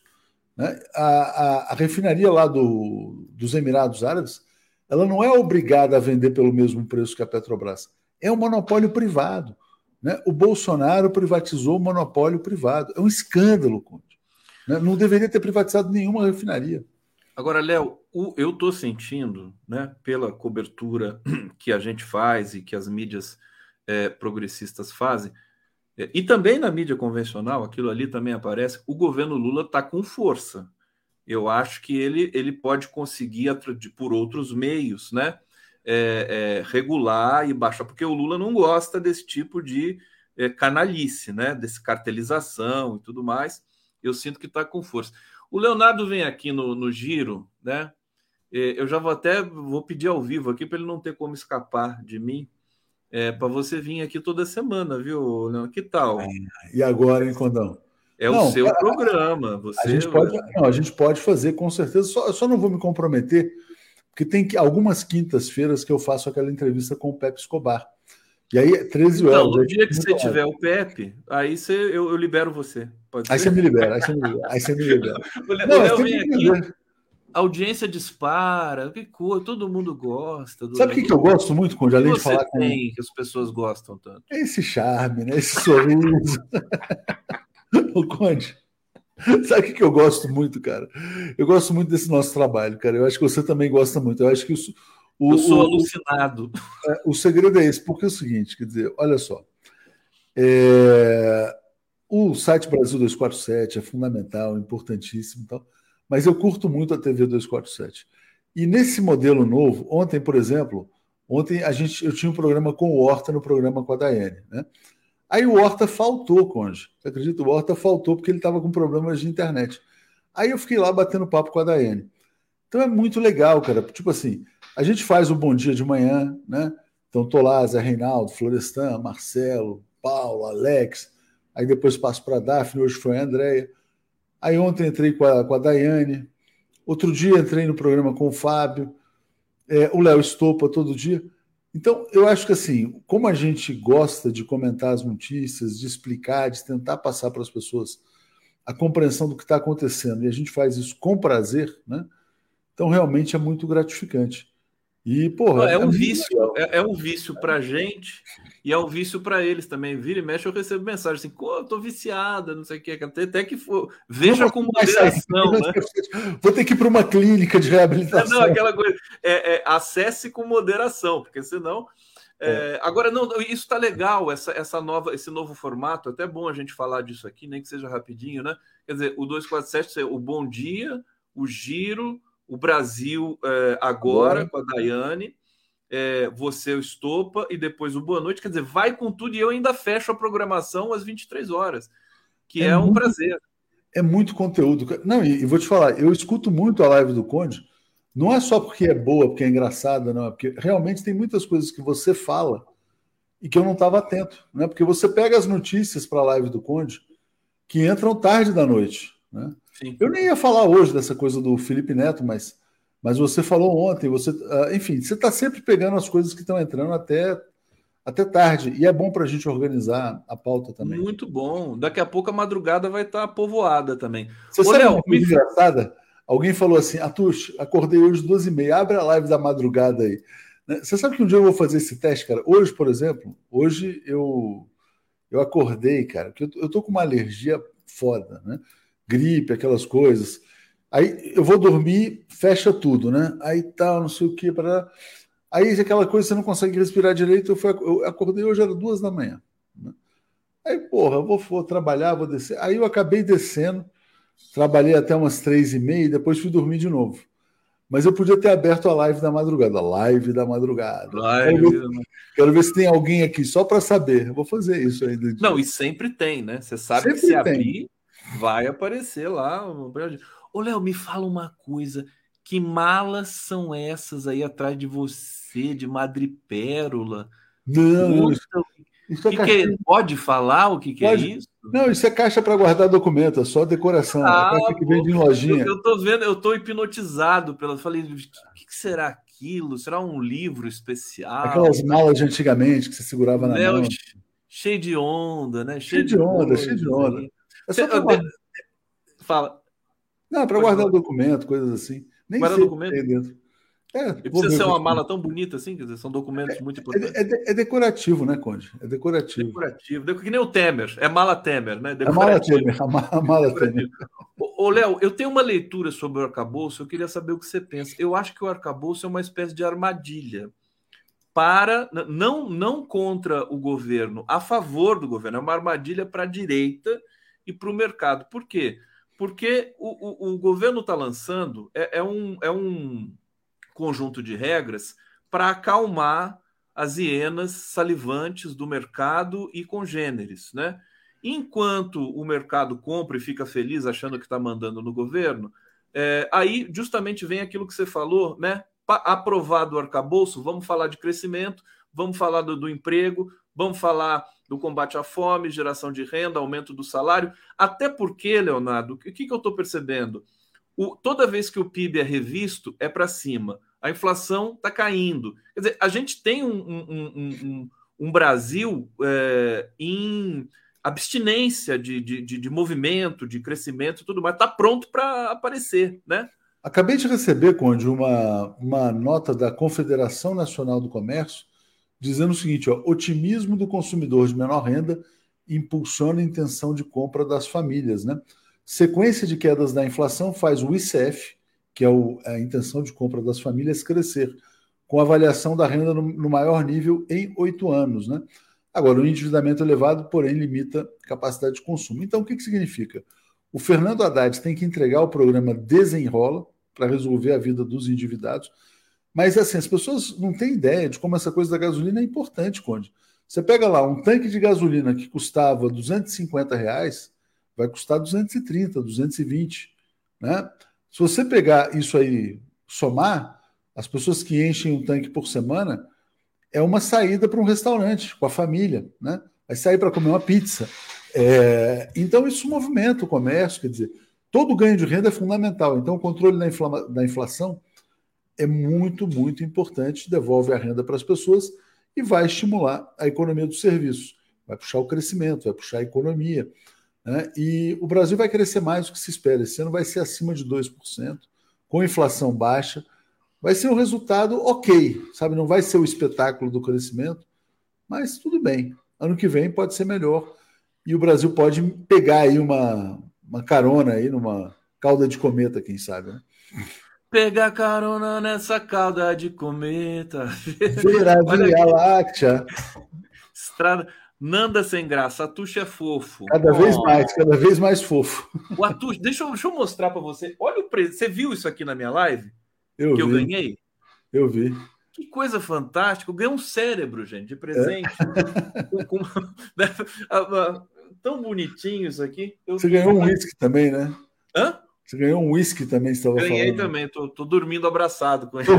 Né? A, a, a refinaria lá do, dos Emirados Árabes, ela não é obrigada a vender pelo mesmo preço que a Petrobras. É um monopólio privado. Né? O Bolsonaro privatizou o monopólio privado. É um escândalo, Conte. Né? Não deveria ter privatizado nenhuma refinaria. Agora, Léo, eu estou sentindo, né, pela cobertura *clears throat* que a gente faz e que as mídias é, progressistas fazem, e também na mídia convencional, aquilo ali também aparece, o governo Lula está com força. Eu acho que ele, ele pode conseguir, por outros meios, né, é, é, regular e baixar, porque o Lula não gosta desse tipo de é, canalice, né? Desse cartelização e tudo mais. Eu sinto que está com força. O Leonardo vem aqui no, no giro, né? É, eu já vou até vou pedir ao vivo aqui para ele não ter como escapar de mim. É, para você vir aqui toda semana, viu, Leandro? Que tal? E agora, hein, Condão? É não, o seu programa. Você... A, gente pode, não, a gente pode fazer, com certeza. Só, só não vou me comprometer, porque tem que, algumas quintas-feiras que eu faço aquela entrevista com o Pepe Escobar. E aí, 13 horas. Então, no dia que você tiver o Pepe, aí você, eu, eu libero você. aí você me libera, aí você me libera. Aí você me libera. *laughs* o Léo vem aqui, a audiência dispara, que coisa, todo mundo gosta. Sabe o que, que eu gosto muito, Conde, além de falar com... que as pessoas gostam tanto? Esse charme, né? Esse sorriso. *laughs* o Conde, sabe o que, que eu gosto muito, cara? Eu gosto muito desse nosso trabalho, cara. Eu acho que você também gosta muito. Eu acho que isso o, eu sou alucinado. O, é, o, segredo é esse, porque é o seguinte, quer dizer, olha só. É, o site Brasil 247 é fundamental, importantíssimo tal, mas eu curto muito a TV 247. E nesse modelo novo, ontem, por exemplo, ontem a gente, eu tinha um programa com o Horta no programa com a Daiane, né? Aí o Horta faltou, Conde. Você acredita? O Horta faltou porque ele estava com problemas de internet. Aí eu fiquei lá batendo papo com a Daiane. Então é muito legal, cara. Tipo assim, a gente faz o Bom Dia de manhã, né? Então tô lá, Zé Reinaldo, Florestan, Marcelo, Paulo, Alex. Aí depois passo para a Daphne, hoje foi a Andréia. Aí ontem entrei com a, com a Daiane. Outro dia entrei no programa com o Fábio. É, o Léo Estopa todo dia. Então, eu acho que assim, como a gente gosta de comentar as notícias, de explicar, de tentar passar para as pessoas a compreensão do que está acontecendo, e a gente faz isso com prazer, né? Então, realmente é muito gratificante. E, porra. É, é um vício, é, é, um vício pra gente e é um vício para eles também. Vira e mexe, eu recebo mensagem assim, eu tô viciada, não sei o que, até, até que for. Veja não, com moderação, né? Vou ter que ir para uma clínica de reabilitação. Não, aquela coisa. É, é, acesse com moderação, porque senão. É, é. agora, não, isso tá legal, essa, essa nova, esse novo formato, até bom a gente falar disso aqui, nem que seja rapidinho, né? Quer dizer, o 247 o bom dia, o giro, o Brasil é, agora com a Daiane, é, você o Estopa e depois o Boa Noite. Quer dizer, vai com tudo e eu ainda fecho a programação às 23 horas, que é, é um muito, prazer. É muito conteúdo. Não, e, e, vou te falar, eu escuto muito a live do Conde, não é só porque é boa, porque é engraçada, não, é porque realmente tem muitas coisas que você fala e que eu não estava atento, né? Porque você pega as notícias para a live do Conde que entram tarde da noite, né? Sim. Eu nem ia falar hoje dessa coisa do Felipe Neto, mas, mas você falou ontem, você, uh, enfim, você está sempre pegando as coisas que estão entrando até, até tarde. E é bom para a gente organizar a pauta também. Muito bom. Daqui a pouco a madrugada vai estar tá povoada também. Você Ô, sabe Léo, uma coisa me... engraçada? Alguém falou assim, Atush, acordei hoje 12 e meia, abre a live da madrugada aí. Né? Você sabe que um dia eu vou fazer esse teste, cara? Hoje, por exemplo, hoje eu eu acordei, cara, porque eu, eu tô com uma alergia foda, né? Gripe, aquelas coisas. Aí eu vou dormir, fecha tudo, né? Aí tal, não sei o que, para Aí aquela coisa você não consegue respirar direito. Eu, fui, eu acordei hoje, era duas da manhã. Né? Aí, porra, eu vou, vou, trabalhar, vou descer. Aí eu acabei descendo, trabalhei até umas três e meia e depois fui dormir de novo. Mas eu podia ter aberto a live da madrugada. Live da madrugada. Live. Quero, ver, quero ver se tem alguém aqui só para saber. Eu vou fazer isso ainda. Não, e sempre tem, né? Você sabe sempre que se abrir vai aparecer lá. Ô, Léo, me fala uma coisa. Que malas são essas aí atrás de você, de madrepérola? Não, isso, isso é que que é? Pode falar o que, que é Pode. é isso? Não, isso é caixa para guardar documento, é só decoração. É ah, é caixa que vende em lojinha. Eu, tô vendo, eu tô hipnotizado pela. Falei, o que, que, será aquilo? Será um livro especial? Aquelas malas de antigamente que você segurava na Léo, mão. Cheio de onda, né? Cheio, cheio de onda, cheio de onda. É só pra guardar... Fala. Não, para guardar o documento, coisas assim. Nem guardar documento? dentro. É, precisa ser uma mala tão bonita assim, quer dizer, são documentos é, muito importantes. É, é, é, decorativo, né, Conde? É decorativo. Decorativo. Que nem o Temer, é mala Temer, né? É a mala Temer, a mala, a mala Temer. Ô, Léo, eu tenho uma leitura sobre o arcabouço, eu queria saber o que você pensa. Eu acho que o arcabouço é uma espécie de armadilha para, não, não contra o governo, a favor do governo, é uma armadilha para a direita e para o mercado. Por quê? Porque o, o, o governo está lançando é, é, um, é um conjunto de regras para acalmar as hienas salivantes do mercado e congêneres, né? Enquanto o mercado compra e fica feliz achando que está mandando no governo, É, aí, justamente, vem aquilo que você falou, né? Aprovado o arcabouço, vamos falar de crescimento, vamos falar do, do emprego, vamos falar do combate à fome, geração de renda, aumento do salário. Até porque, Leonardo, o que, que eu estou percebendo? O, toda vez que o PIB é revisto, é para cima. A inflação está caindo. Quer dizer, a gente tem um, um, um, um Brasil é, em abstinência de, de, de, de, movimento, de crescimento e tudo mais, está pronto para aparecer, né? Acabei de receber, Conde, uma, uma nota da Confederação Nacional do Comércio dizendo o seguinte: ó, otimismo do consumidor de menor renda impulsiona a intenção de compra das famílias. Né? Sequência de quedas da inflação faz o ICF, que é o, a intenção de compra das famílias, crescer, com avaliação da renda no, no maior nível em oito anos. Né? Agora, o endividamento elevado, porém, limita capacidade de consumo. Então, o que, que significa? O Fernando Haddad tem que entregar o programa Desenrola para resolver a vida dos endividados mas assim, as pessoas não têm ideia de como essa coisa da gasolina é importante, Conde. Você pega lá um tanque de gasolina que custava 250 reais, vai custar 230, 220. Né? Se você pegar isso aí, somar, as pessoas que enchem um tanque por semana, é uma saída para um restaurante com a família, né? Vai sair para comer uma pizza. É, então, isso movimenta o comércio, quer dizer, todo ganho de renda é fundamental. Então, o controle da, da inflação é muito, muito importante, devolve a renda para as pessoas e vai estimular a economia dos serviços, vai puxar o crescimento, vai puxar a economia. Né? E o Brasil vai crescer mais do que se espera. Esse ano vai ser acima de 2%, com inflação baixa. Vai ser um resultado ok, sabe? Não vai ser o espetáculo do crescimento, mas tudo bem. Ano que vem pode ser melhor e o Brasil pode pegar aí uma, uma carona aí numa cauda de cometa, quem sabe, né? Pegar carona nessa cauda de cometa. *laughs* Virar Via Láctea. Estrada. Nanda sem graça, Atuxa é fofo. Cada oh. vez mais, cada vez mais fofo. O Atuxa, deixa, eu, deixa eu mostrar para você. Olha o preço. Você viu isso aqui na minha live? Eu que vi. eu ganhei? Eu vi. Que coisa fantástica. Eu ganhei um cérebro, gente, de presente. É. *laughs* Com, com, né? *laughs* Tão bonitinho isso aqui. Eu você ganhou um uísque também, né? Hã? Você ganhou um uísque também, estava falando. Ganhei também, tô, tô, dormindo abraçado com ele.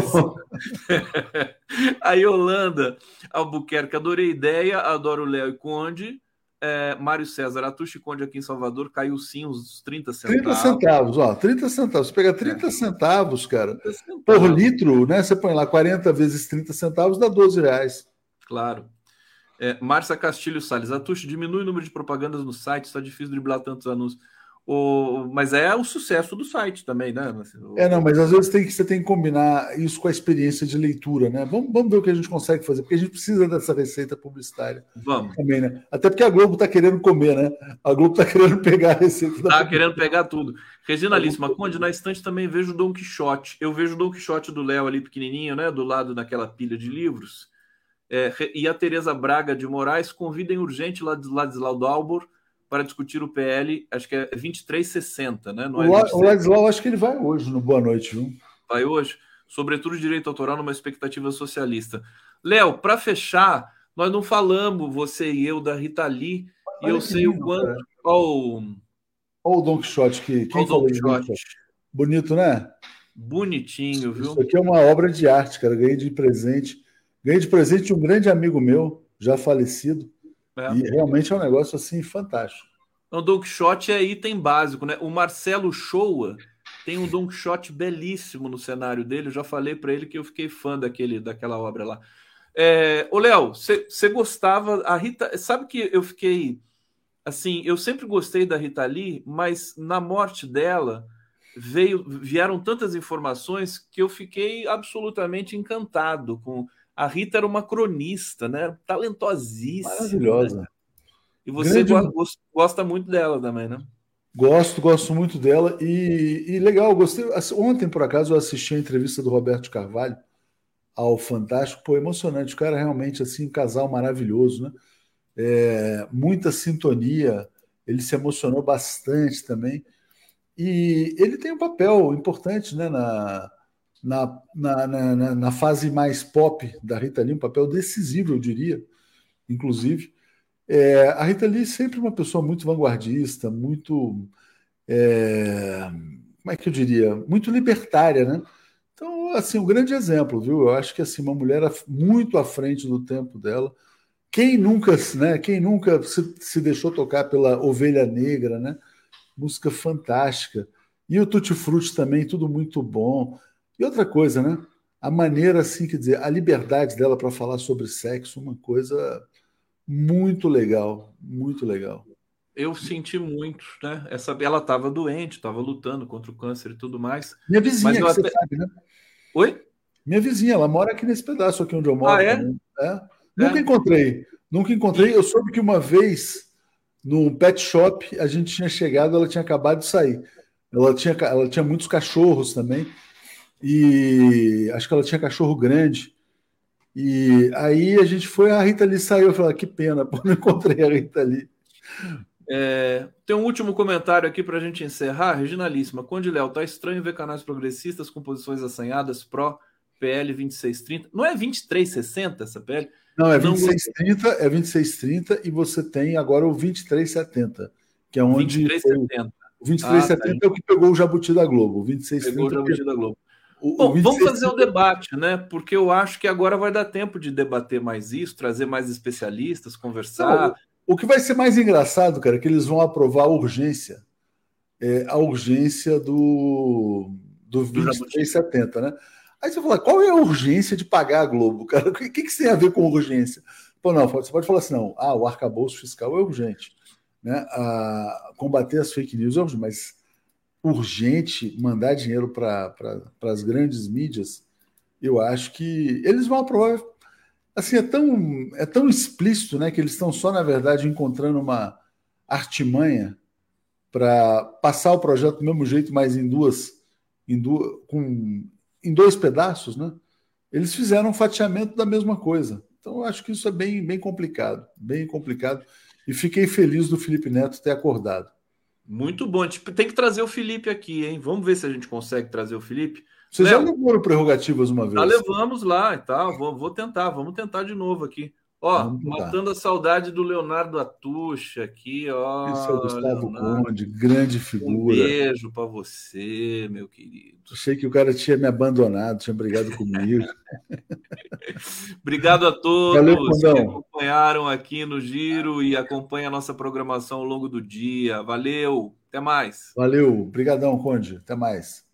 a Yolanda Albuquerque, adorei a ideia, adoro Léo e Conde. É, Mário César, Atushi Conde aqui em Salvador, caiu sim uns 30 centavos. 30 centavos, ó, 30 centavos. Você pega 30 é. centavos, cara, 30 centavos. por litro, né? Você põe lá 40 vezes 30 centavos, dá 12 reais. Claro. É, Márcia Castilho Salles, Atushi, diminui o número de propagandas no site, está difícil driblar tantos anúncios. O, mas é o sucesso do site também, né? O, é, não, mas às vezes tem que, você tem que combinar isso com a experiência de leitura, né? Vamos, vamos ver o que a gente consegue fazer, porque a gente precisa dessa receita publicitária. Vamos. Também, né? Até porque a Globo está querendo comer, né? A Globo está querendo pegar a receita. Está querendo pegar tudo. Reginalíssima, Conde, na estante também vejo o Dom Quixote. Eu vejo o Dom Quixote do Léo ali pequenininho, né? Do lado daquela pilha de livros. É, e a Tereza Braga de Moraes convidem urgente Ladislau Dalbor para discutir o PL, acho que é 2360, né? Não é o Ladislau, acho que ele vai hoje no Boa Noite, viu? Vai hoje. Sobretudo direito autoral numa expectativa socialista. Léo, para fechar, nós não falamos, você e eu, da Rita Lee, e eu sei lindo, o quanto. Olha o... o Don Quixote que. Quem Don Quixote. Bonito, né? Bonitinho, viu? Isso aqui é uma obra de arte, cara. Ganhei de presente. Ganhei de presente de um grande amigo meu, já falecido. É. E realmente é um negócio assim fantástico. O Don Quixote é item básico, né? O Marcelo Showa tem um Don Quixote belíssimo no cenário dele. Eu já falei para ele que eu fiquei fã daquele, daquela obra lá. É, ô, Léo, você gostava. A Rita. Sabe que eu fiquei. Assim, eu sempre gostei da Rita Lee, mas na morte dela veio, vieram tantas informações que eu fiquei absolutamente encantado com a Rita era uma cronista, né? Talentosíssima. Maravilhosa. Né? E você Grande... gosta muito dela também, né? Gosto, gosto muito dela. E, e legal, gostei. Ontem, por acaso, eu assisti a entrevista do Roberto Carvalho ao Fantástico. Pô, emocionante. O cara realmente, assim, um casal maravilhoso, né? É, muita sintonia. Ele se emocionou bastante também. E ele tem um papel importante, né? Na, na, na, na, na, fase mais pop da Rita Lee, um papel decisivo, eu diria, inclusive. É, a Rita Lee é sempre uma pessoa muito vanguardista, muito. É, como é que eu diria, muito libertária, né? Então, assim, um grande exemplo, viu? Eu acho que assim, uma mulher muito à frente do tempo dela. Quem nunca, né? Quem nunca se, se deixou tocar pela Ovelha Negra, né? Música fantástica. E o Tutti Frutti também, tudo muito bom. E outra coisa, né? A maneira, assim, quer dizer, a liberdade dela para falar sobre sexo, uma coisa muito legal, muito legal eu senti muito, né? Essa, ela estava doente, estava lutando contra o câncer e tudo mais. Minha vizinha, que até... você sabe, né? Oi? Minha vizinha, ela mora aqui nesse pedaço aqui onde eu moro. Ah, é? é? Nunca é. encontrei, nunca encontrei. Eu soube que uma vez no pet shop a gente tinha chegado, ela tinha acabado de sair. Ela tinha, ela tinha muitos cachorros também e acho que ela tinha cachorro grande. E aí a gente foi, a Rita ali saiu. Eu falei, ah, que pena, *laughs* pô, não encontrei a Rita ali. É, tem um último comentário aqui para a gente encerrar. Reginalíssima. Conde Léo, tá estranho ver canais progressistas com posições assanhadas pró PL 2630. Não é 2360 essa PL? Não, é 2630, é 2630 e você tem agora o 2370, que é onde 2370. O 2370 ah, tá é o que pegou o Jabuti da Globo. O 2630 pegou o Jabuti da Globo. O, Bom, o vamos fazer o debate, né? Porque eu acho que agora vai dar tempo de debater mais isso, trazer mais especialistas, conversar. Não, o que vai ser mais engraçado, cara, é que eles vão aprovar a urgência, é, a urgência do, do 2370, né? Aí você fala, qual é a urgência de pagar a Globo, cara? O que, que, que tem a ver com urgência? Pô, não, você pode falar assim, não, ah, o arcabouço fiscal é urgente, né? A, combater as fake news é urgente, mas urgente mandar dinheiro para as grandes mídias, eu acho que eles vão aprovar assim, é tão, é tão explícito né, que eles estão só, na verdade, encontrando uma artimanha para passar o projeto do mesmo jeito, mas em duas, em, duas, com, em dois pedaços, né? Eles fizeram um fatiamento da mesma coisa. Então, eu acho que isso é bem, bem complicado, bem complicado. E fiquei feliz do Felipe Neto ter acordado. Muito bom. Tem que trazer o Felipe aqui, hein? Vamos ver se a gente consegue trazer o Felipe. Vocês já levaram prerrogativas uma vez? Já levamos lá e tal. Vou, vou tentar, vamos tentar de novo aqui. Ó, matando a saudade do Leonardo Atucha aqui, ó. Isso é o Gustavo Leonardo. Conde, grande figura. Um beijo para você, meu querido. Achei que o cara tinha me abandonado, tinha brigado comigo. *laughs* *laughs* Obrigado a todos Valeu, que acompanharam aqui no Giro e acompanham a nossa programação ao longo do dia. Valeu, até mais. Valeu, brigadão, Conde, até mais.